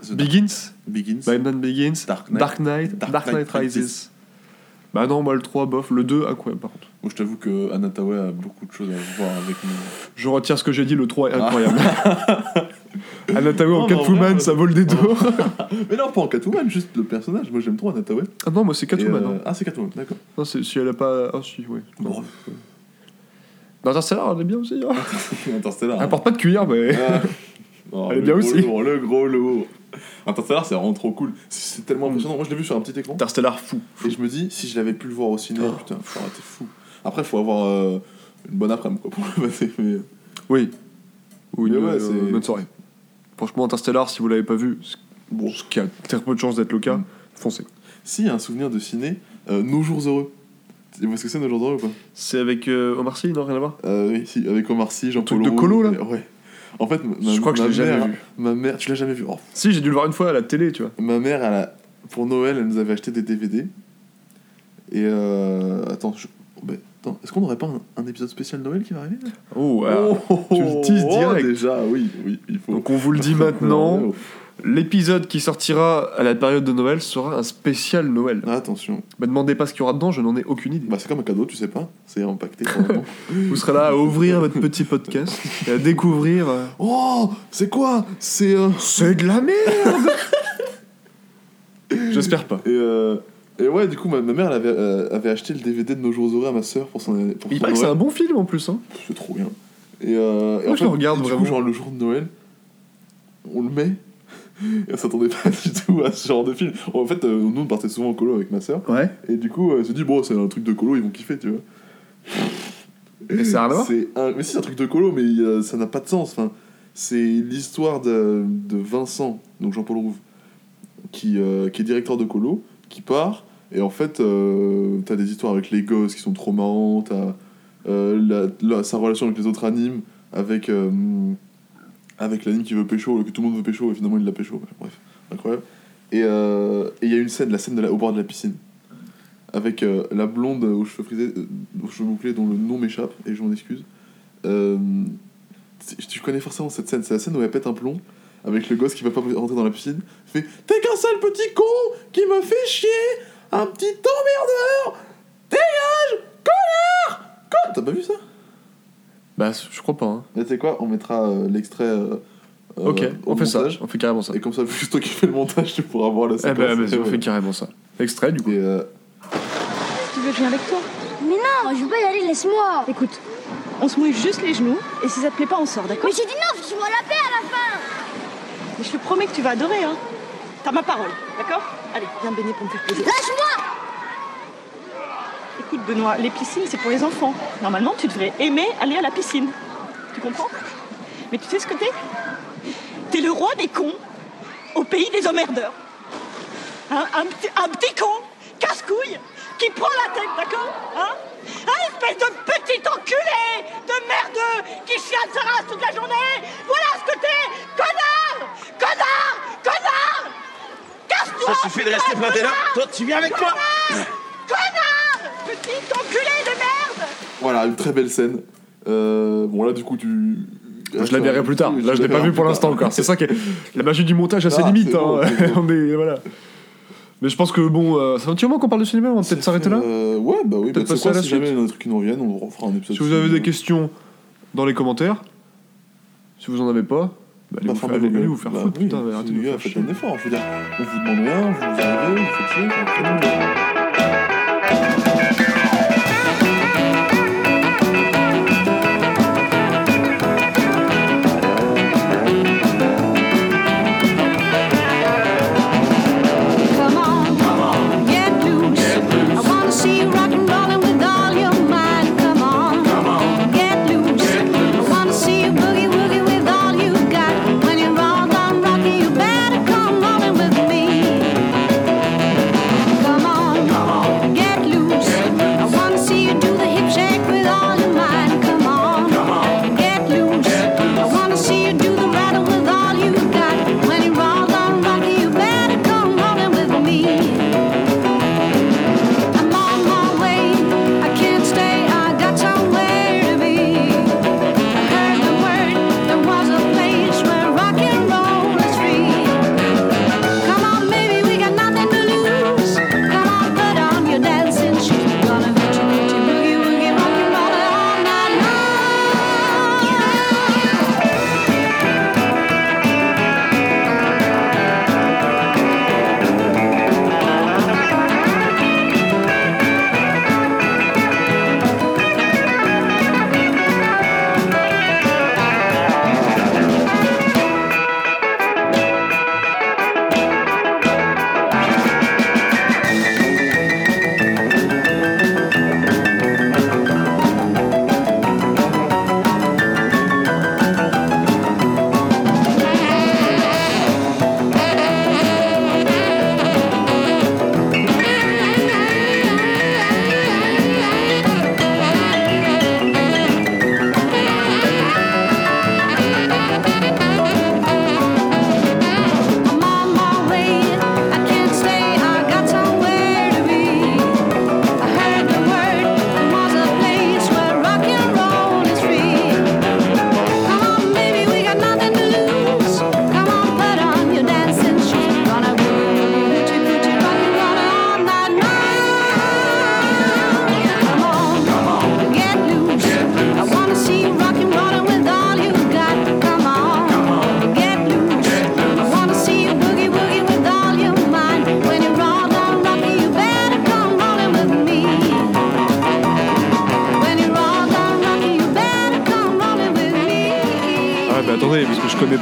The Begins? Begins. Batman Begins Dark Knight. Dark Knight Dark Dark Knight, Knight Rises. Rises. Bah non, moi le 3, bof. Le 2, incroyable par contre. Moi, je t'avoue que Anataway a beaucoup de choses à voir avec nous. Je retire ce que j'ai dit, le 3 est Ah. Anatawe en Catwoman, ça vaut le détour. Mais non, pas en Catwoman, juste le personnage. Moi, j'aime trop Anataway. ah non, moi c'est Catwoman. Euh, hein. Ah, c'est Catwoman, d'accord. Non, c'est- si elle a pas. Ah si, oui. Bon. Dans Interstellar, elle est bien aussi. Hein. Interstellar. Elle porte pas de cuir, mais. Ah. Oh, Elle est le bien gros aussi. lourd, le gros lourd. Interstellar, c'est vraiment trop cool. C'est c'est tellement impressionnant. Moi, je l'ai vu sur un petit écran. Interstellar fou. Et je me dis, si je l'avais pu le voir au ciné, Oh. putain, aurait été fou. Après, faut avoir euh, une bonne après-midi quoi, pour le mater. Mais... Oui. Oui, Mais une ouais, euh, c'est- bonne soirée. Franchement, Interstellar, si vous l'avez pas vu, ce- bon, ce qui a très peu de chance d'être le cas, Mm. foncez. Si, il y a un souvenir de ciné, euh, Nos Jours Heureux. Tu vois ce que c'est Nos Jours Heureux ou pas? C'est avec euh, Omar Sy, non, rien à voir? Euh, Oui, si, avec Omar Sy, Jean-Paul Truc de colo, là Ouais. En fait, ma, Je crois que je l'ai jamais mère, vu. Ma mère, tu l'as jamais vu? Oh, Si, j'ai dû le voir une fois à la télé, tu vois. Ma mère, elle a, pour Noël, elle nous avait acheté des DVD. Et euh, attends, je- oh, ben, attends, est-ce qu'on n'aurait pas un, un épisode spécial Noël qui va arriver Oh, Oh, teases oh, oui, oui, il faut. Donc on vous le dit maintenant, l'épisode qui sortira à la période de Noël sera un spécial Noël. Ah, attention, Me demandez pas ce qu'il y aura dedans, je n'en ai aucune idée. bah, c'est comme un cadeau, tu sais pas, c'est impacté. Vous serez là à ouvrir votre petit podcast et à découvrir. euh, oh, c'est quoi? C'est. euh, C'est de la merde J'espère pas. Et euh, Et ouais, du coup, ma, mère elle avait, euh, avait acheté le DVD de Nos Jours Heureux à ma soeur pour son pour Il paraît que c'est un bon film en plus. Hein. C'est trop bien. Et, euh, et en je le regarde coup, vraiment. genre le jour de Noël, on le met. Et on s'attendait pas du tout à ce genre de film. En fait, euh, nous on partait souvent en colo avec ma soeur. Ouais. Et du coup, elle se dit, bon, c'est un truc de colo, ils vont kiffer, tu vois. Et c'est rien à voir C'est un... Mais si, c'est un truc de colo, mais euh, ça n'a pas de sens. Enfin, c'est l'histoire de, de Vincent, donc Jean-Paul Rouve, qui, euh, qui est directeur de colo, qui part. Et en fait, euh, t'as des histoires avec les gosses qui sont trop marrants, t'as la- sa relation avec les autres animes, avec, euh, avec l'anime qui veut pécho, que tout le monde veut pécho, et finalement il l'a pécho. Bref, incroyable. Et euh, et il y a une scène, la scène au bord de la piscine, avec euh, la blonde aux cheveux euh, bouclés, dont le nom m'échappe, et je m'en excuse. Euh, tu- tu connais forcément cette scène, c'est la scène où elle pète un plomb, avec le gosse qui va pas rentrer dans la piscine, fait T'es qu'un sale petit con qui me fait chier, un petit emmerdeur, dégage, connard, connard T'as pas vu ça? Bah, je crois pas. Hein. Mais tu sais quoi, on mettra euh, l'extrait. euh, euh, Ok, au on fait ça. On fait carrément ça. Et comme ça, c'est toi qui fais le montage, tu pourras voir la Eh séquence. ben, vas-y, Et on fait carrément ça. Extrait du coup. Et, euh, Tu veux que je vienne avec toi? Mais non, je veux pas y aller, laisse-moi. Écoute, on se mouille juste les genoux et si ça te plaît pas, on sort, d'accord? Mais j'ai dit non, je vois la paix à la fin. Mais je te promets que tu vas adorer, hein. T'as ma parole, d'accord? Allez, viens me baigner pour me faire plaisir. Lâche-moi Écoute, Benoît, les piscines, c'est pour les enfants. Normalement, tu devrais aimer aller à la piscine. Tu comprends? Mais tu sais ce que t'es? T'es le roi des cons au pays des emmerdeurs. Hein, un, petit, un petit con, casse-couille, qui prend la tête, d'accord? Hein? Un espèce de petit enculé de merdeux qui chiale sa race toute la journée. Voilà ce que t'es! Connard! Connard! Connard! Casse-toi Ça suffit de rester planté là. Toi, tu viens avec moi. Connard Petit enculé de merde voilà, une très belle scène. Euh, bon, là, du coup, tu. Je la verrai plus tard. Là, je l'ai pas vu pour l'instant encore. C'est ça qui est la magie du montage à ses Ah, limites. c'est hein. c'est bon. on est voilà. Mais je pense que bon, euh, ça fait un petit moment qu'on parle de cinéma. On va peut-être s'arrêter là. Euh, ouais, bah oui, bah, Peut-être sais passer quoi, à la si suite. jamais il y a des trucs qui nous reviennent, on refera un épisode. Si vous avez des questions dans les commentaires, si vous en avez pas, bah, allez, Bah, vous, faire, allez, allez gueules. vous faire Bah foutre. oui, Putain, arrêtez de faire faites un effort. Je veux dire, on vous demande rien, vous arrivez, vous faites chier.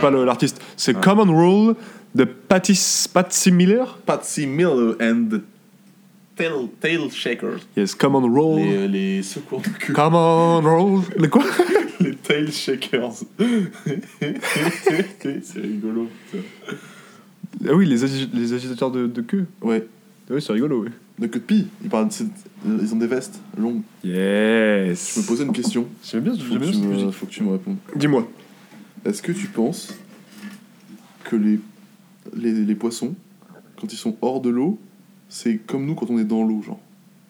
Connais pas l'artiste. C'est Common Rule de Patsy, Patsy Miller? Patsy Miller and the Tail, tail Shakers. Yes, Common Rule. Les, les secours de cul. Common Rule. Les quoi? Les Tail Shakers. c'est rigolo. Ah oui, les, agi- les agitateurs de, de queue. Ouais, Ah Oui, c'est rigolo, oui. de queue de pie. Ils, parlent ils ont des vestes longues. Yes. Je me posais une question. J'aime bien, j'aime que, bien tu cette musique. faut que tu me répondes. Dis-moi. Est-ce que tu penses que les, les, les poissons, quand ils sont hors de l'eau, c'est comme nous quand on est dans l'eau, genre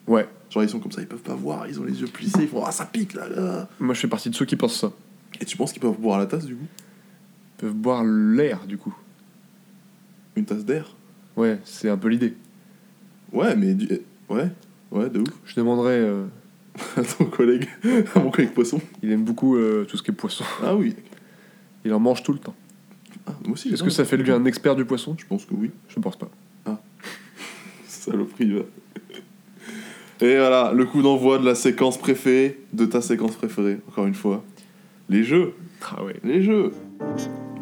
Ouais. Genre ils sont comme ça, ils peuvent pas voir, ils ont les yeux plissés, ils font Ah ça pique là, là. Moi, je fais partie de ceux qui pensent ça. Et tu penses qu'ils peuvent boire à la tasse du coup Ils peuvent boire l'air, du coup. Une tasse d'air Ouais, c'est un peu l'idée. Ouais, mais du... eh, ouais, ouais, de ouf. Je demanderais. euh, à ton collègue, à mon collègue poisson. il aime beaucoup euh, tout ce qui est poisson. Ah oui. Il en mange tout le temps. Ah, moi aussi. Est-ce que ça fait de lui un expert du poisson? Je pense que oui. Je pense pas. Saloperie, va. Et voilà, le coup d'envoi de la séquence préférée, de ta séquence préférée, encore une fois. Les jeux, Ah ouais. les jeux.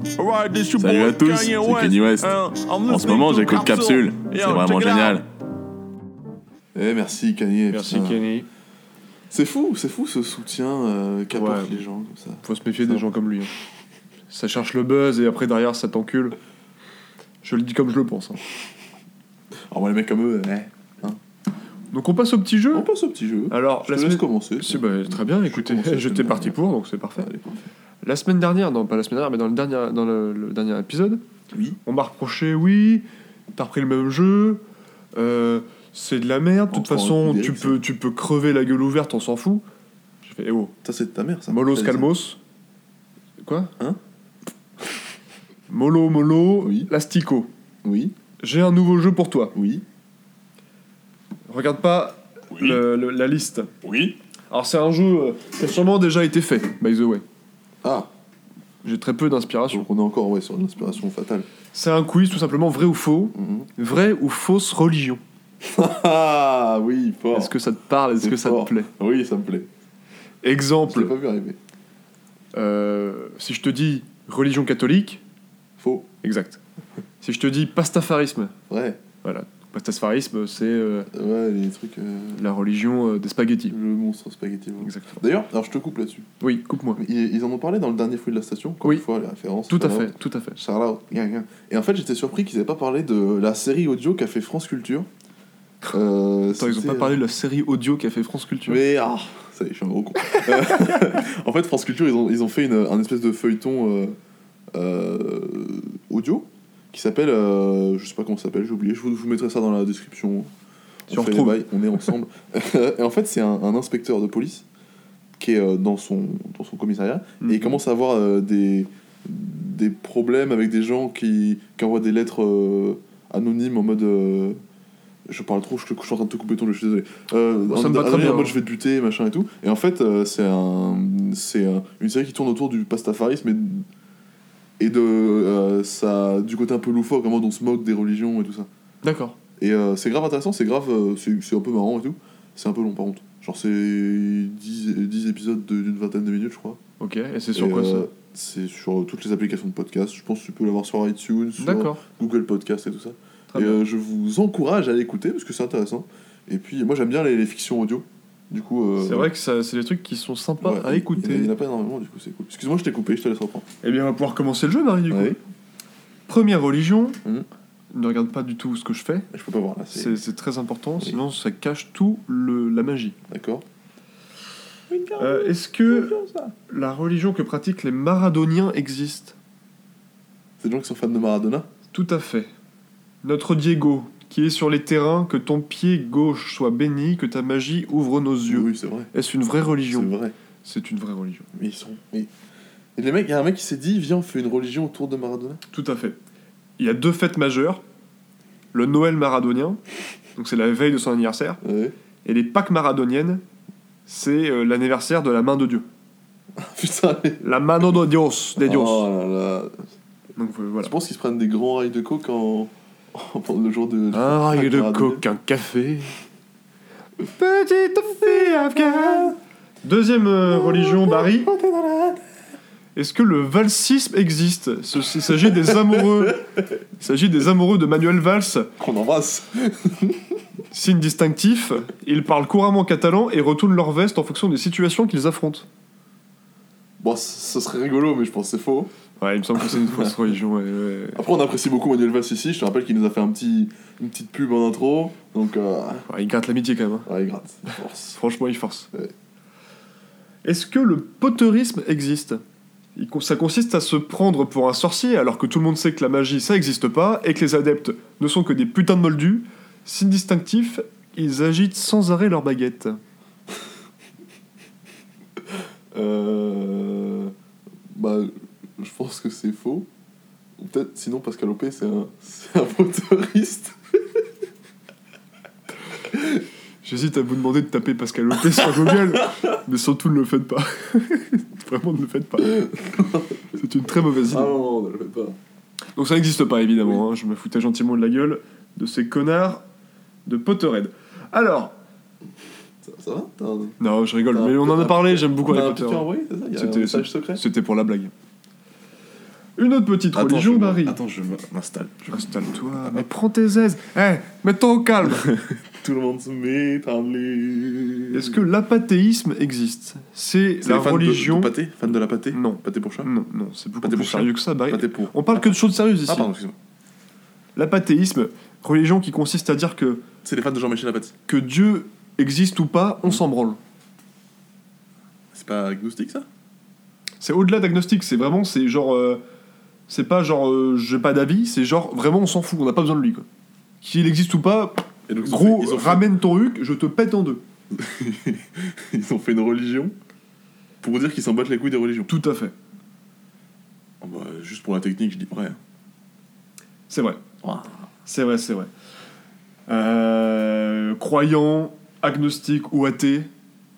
Salut à tous, c'est Kenny West. En ce moment, j'écoute Capsule. C'est vraiment génial. Eh merci Kanye. Merci putain. Kenny. C'est fou, c'est fou ce soutien euh, qu'apportent Ouais. les gens comme ça. Faut se méfier Ça. des gens comme lui. hein. Ça cherche le buzz et après derrière ça t'encule. Je le dis comme je le pense. hein. Alors moi les mecs comme eux, ouais. Donc on passe au petit jeu. On passe au petit jeu. Alors Je la te laisse semaine. commencer. Si, bah, très bien, écoutez, j'étais parti pour, donc c'est parfait. Allez, parfait. La semaine dernière, non pas la semaine dernière, mais dans le dernier, dans le, le dernier épisode, Oui. on m'a reproché, oui, t'as repris le même jeu, euh, c'est de la merde, de toute façon, tu peux, tu peux crever la gueule ouverte, on s'en fout. J'ai fait, eh oh, Ça c'est de ta mère ça. molos calmos. Quoi? Hein? Molo, molo, Oui. lastico. Oui, J'ai un nouveau jeu pour toi. oui. Regarde pas le- le- la liste. Oui. Alors c'est un jeu euh, qui a sûrement déjà été fait, by the way. Ah, J'ai très peu d'inspiration. donc on est encore ouais, sur l'inspiration fatale. C'est un quiz tout simplement vrai ou faux. Mhm. Vrai ou fausse religion Ah oui, fort. Est-ce que ça te parle? Est-ce que ça te plaît? Oui, ça me plaît. Je Exemple, pas vu arriver. euh, si je te dis religion catholique, Faux. exact. si je te dis pastafarisme, Ouais. voilà. Pastafarisme, c'est euh, Ouais, les trucs. euh, la religion euh, des spaghettis. Le monstre spaghetti. ouais. Exactement. D'ailleurs, alors je te coupe là-dessus. Oui, coupe-moi. Ils, ils en ont parlé dans le dernier fruit de la station. Encore Oui. une fois, les références. Tout à fait, tout à fait. Et en fait, j'étais surpris qu'ils n'avaient pas parlé de la série audio qu'a fait France Culture. Euh, Attends, ils ont c'était- pas parlé de la série audio qu'a fait France Culture. Mais ah, ça y est, je suis un gros con. Euh, en fait, France Culture, ils ont, ils ont fait une, un espèce de feuilleton euh, audio qui s'appelle, euh, je sais pas comment ça s'appelle, j'ai oublié, je vous, vous mettrai ça dans la description. Si on fait les retrouve. bails, on est ensemble. et en fait, c'est un, un inspecteur de police qui est euh, dans, son, dans son commissariat et il Mhm. commence à avoir euh, des, des problèmes avec des gens qui, qui envoient des lettres euh, anonymes en mode. euh, je parle trop, je, suis en train de te couper ton jeu, je suis désolé. Euh, Oh, ça en- me mode hein. je vais te buter, machin et tout. Et en fait, euh, c'est un, c'est un- une série qui tourne autour du pastafarisme et, et de euh, ça, du côté un peu loufoque, en mode on se moque des religions et tout ça. D'accord. Et euh, c'est grave intéressant, c'est grave, euh, c'est c'est un peu marrant et tout. C'est un peu long par contre. Genre c'est 10, 10 épisodes de- d'une vingtaine de minutes, je crois. Ok, et c'est sur Et, quoi euh, ça C'est sur toutes les applications de podcast. Je pense que tu peux l'avoir sur iTunes, sur D'accord. Google Podcast et tout ça. Très et bien. euh, je vous encourage à l'écouter parce que c'est intéressant. Et puis moi j'aime bien les, les fictions audio. Du coup. euh, C'est vrai que ça- c'est des trucs qui sont sympas ouais, à il- écouter. Il n'y en a pas énormément, du coup c'est cool. Excuse-moi, je t'ai coupé, je te laisse reprendre. Eh bien, on va pouvoir commencer le jeu, Marie, du coup. Ouais. Première religion. Mhm. Ne regarde pas du tout ce que je fais. Je peux pas voir là, c'est. C'est c'est très important, Oui. sinon ça cache tout le, la magie. D'accord. Euh, Est-ce que la religion que pratiquent les maradoniens existe? C'est des gens qui sont fans de Maradona? Tout à fait. Notre Diego, qui est sur les terrains, que ton pied gauche soit béni, que ta magie ouvre nos yeux. Oui, c'est vrai. Est-ce une vraie C'est religion vrai. C'est une vraie religion. Mais ils sont. mais- Et les mecs, il y a un mec qui s'est dit, viens, on fait une religion autour de Maradona. Tout à fait. Il y a deux fêtes majeures. Le Noël maradonien, donc c'est la veille de son anniversaire, Ouais. et les Pâques maradoniennes, c'est euh, l'anniversaire de la main de Dieu. Putain. La mano de Dios, de Dios. Oh là là. Donc euh, voilà. Je pense qu'ils se prennent des grands rails de coke en... pendant le jour de. Un rail de coke, un café. Petite fille afghane. Deuxième euh, religion, Barry. Est-ce que le valsisme existe? Il s'agit des amoureux. Il s'agit des amoureux de Manuel Valls. Qu'on embrasse. Signe distinctif, ils parlent couramment catalan et retournent leur veste en fonction des situations qu'ils affrontent. Bon, ce serait rigolo, mais je pense que c'est faux. Ouais, il me semble que c'est une fausse religion. ouais, ouais. Après, on apprécie beaucoup Manuel Valls ici. Je te rappelle qu'il nous a fait un petit, une petite pub en intro. Donc, euh, Ouais, il gratte l'amitié quand même. hein. ouais, il gratte. il force. Franchement, il force. Est-ce que le poterisme existe? Ça consiste à se prendre pour un sorcier alors que tout le monde sait que la magie ça n'existe pas et que les adeptes ne sont que des putains de moldus. Signe distinctif, ils agitent sans arrêt leur baguette. Euh, bah, je pense que c'est faux. Ou peut-être, sinon, Pascal Opé, c'est un, c'est un motoriste. J'hésite à vous demander de taper Pascal Lopez sur Google, mais surtout ne le faites pas. Vraiment ne le faites pas. C'est une très mauvaise idée. Ah non, non, ne le faites pas. Donc ça n'existe pas évidemment, hein. je me foutais gentiment de la gueule de ces connards de Potterhead. Alors, Ça, ça va? Un- non je rigole, mais on en a parlé, j'aime beaucoup Harry Potter. C'était pour la blague. Une autre petite Attends, religion, je- Barry. Attends, je m'installe. Installe-toi, mais prends tes aises. Eh, mets-toi au calme. Tout le monde se met à les... Est-ce que l'apathéisme existe? C'est la fans de- religion. De, pâté Fan de la pâté Non. Pâté pour chat? Non, non, c'est beaucoup Pâté plus sérieux que ça, Barry. Pâté pour... On parle que de choses sérieuses ici. Ah, pardon, excuse-moi. L'apathéisme, religion qui consiste à dire que, C'est les fans de Jean-Michel Apathy. que Dieu existe ou pas, on s'en branle. C'est pas agnostique, ça? C'est au-delà d'agnostic, c'est vraiment, c'est genre. euh, c'est pas genre, euh, j'ai pas d'avis, c'est genre, vraiment, on s'en fout, on n'a pas besoin de lui, quoi. Qu'il existe ou pas, Et donc, ils ont gros, fait- ils ont fait- ramène ton huc, je te pète en deux. Ils ont fait une religion pour dire qu'ils s'en battent les couilles des religions. Tout à fait. Ah bah, juste pour la technique, je dis vrai. C'est vrai. C'est vrai, c'est vrai. Euh, croyant, agnostique ou athée,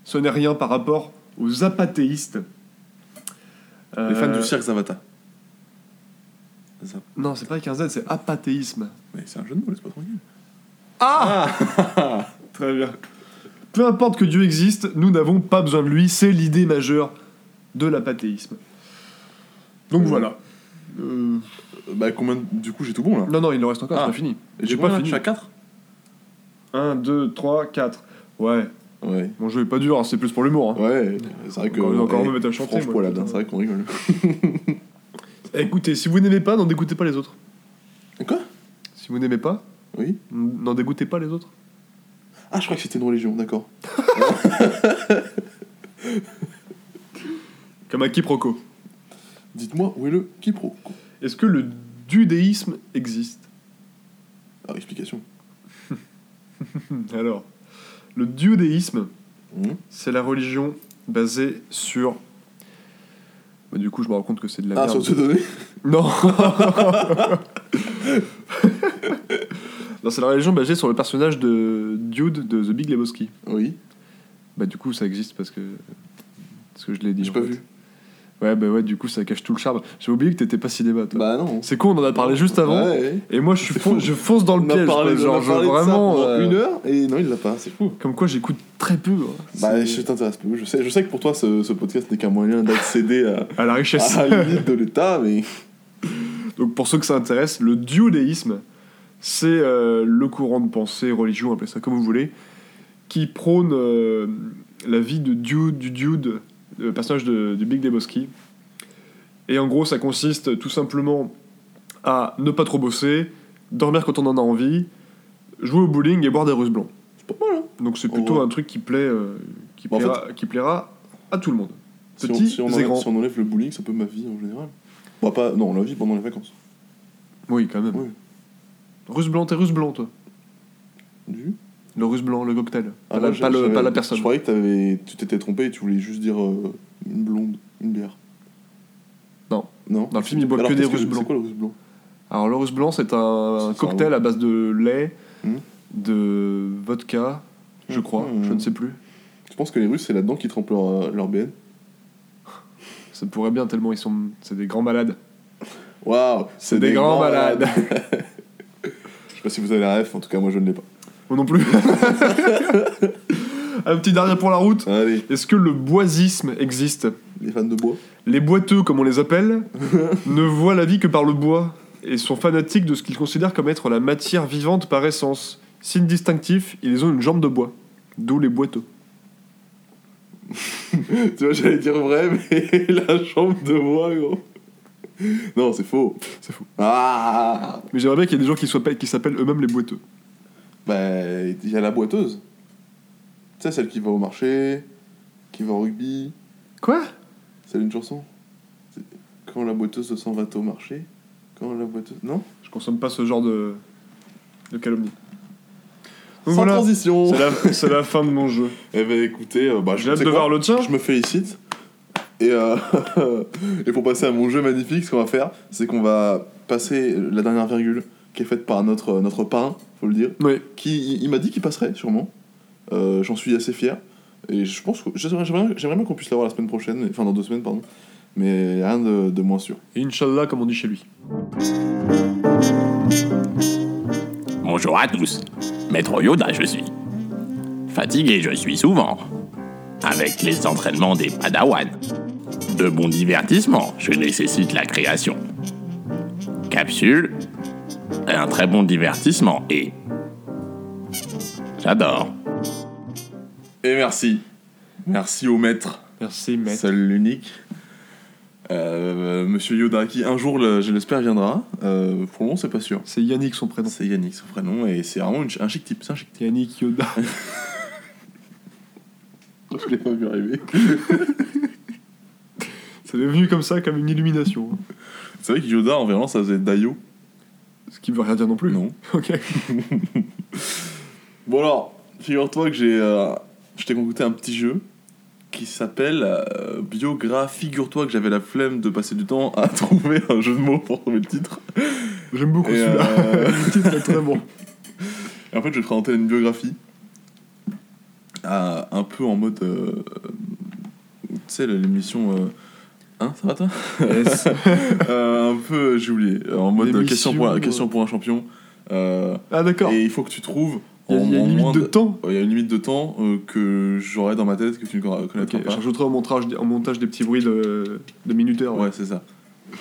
ce n'est rien par rapport aux apathéistes. Les fans Euh, du cirque Zavata. Ça. Non, c'est pas avec un Z, c'est apathéisme. Mais c'est un jeu de mots, laisse pas tranquille. Ah Très bien. Peu importe que Dieu existe, nous n'avons pas besoin de lui, c'est l'idée majeure de l'apathéisme. Donc Euh. voilà. Euh, Bah, combien. de- Du coup, j'ai tout bon là. Non, non, il en reste encore, Ah. c'est pas fini. J'ai pas fini. fini. 4 1, 2, 3, 4. Ouais, Ouais. mon jeu est pas dur, hein, c'est plus pour l'humour. hein. Ouais, c'est vrai que. Encore- encore ouais, me mettre à chanter, franche poilade, hein, c'est vrai qu'on rigole. Écoutez, si vous n'aimez pas, n'en dégoûtez pas les autres. Quoi? Si vous n'aimez pas, Oui n'en dégoûtez pas les autres. Ah, je crois que c'était une religion, d'accord. Comme un quiproquo. Dites-moi, où est le quiproquo? Est-ce que le dudéisme existe? Ah, explication. Alors, le dudéisme, Mhm. c'est la religion basée sur. Bah, du coup, je me rends compte que c'est de la Ah, merde. sur te donner Non Non, c'est la religion basée sur le personnage de Dude de The Big Lebowski. Oui, Bah, du coup, ça existe parce que. Parce que je l'ai dit. j'ai pas fait. vu. Ouais, bah ouais, du coup, ça cache tout le charme. J'ai oublié que t'étais pas cinéma, toi. Bah non. C'est con, on en a parlé juste avant. Ouais. Et moi, je, suis je fonce dans le On a piège. parlé, quoi, genre, ça vraiment. euh, une heure et non, il l'a pas, c'est fou. Comme quoi, j'écoute très peu. hein. Bah, je t'intéresse peu. Je sais, je sais que pour toi, ce, ce podcast n'est qu'un moyen d'accéder à, À la richesse. à la limite de l'État, mais. Donc pour ceux que ça intéresse, le duodéisme, c'est euh, le courant de pensée, religion, appelez ça comme vous voulez, qui prône euh, la vie de Dude, du Dude, le personnage de, du Big Lebowski. Et en gros, ça consiste tout simplement à ne pas trop bosser, dormir quand on en a envie, jouer au bowling et boire des russes blancs. C'est pas mal, hein. Donc c'est plutôt un truc qui plaît, euh, qui, En plaira, qui plaira à tout le monde. Si on, Petit si, on et enlève, grand. si on enlève le bowling, c'est un peu ma vie en général. Bon, pas. Non, la vie pendant les vacances. Oui, quand même. Oui. Russe blanc, t'es russe blanc, toi Du Le russe blanc, le cocktail. Ah, pas, la, je- pas le- j'avais- pas la personne. Je croyais que t'avais- tu t'étais trompé et tu voulais juste dire euh, une blonde, une bière. Non. Non Dans le film, boivent Alors, que des Russes C'est blancs. quoi le russe blanc? Alors, le russe blanc, c'est un, C'est cocktail un- à base de lait, Hmm. de vodka, je crois, Hmm. je ne sais plus. Je pense que les Russes, c'est là-dedans qu'ils trempent leur, euh, leur BN. Ça pourrait bien tellement ils sont. C'est des grands malades. Waouh C'est des, grands malades. Je sais pas si vous avez la ref, en tout cas, moi je ne l'ai pas. Moi non plus. un petit dernier pour la route. Allez, Est-ce que le boisisme existe les fans de bois Les boiteux, comme on les appelle, ne voient la vie que par le bois et sont fanatiques de ce qu'ils considèrent comme être la matière vivante par essence. Signe distinctif, ils ont une jambe de bois. D'où les boiteux. tu vois, j'allais dire vrai, mais la chambre de moi, gros. Non, c'est faux. C'est faux. Ah Mais j'aimerais bien qu'il y ait des gens qui soient- qui s'appellent eux-mêmes les boiteux. Bah, il y a la boiteuse. Tu sais, celle qui va au marché, qui va au rugby. Quoi? C'est une chanson Quand la boiteuse s'en va au marché Quand la boiteuse. Non? Je consomme pas ce genre de, de calomnie. Sans voilà, transition c'est la, fin de mon jeu. Eh ben écoutez, euh, bah, je de voir le tien. Je me félicite. Et, euh, et pour passer à mon jeu magnifique, ce qu'on va faire, c'est qu'on va passer la dernière virgule qui est faite par notre, notre parrain, faut le dire. Oui. Qui, il, il m'a dit qu'il passerait, sûrement. Euh, J'en suis assez fier. Et je pense que j'aimerais bien qu'on puisse l'avoir la semaine prochaine, enfin dans deux semaines, pardon. Mais rien de, de moins sûr. Et Inch'Allah, comme on dit chez lui. Bonjour à tous. Maître Yoda, je suis. Fatigué, je suis souvent. Avec les entraînements des Padawan. De bons divertissements, je nécessite la création. Capsule. Un très bon divertissement et. J'adore. Et merci. Merci au maître. Merci, maître. Seul l'unique. Euh, Monsieur Yoda, qui un jour, le- je l'espère, viendra. Euh, pour le moment, c'est pas sûr. C'est Yannick son prénom. C'est Yannick, son prénom, et c'est vraiment une- un chic type. C'est un chic type. Yannick Yoda. Je l'ai pas vu arriver. C'est devenu comme ça, comme une illumination. C'est vrai que Yoda, en verlan, ça faisait Dayo. Ce qui veut rien dire non plus. Non. Ok. Bon alors, figure-toi que j'ai, euh, je t'ai concocté un petit jeu qui s'appelle euh, Biographie. Figure-toi que j'avais la flemme de passer du temps à trouver un jeu de mots pour trouver le titre. J'aime beaucoup Et, celui-là. euh, le titre est très bon. Et en fait, je vais te présenter une biographie à- un peu en mode. euh, tu sais, l'émission. Hein, ça va toi Yes. Euh, Un peu, j'ai oublié. En mode question pour, question pour un champion. Euh, Ah d'accord. et il faut que tu trouves. Il y a, une limite de temps. Il y a une limite de temps euh, que j'aurai dans ma tête que tu ne conna- connaîtras Ok, pas. j'ajouterai au montage, en montage des petits bruits de, de minuteurs. Ouais, c'est ça.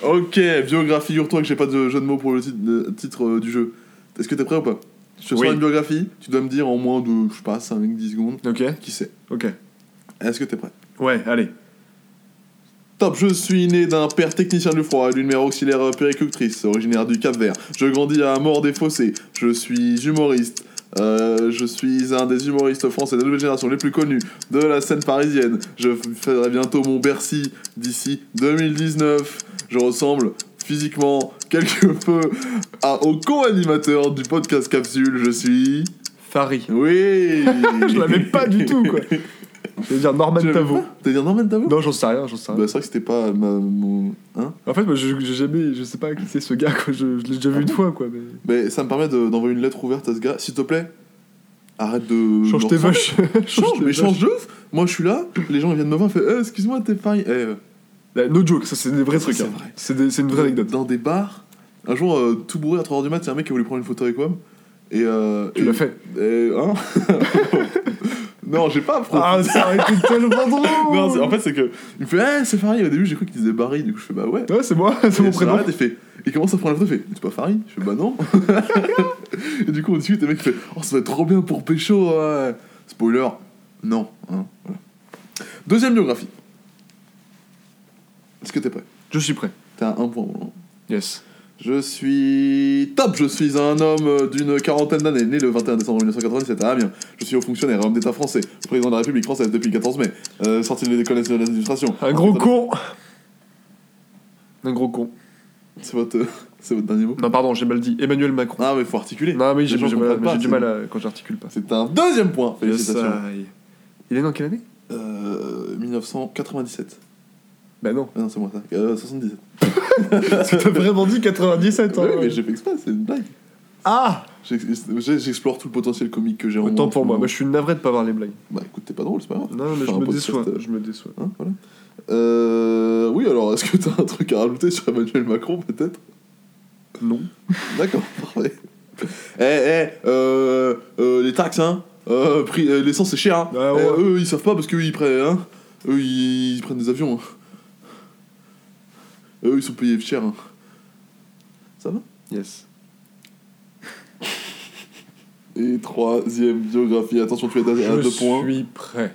Ok, biographie, figure-toi que j'ai pas de jeu de mots pour le titre, le titre, du jeu. Est-ce que t'es prêt ou pas? Je te Oui. sors une biographie, tu dois me dire en moins de, je sais pas, 5-10 secondes, Ok, qui c'est. ok. Est-ce que t'es prêt? Ouais, allez. Top, je suis né d'un père technicien du froid et d'une mère auxiliaire péricultrice, originaire du Cap Vert. Je grandis à Mort des Fossés. Je suis humoriste. Euh, je suis un des humoristes français de la nouvelle génération les plus connus de la scène parisienne. Je ferai bientôt mon Bercy d'ici 2019. Je ressemble physiquement quelque peu à- au co-animateur du podcast Capsule. Je suis. Fari. Oui Je l'avais pas du tout, quoi. Je vais dire Norman Tavo. pas T'as dit Norman Tavo Non, j'en sais rien, j'en sais rien. Bah, c'est vrai que c'était pas ma- mon. Hein En fait, moi, je- j'ai jamais, je sais pas qui c'est ce gars, quoi. Je, je l'ai déjà vu une fois, quoi. Mais... Mais ça me permet de- d'envoyer une lettre ouverte à ce gars. S'il te plaît, arrête de. Change tes vaches. Change, mais change de ouf. Moi, je suis là, les gens ils viennent me voir, ils font Eh, Excuse-moi, t'es pareil. Eh, euh, Eh, No joke, ça c'est des vrais Ça, trucs. c'est hein. vrai. C'est des- c'est une vraie anecdote. Dans des bars, un jour, euh, tout bourré à 3h du mat, il y a un mec qui voulait prendre une photo avec moi. Et. Euh, Tu et- l'as fait. et- hein? Non, j'ai pas profité. Ah, ça aurait été tellement drôle Non, en fait, c'est que. Il me fait Eh, c'est Farid. Au début, j'ai cru qu'il disait Barry. Du coup, je fais Bah ouais. Ouais, c'est moi, c'est mon prénom. Il fait, il commence à prendre la photo, il fait, c'est pas Farid Je fais, bah non. et du coup, on discute, et le mec il fait, oh, ça va être trop bien pour Pécho, ouais. Spoiler, non. hein, voilà. Deuxième biographie. Est-ce que t'es prêt? Je suis prêt. T'as un point moment. Yes. Je suis top, je suis un homme d'une quarantaine d'années, né le 21 décembre 1997 à Amiens. Je suis haut fonctionnaire, homme d'État français, président de la République française depuis le 14 mai, euh, sorti de l'école nationale d'administration. Un gros con Un gros con. C'est votre, c'est votre dernier mot Non, pardon, j'ai mal dit. Emmanuel Macron. Ah, mais faut articuler. Non, Les j'ai gens j'ai mal, comprennent pas, j'ai du mal à- quand j'articule pas. C'est un deuxième point, félicitations. Il est né en quelle année? Euh, 1997. Bah non. Ah non, c'est moi ça. Euh, 77. Parce que t'as vraiment dit 97 hein. Ouais, mais j'ai fait exprès, c'est une blague. Ah J'ex- j'ai- J'explore tout le potentiel comique que j'ai en moi. Autant pour moi. Moi, je suis navré de pas voir les blagues. bah écoute, t'es pas drôle, c'est pas grave. Non, mais Faire je un me podcast, déçois. euh, Je me déçois. Hein, voilà. Euh, oui, alors, est-ce que t'as un truc à rajouter sur Emmanuel Macron, peut-être? Non. D'accord, parfait. Eh, eh, euh, euh, les taxes, hein euh, prix- euh, L'essence, c'est cher, hein Ah Eh, ouais. Eux, ils savent pas parce qu'eux, ils prennent, hein Eux, ils, ils prennent des avions. hein. Eux, ils sont payés cher. hein. Ça va Yes. Et troisième biographie. Attention, tu es à, à Je deux points. suis prêt.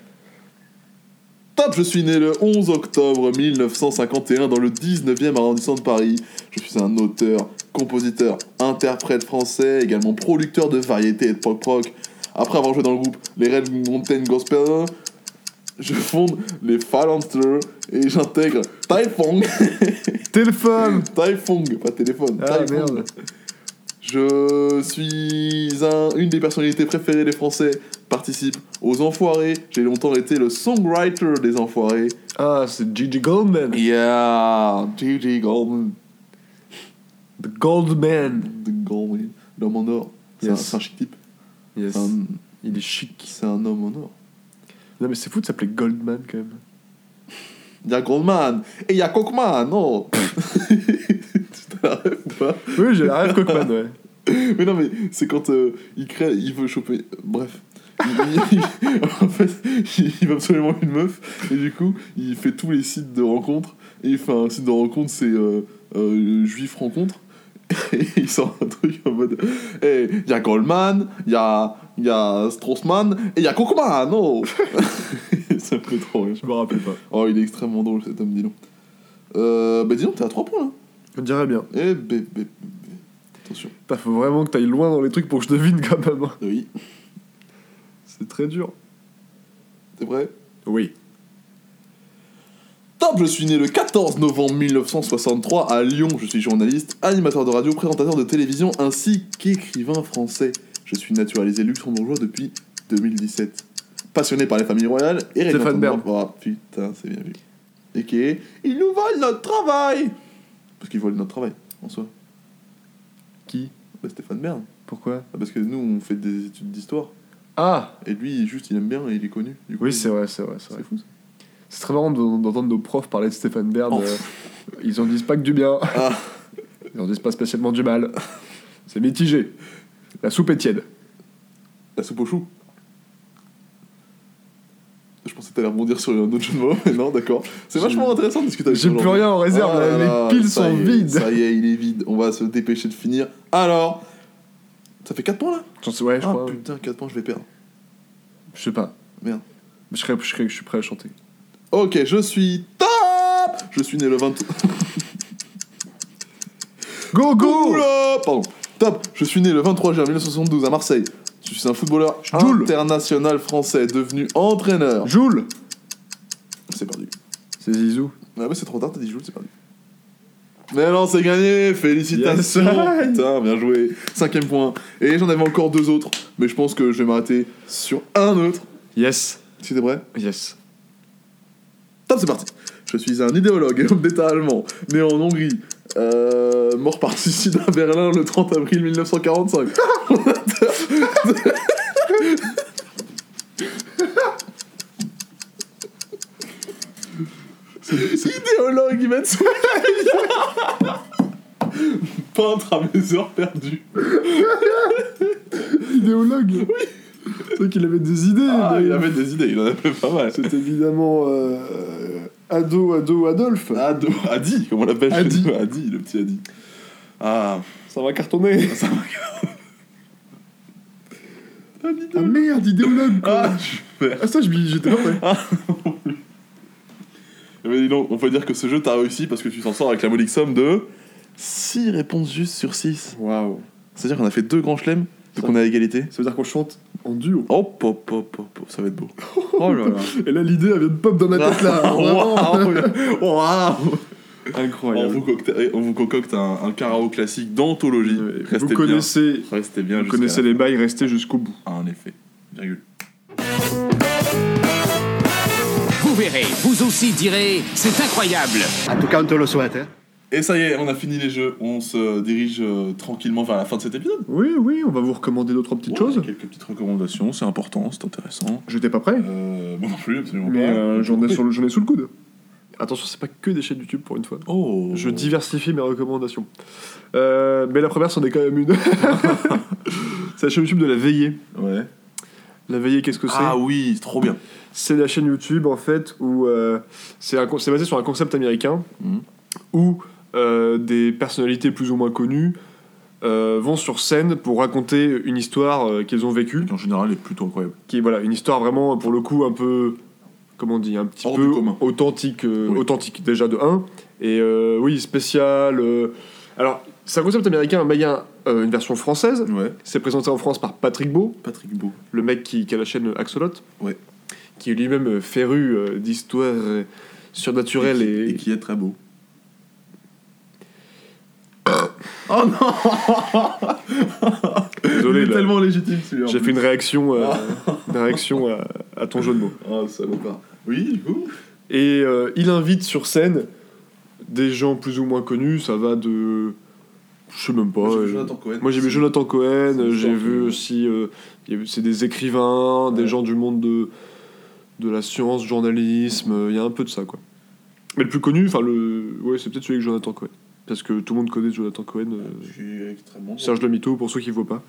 Top, je suis né le 11 octobre 1951 dans le 19e arrondissement de Paris. Je suis un auteur, compositeur, interprète français, également producteur de variétés et de pop rock. Après avoir joué dans le groupe les Red Mountain Gospel, je fonde les Phalansters et j'intègre Taifong. Téléphone Taifong, pas téléphone. Ah merde. Je suis un- une des personnalités préférées des Français. Participe aux Enfoirés. J'ai longtemps été le songwriter des Enfoirés. Ah, c'est Gigi Goldman. Yeah, Gigi Goldman. The Goldman. The Goldman. L'homme en or. C'est Yes. un, chic type. Yes. Un, Il est chic. c'est un homme en or. Non mais c'est fou de s'appeler Goldman quand même. Il y a Goldman et il y a Cockman, non Tu ou pas Oui, j'ai la rêve Cockman, ouais. Mais non, mais c'est quand euh, il crée, il veut choper. Bref. Il- il- en fait, il, il veut absolument une meuf, et du coup, il fait tous les sites de rencontres. Et il fait un site de rencontre, c'est euh, euh, Juif Rencontre. Et il sort un truc en mode il y a Goldman, il y a, il y a Straussman, et il y a Cockman, non Ça me fait trop rire. Je me rappelle pas. Oh, il est extrêmement drôle cet homme, dis donc. Euh, bah dis donc, t'es à 3 points là. Je dirais bien. Eh, bé, bé, bé. Attention. Putain, faut vraiment que t'ailles loin dans les trucs pour que je devine quand même. hein. Oui. C'est très dur. T'es prêt? Oui. Top, je suis né le 14 novembre 1963 à Lyon. Je suis journaliste, animateur de radio, présentateur de télévision ainsi qu'écrivain français. Je suis naturalisé luxembourgeois depuis 2017. Passionné par les familles royales et Stéphane Bern. Oh putain, c'est bien vu. Et qui est Ils nous volent notre travail Parce qu'ils volent notre travail, en soi. Qui? Bah, Stéphane Bern. Pourquoi? Ah, Parce que nous, on fait des études d'histoire. Ah Et lui, juste, il aime bien et il est connu. Du coup, Oui, c'est vrai, c'est vrai, c'est fou ça. C'est très marrant de- d'entendre nos profs parler de Stéphane Bern. Oh. euh, ils en disent pas que du bien. Ah. Ils en disent pas spécialement du mal. C'est mitigé. La soupe est tiède. La soupe au chou. Je pensais que t'allais rebondir sur un autre jeu de mots, mais non, d'accord. C'est vachement intéressant de discuter avec J'ai plus rien en réserve, là les là, piles sont est, vides. Ça y est, il est vide. On va se dépêcher de finir. Alors, ça fait 4 points là J'en sais- Ouais, je Ah crois. putain, 4 points, je vais perdre. Je sais pas. Merde. Je, serais, je, serais- je suis prêt à chanter. Ok, je suis top Je suis né le 20... Go, go Oula Pardon. Top Je suis né le 23 juin 1972 à Marseille. Je suis un footballeur Joule. international français devenu entraîneur. Joule C'est perdu. C'est Zizou. Ah bah c'est trop tard, t'as dit Jules, c'est perdu. Mais non, c'est gagné Félicitations Yes. Putain, bien joué Cinquième point. Et j'en avais encore deux autres, mais je pense que je vais m'arrêter sur un autre. Yes. Si t'es prêt Yes. Top, c'est parti Je suis un idéologue, homme d'État allemand, né en Hongrie, euh, mort par suicide à Berlin le 30 avril 1945. Idéologue, ils mettent sur Peintre à mes heures perdues. Idéologue Oui C'est vrai qu'il avait des idées. Ah, mais il avait des idées, il en avait pas mal. C'est évidemment euh, Ado, Ado, Adolphe. Ado, Adi, comme on l'appelle Adi. Adi, le petit Adi. Ah, Ça va cartonner. ça va. Ah merde, idéologue quoi. Ah, super. Ah ça, j'étais pas prêt. Mais dis donc, on peut dire que ce jeu t'as réussi parce que tu t'en sors avec la modique somme de 6 réponses justes sur 6. Waouh. C'est-à-dire qu'on a fait deux grands chelems, donc on est à égalité. Ça veut dire qu'on chante en duo. Hop, hop, hop, hop, hop, ça va être beau. Oh là là. Et là, l'idée, elle vient de pop dans ma tête là. Waouh Waouh On Incroyable. vous concocte, on vous concocte un, un karaoke classique d'anthologie. Ouais, Restez Vous bien. connaissez, Restez bien vous connaissez les bails, restez jusqu'au bout. fin. En effet. Virgule. Vous verrez, vous aussi direz, c'est incroyable. En tout cas, on te le souhaite. Hein. Et ça y est, on a fini les jeux. On se dirige euh, tranquillement vers la fin de cet épisode. Oui, oui, on va vous recommander d'autres petites Ouais, choses. Quelques petites recommandations, c'est important, c'est intéressant. J'étais pas prêt, Euh, moi non plus, absolument mais pas. euh, j'en ai, sur le- j'en ai sous le coude. Attention, c'est pas que des chaînes YouTube pour une fois. Oh Je diversifie mes recommandations. Euh, mais la première, c'en est quand même une. c'est la chaîne YouTube de La Veillée. Ouais. La Veillée, qu'est-ce que c'est? Ah oui, c'est trop bien. C'est la chaîne YouTube en fait où euh, c'est un con- c'est basé sur un concept américain Mhm. où euh, des personnalités plus ou moins connues euh, vont sur scène pour raconter une histoire euh, qu'ils ont vécue, Qui en général est plutôt incroyable. qui est voilà, une histoire vraiment, pour le coup, un peu, comment on dit, un petit Hors peu authentique, euh, Oui. authentique déjà de 1, et oui, spécial. alors, c'est un concept américain, mais il y a une version française. Ouais. C'est présenté en France par Patrick Beau, Patrick Beau. le mec qui, qui a la chaîne Axolot, Ouais. qui est lui-même féru d'histoires surnaturelles et, et qui est très beau. Oh non Désolé, Il est là, tellement légitime celui-là. j'ai fait une réaction, euh, une réaction à, à ton jeu de mots. Oh, salopard. Oui, du coup. Et euh, il invite sur scène des gens plus ou moins connus, ça va de... Je sais même pas. Moi, j'ai vu euh, Jonathan Cohen. Moi j'ai vu Jonathan Cohen, j'ai vu aussi, euh, c'est des écrivains, des gens du monde de, de la science, journalisme, il y a un peu de ça quoi. Mais le plus connu, enfin le, ouais c'est peut-être celui avec Jonathan Cohen, parce que tout le monde connaît Jonathan Cohen, euh, extrêmement. Serge le Mito pour ceux qui ne voient pas.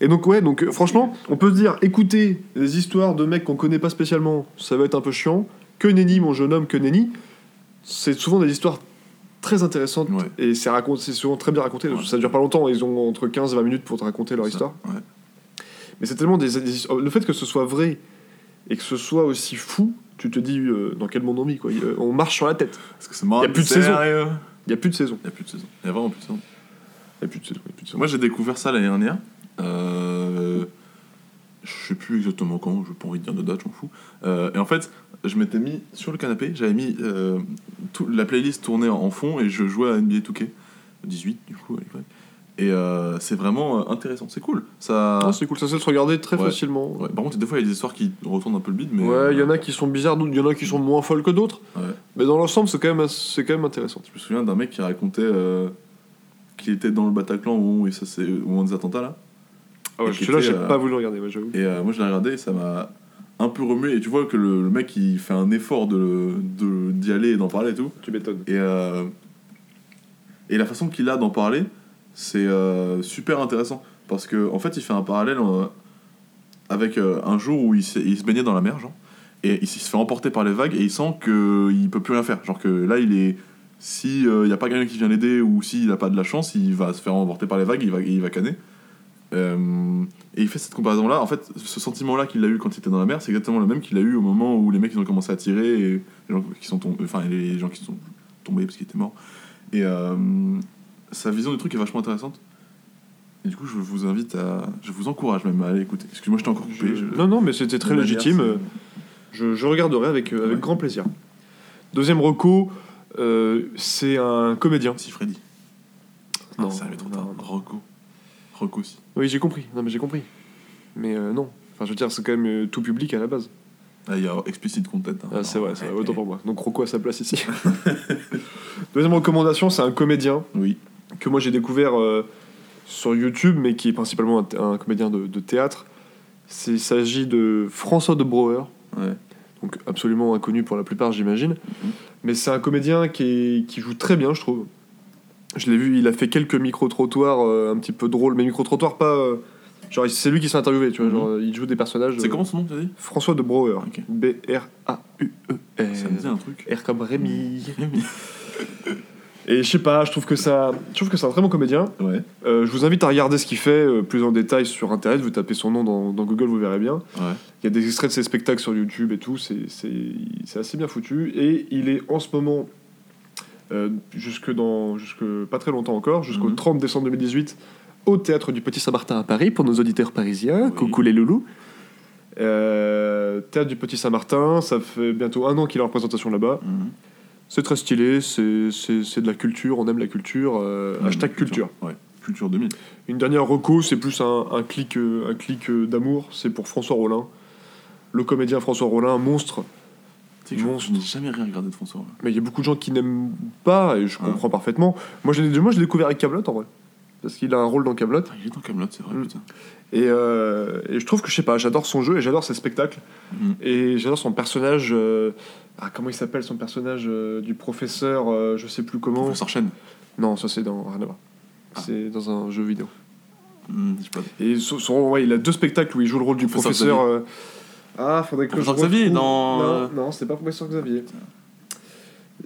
Et donc ouais, donc euh, franchement, on peut se dire, écoutez des histoires de mecs qu'on connaît pas spécialement, ça va être un peu chiant. Que nenni mon jeune homme, que nenni, c'est souvent des histoires très intéressantes Ouais. et c'est souvent très bien raconté. Ouais. Ça dure pas longtemps, ils ont entre 15 et 20 minutes pour te raconter leur Ça, histoire. Ouais. Mais c'est tellement des, le fait que ce soit vrai et que ce soit aussi fou, tu te dis euh, dans quel monde on vit quoi. Il- euh, On marche sur la tête. Parce que c'est marrant. Y a plus de sérieux. Il y a plus de saison. Il y a plus de saison. A vraiment plus de saison. Il y a plus de saison. a plus de saison. Moi, j'ai découvert ça l'année dernière. Euh, je sais plus exactement quand, je pas envie de dire de date, je m'en fous. Euh, et en fait, je m'étais mis sur le canapé, j'avais mis euh, la playlist tournée en, en fond et je jouais à NBA 2K 18 du coup à l'époque. Et euh, c'est vraiment euh, intéressant, c'est cool. Ça. Ah, c'est cool, ça se regarder très Ouais. facilement. Ouais, par contre, des fois, il y a des histoires qui retournent un peu le bide, mais. Ouais, il y en a qui sont bizarres, d'autres- il y en a qui sont moins folles que d'autres. Ouais. Mais dans l'ensemble, c'est quand, même- quand même intéressant. Je me souviens d'un mec qui racontait euh, qu'il était dans le Bataclan au moment où, ça s'est- au moment des attentats là. Ah ouais, celui-là, j'ai euh, pas voulu le regarder, moi, j'avoue. Et euh, moi je l'ai regardé et ça m'a un peu remué. Et tu vois que le, le mec il fait un effort de de- d'y aller et d'en parler et tout. Tu m'étonnes. Et, euh, et la façon qu'il a d'en parler, c'est euh, super intéressant. Parce que en fait il fait un parallèle euh, avec euh, un jour où il, il se baignait dans la mer. Et il il se fait emporter par les vagues et il sent qu'il peut plus rien faire. Genre que là il est. Si il n'y a pas quelqu'un qui vient l'aider ou s'il n'a pas de la chance, il va se faire emporter par les vagues, il va, il va canner. Et il fait cette comparaison là. En fait, ce sentiment là qu'il a eu quand il était dans la mer, c'est exactement le même qu'il a eu au moment où les mecs ils ont commencé à tirer et les gens qui sont tombés, enfin les gens qui sont tombés parce qu'ils étaient morts. Et sa vision du truc est vachement intéressante. Et du coup, je vous invite à, je vous encourage même à aller écouter. Excuse-moi, je t'ai encore coupé. Je- je- Non, non, mais c'était très manière, légitime. Je, je regarderai avec, euh, avec Ouais. grand plaisir. Deuxième reco, euh, c'est un comédien. Si Freddy. Non, Non, ça être trop tard. Rocco. Rocco aussi. Oui, j'ai compris. Non, mais j'ai compris. Mais euh, non. Enfin, je veux dire, c'est quand même euh, tout public à la base. Ah, il y a explicit content. hein. Ah, c'est vrai, c'est vrai, autant pour moi. Donc Rocco à sa place ici. Deuxième recommandation, c'est un comédien Oui. Que moi j'ai découvert euh, sur YouTube, mais qui est principalement un, un comédien de, de théâtre. Il s'agit de François de Brouwer, Ouais. donc absolument inconnu pour la plupart, j'imagine. Mhm. Mais c'est un comédien qui, est- qui joue très bien, je trouve. Je l'ai vu, il a fait quelques micro-trottoirs euh, un petit peu drôles, mais micro-trottoirs pas. euh, genre, c'est lui qui s'est interviewé, tu vois. Mhm. Genre, il joue des personnages. C'est comment son nom, tu as dit? François de Brouwer. B-R-A-U-E-R. Ça me dit un truc. R comme Rémi. Rémi. Et je sais pas, je trouve que ça, je trouve que c'est un très bon comédien. Ouais. Euh, je vous invite à regarder ce qu'il fait euh, plus en détail sur internet. Vous tapez son nom dans, dans Google, vous verrez bien. Ouais. Il y a des extraits de ses spectacles sur YouTube et tout. C'est, assez bien foutu. Et il est en ce moment, euh, jusque dans, jusque pas très longtemps encore, jusqu'au Mhm. 30 décembre 2018, au théâtre du Petit Saint-Martin à Paris pour nos auditeurs parisiens. Oui. Coucou les loulous. Théâtre du Petit Saint-Martin, ça fait bientôt un an qu'il est en représentation là-bas. Mhm. C'est très stylé, c'est, de la culture, on aime la culture. euh, Ouais, hashtag culture. Ouais. Culture 2000. Une dernière reco, c'est plus un, un clic, euh, un clic euh, d'amour, c'est pour François Rollin. Le comédien François Rollin, monstre. Tu sais que je- Monstre. je n'ai jamais rien regardé de François. Hollande. Mais il y a beaucoup de gens qui n'aiment pas, et je Ah. comprends parfaitement. Moi, je l'ai, découvert avec Camelot en vrai. Parce qu'il a un rôle dans Camelot. Ah, il est dans Camelot, c'est vrai, Mm. putain. Et, euh, et je trouve que, je sais pas, j'adore son jeu et j'adore ses spectacles. Mhm. Et j'adore son personnage. euh, ah, comment il s'appelle son personnage euh, du professeur, euh, je sais plus comment. Professeur Chen. Non, ça c'est dans rien à voir. Ah. C'est dans un jeu vidéo. Hmm, je sais pas. Et son, son- ouais, il a deux spectacles où il joue le rôle du Professeur professeur. euh, Ah, faudrait que Professeur je Xavier, dans, Non, euh, non, c'est pas professeur Xavier.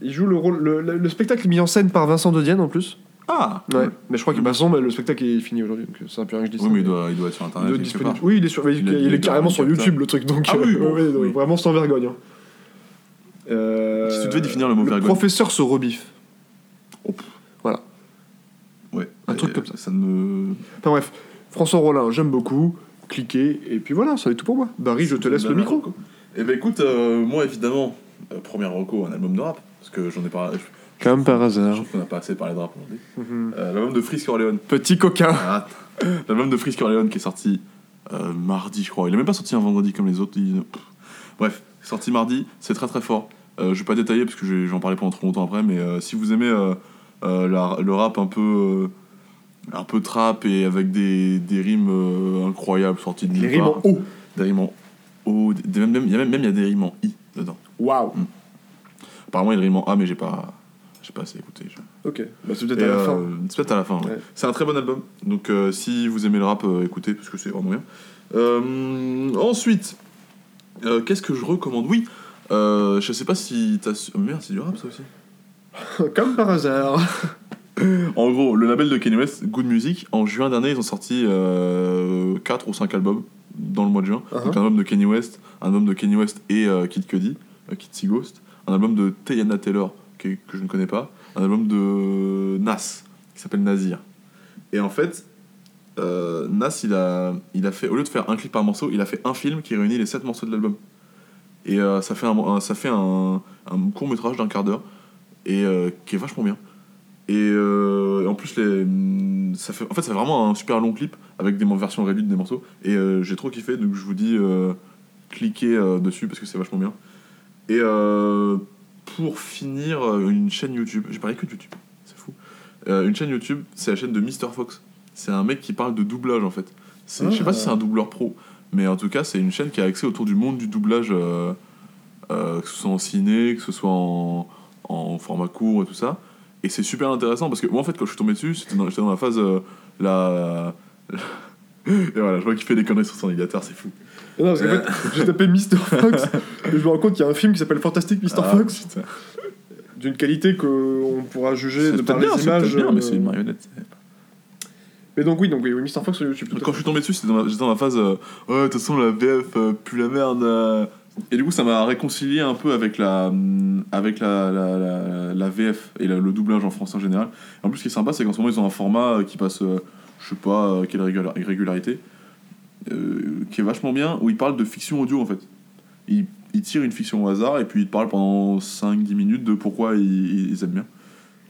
Il joue le rôle. Le, le- le spectacle est mis en scène par Vincent de Dienne en plus. Ah Ouais. Mais je crois que bah, son, bah, le spectacle est fini aujourd'hui, donc c'est un peu rien que je dis Oui, mais il doit, il doit être sur Il internet. doit être quelque disponible. Oui, il est, sur, il, Il il il est carrément sur. YouTube le truc, donc Ah oui, euh, ouais, ouais, oui. vraiment sans vergogne. hein. Euh, Si tu devais définir le mot vergogne. professeur se rebiffe. Oh, pff. Voilà. Ouais. Un Et truc comme ça. Ça ne. Enfin bref, François Rollin, j'aime beaucoup. Cliquez, et puis voilà, ça va être tout pour moi. Barry, je te laisse le micro. Eh ben écoute, euh, moi évidemment, euh, première reco, un album de rap. Parce que j'en ai pas. Je, Comme par je hasard. trouve qu'on n'a pas assez parlé de rap aujourd'hui. Mhm. Euh, L'album de Frisk Orleans. Petit coquin. Ah, L'album de Frisk Orleans qui est sorti euh, mardi, je crois. Il est même pas sorti un vendredi comme les autres. il- pff. Bref, sorti mardi, c'est très très fort. Euh, je vais pas détailler parce que j'en parlais pendant trop longtemps après, mais euh, si vous aimez euh, euh, la- le rap un peu. un peu trap et avec des, des rimes incroyables sorties de Les rimes en haut. Des rimes en des- même- Il y a même même il y a des rimes en I dedans. Waouh. Apparemment il y a des rimes en A, mais j'ai pas, j'ai pas assez écouté. je- Ok, bah c'est peut-être à la fin. C'est peut-être à la fin. ouais. Ouais. C'est un très bon album. Donc si vous aimez le rap, écoutez, parce que c'est vraiment bien. Ensuite, euh, qu'est-ce que je recommande? Oui, euh, je sais pas si t'as. oh, merde, c'est du rap ça aussi. Comme par hasard. En gros, le label de Kanye West, Good Music, en juin dernier, ils ont sorti 4 ou 5 albums dans le mois de juin. Uh-huh. Donc un album de Kanye West, un album de Kanye West et euh, Kid Cudi, euh, Kid See Ghost, un album de Teyana Taylor, qui- que je ne connais pas, un album de Nas, qui s'appelle Nazir. Et en fait, euh, Nas, il a, il a fait, au lieu de faire un clip par morceau, il a fait un film qui réunit les 7 morceaux de l'album. Et euh, ça fait un, ça fait un, court métrage d'un quart d'heure, et euh, qui est vachement bien. Et en plus, les, ça fait, en fait, c'est vraiment un super long clip avec des versions réduites des morceaux. Et j'ai trop kiffé, donc je vous dis, cliquez dessus parce que c'est vachement bien. Et pour finir, une chaîne YouTube. J'ai parlé que de YouTube, c'est fou. Une chaîne YouTube, c'est la chaîne de Mr. Fox. C'est un mec qui parle de doublage en fait. Je sais pas si c'est un doubleur pro, mais en tout cas, c'est une chaîne qui a accès autour du monde du doublage, euh, euh, que ce soit en ciné, que ce soit en, en format court et tout ça. Et c'est super intéressant parce que moi en fait quand je suis tombé dessus, dans- j'étais dans la phase euh, la. et voilà, je vois qu'il fait des conneries sur son navigateur, c'est fou. Non, parce qu'en fait, j'ai tapé Mr. Fox et je me rends compte qu'il y a un film qui s'appelle Fantastic Mr. Ah, Fox, d'une qualité qu'on pourra juger de par les bien, images. mais euh, c'est une marionnette. Mais donc, oui, donc, oui, oui, Mr. Fox sur YouTube. tout à Quand je fait. suis tombé dessus, c'était dans la- j'étais dans la phase euh, ouais, de toute façon la VF euh, pue la merde. euh. Et du coup, ça m'a réconcilié un peu avec la hum, avec la, la, la, la VF et la- le doublage en français en général. En plus, ce qui est sympa, c'est qu'en ce moment, ils ont un format euh, qui passe, euh, je sais pas euh, quelle régula- régularité, euh, qui est vachement bien, où ils parlent de fiction audio en fait. Ils, ils tirent une fiction au hasard et puis ils te parlent pendant 5-10 minutes de pourquoi ils, ils aiment bien.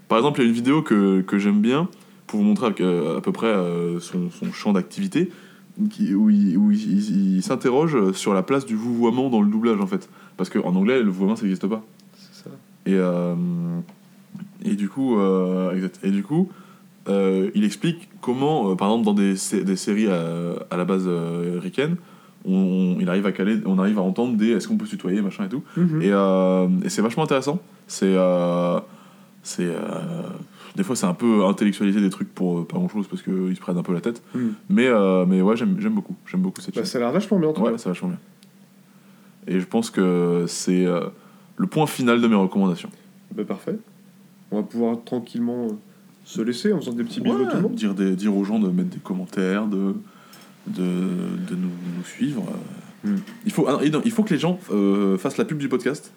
Par exemple, il y a une vidéo que, que j'aime bien pour vous montrer à peu près euh, son, son champ d'activité, où il, où il- il- il s'interroge sur la place du vouvoiement dans le doublage en fait. Parce qu'en anglais, le vouvoiement ça n'existe pas. C'est ça. Et, euh, et du coup, euh, exact. Et du coup euh, il explique comment, par exemple, dans des, des séries à, à la base ricaine, on, on- il arrive à caler, on arrive à entendre des est-ce qu'on peut se tutoyer, machin et tout. Mhm. Et, et c'est vachement intéressant. C'est. c'est des fois, c'est un peu intellectualiser des trucs pour euh, pas grand chose parce qu'ils se prennent un peu la tête. Mhm. Mais, euh, mais ouais, j'aime beaucoup. J'aime beaucoup cette Bah, chaîne. ça a l'air vachement bien en tout Ouais, cas. c'est vachement bien. Et je pense que c'est euh, le point final de mes recommandations. Bah, parfait. On va pouvoir tranquillement se laisser en faisant des petits bisous à tout le monde. dire, des, dire aux gens de mettre des commentaires, de, de, de nous, nous suivre. euh. Mm. Il, faut, ah il faut que les gens euh, fassent la pub du podcast.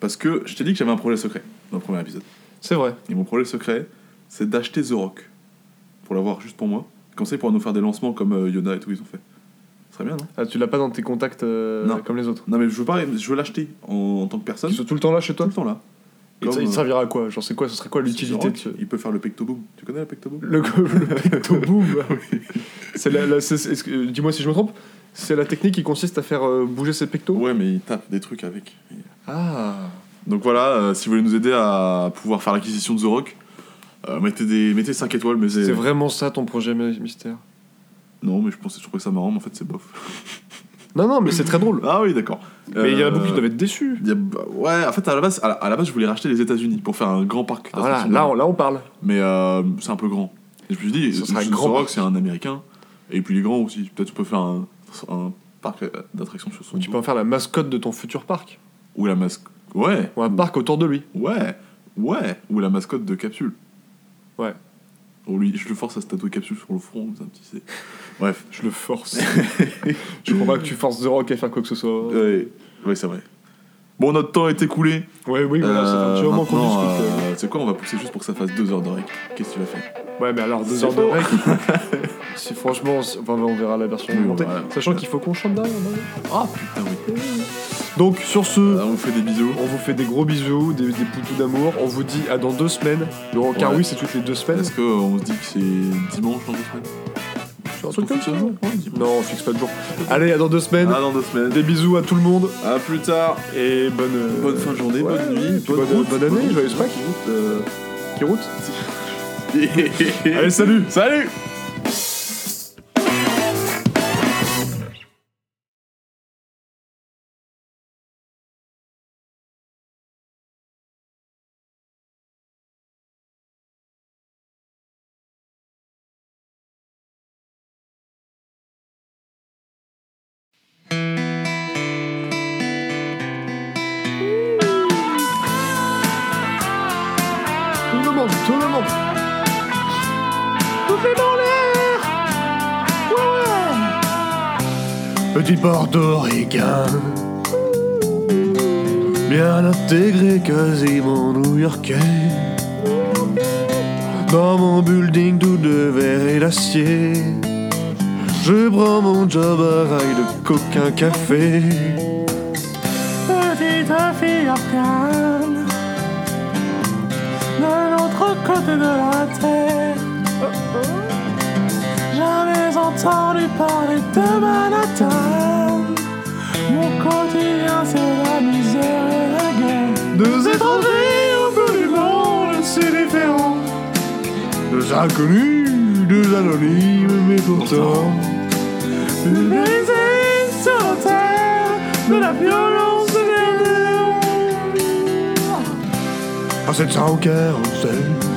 Parce que je t'ai dit que j'avais un projet secret dans le premier épisode. C'est vrai. Et mon projet secret, c'est d'acheter The Rock. Pour l'avoir juste pour moi. Comme ça, il pourra nous faire des lancements comme euh, Yoda et tout, ils ont fait. Ce serait bien, non? Ah, tu l'as pas dans tes contacts euh, Non. comme les autres. Non, mais je veux, pas, je veux l'acheter en, en tant que personne. Qui sont tout le temps là chez Tout toi le temps là. Et ça, il euh, servira à quoi? Genre, c'est quoi Ce serait quoi The l'utilité Rock, de ce. Il peut faire le pectoboom. Tu connais le pectoboom? Le, le pectoboom. c'est la, la- c'est- est-ce que- Dis-moi si je me trompe. C'est la technique qui consiste à faire euh, bouger ses pectos? Ouais, mais il tape des trucs avec. Ah Donc voilà, euh, si vous voulez nous aider à pouvoir faire l'acquisition de The Rock, euh, mettez, des, mettez 5 étoiles, mais c'est... Vraiment ça ton projet my- mystère Non, mais je pensais, je trouvais ça marrant, mais en fait c'est bof. Non, non, mais c'est très drôle. Ah oui, d'accord. Mais il y en a Euh, beaucoup qui doivent être déçus. il y a- ouais, en fait, à la, base, à, la, à la base, je voulais racheter les États-Unis pour faire un grand parc. Ah, Voilà, là on, là on parle. Mais euh, c'est un peu grand. Et je me suis dit, Ce sera grand Rock, c'est un américain. Et puis il est grand aussi. Peut-être on peut faire un, un parc d'attractions sur son Tu dos. peux en faire la mascotte de ton futur parc. Ou la masque. Ouais. Ou un parc autour de lui. Ouais. Ouais. Ou la mascotte de Capsule. Ouais. Ou lui, je le force à se tatouer Capsule sur le front, c'est un petit C. Bref. Je le force. je crois pas que tu forces The Rock à faire quoi que ce soit. Ouais, ouais c'est vrai. Bon, notre temps est écoulé. Ouais, oui, voilà, ça fait un petit moment qu'on maintenant, discute. euh, C'est quoi On va pousser juste pour que ça fasse deux heures de rec. Qu'est-ce que tu vas faire? Ouais, mais alors, deux heures de rec. si franchement, si- enfin, on verra la version Oui, augmentée. voilà. Sachant qu'il faut qu'on chante derrière. Ah putain, oui. Donc, sur ce, Ah, on vous fait des bisous. on vous fait des gros bisous, des, des poutous d'amour. On vous dit à dans deux semaines. Le rencard, Ouais. oui, c'est toutes les deux semaines. Est-ce qu'on se dit que c'est dimanche dans deux semaines? Un truc comme ça. Ouais. Non, on fixe pas de jour. Allez, à dans deux semaines. Dans deux semaines. Des bisous à tout le monde. À plus tard. Et bonne. euh, Bonne fin de journée, ouais, bonne nuit, bonne, route, bonne année, route, joyeuse Pâques. route, euh, Qui route? Allez, salut Salut Petit portoricain Bien intégré, quasiment new-yorkais Dans mon building tout de verre et d'acier Je prends mon job à rail de coquin café. Petite fille afghane de l'autre côté de la terre. Entendu parler de Manhattan. Mon quotidien, c'est la misère et la guerre. Deux étrangers au bout du monde, c'est différent. Deux inconnus, deux anonymes, mais pourtant. Pulvérisés sur la de la violence de En 747, 742,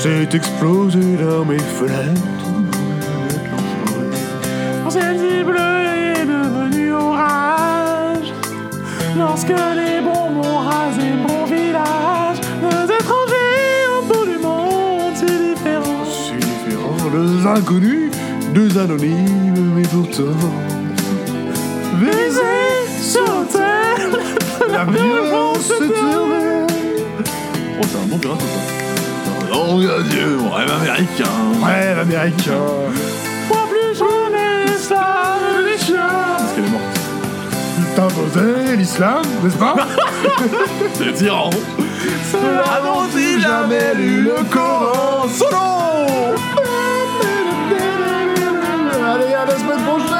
c'est explosé dans mes fenêtres. Mon ciel bleu est devenu orage lorsque les bombes ont rasé mon village. Deux étrangers au bout du monde, c'est différent. C'est différent, deux inconnus, deux anonymes, mais pourtant. Visés sur la terre, la violence éternelle. Oh, c'est un bon pirate pas Oh mon dieu, rêve américain. Rêve américain. Moi plus je l'islam, Parce qu'elle est morte. T'as imposé l'islam, n'est-ce pas? C'est tyran. Cela n'ont-ils jamais lu le Coran Solo Allez, à la semaine prochaine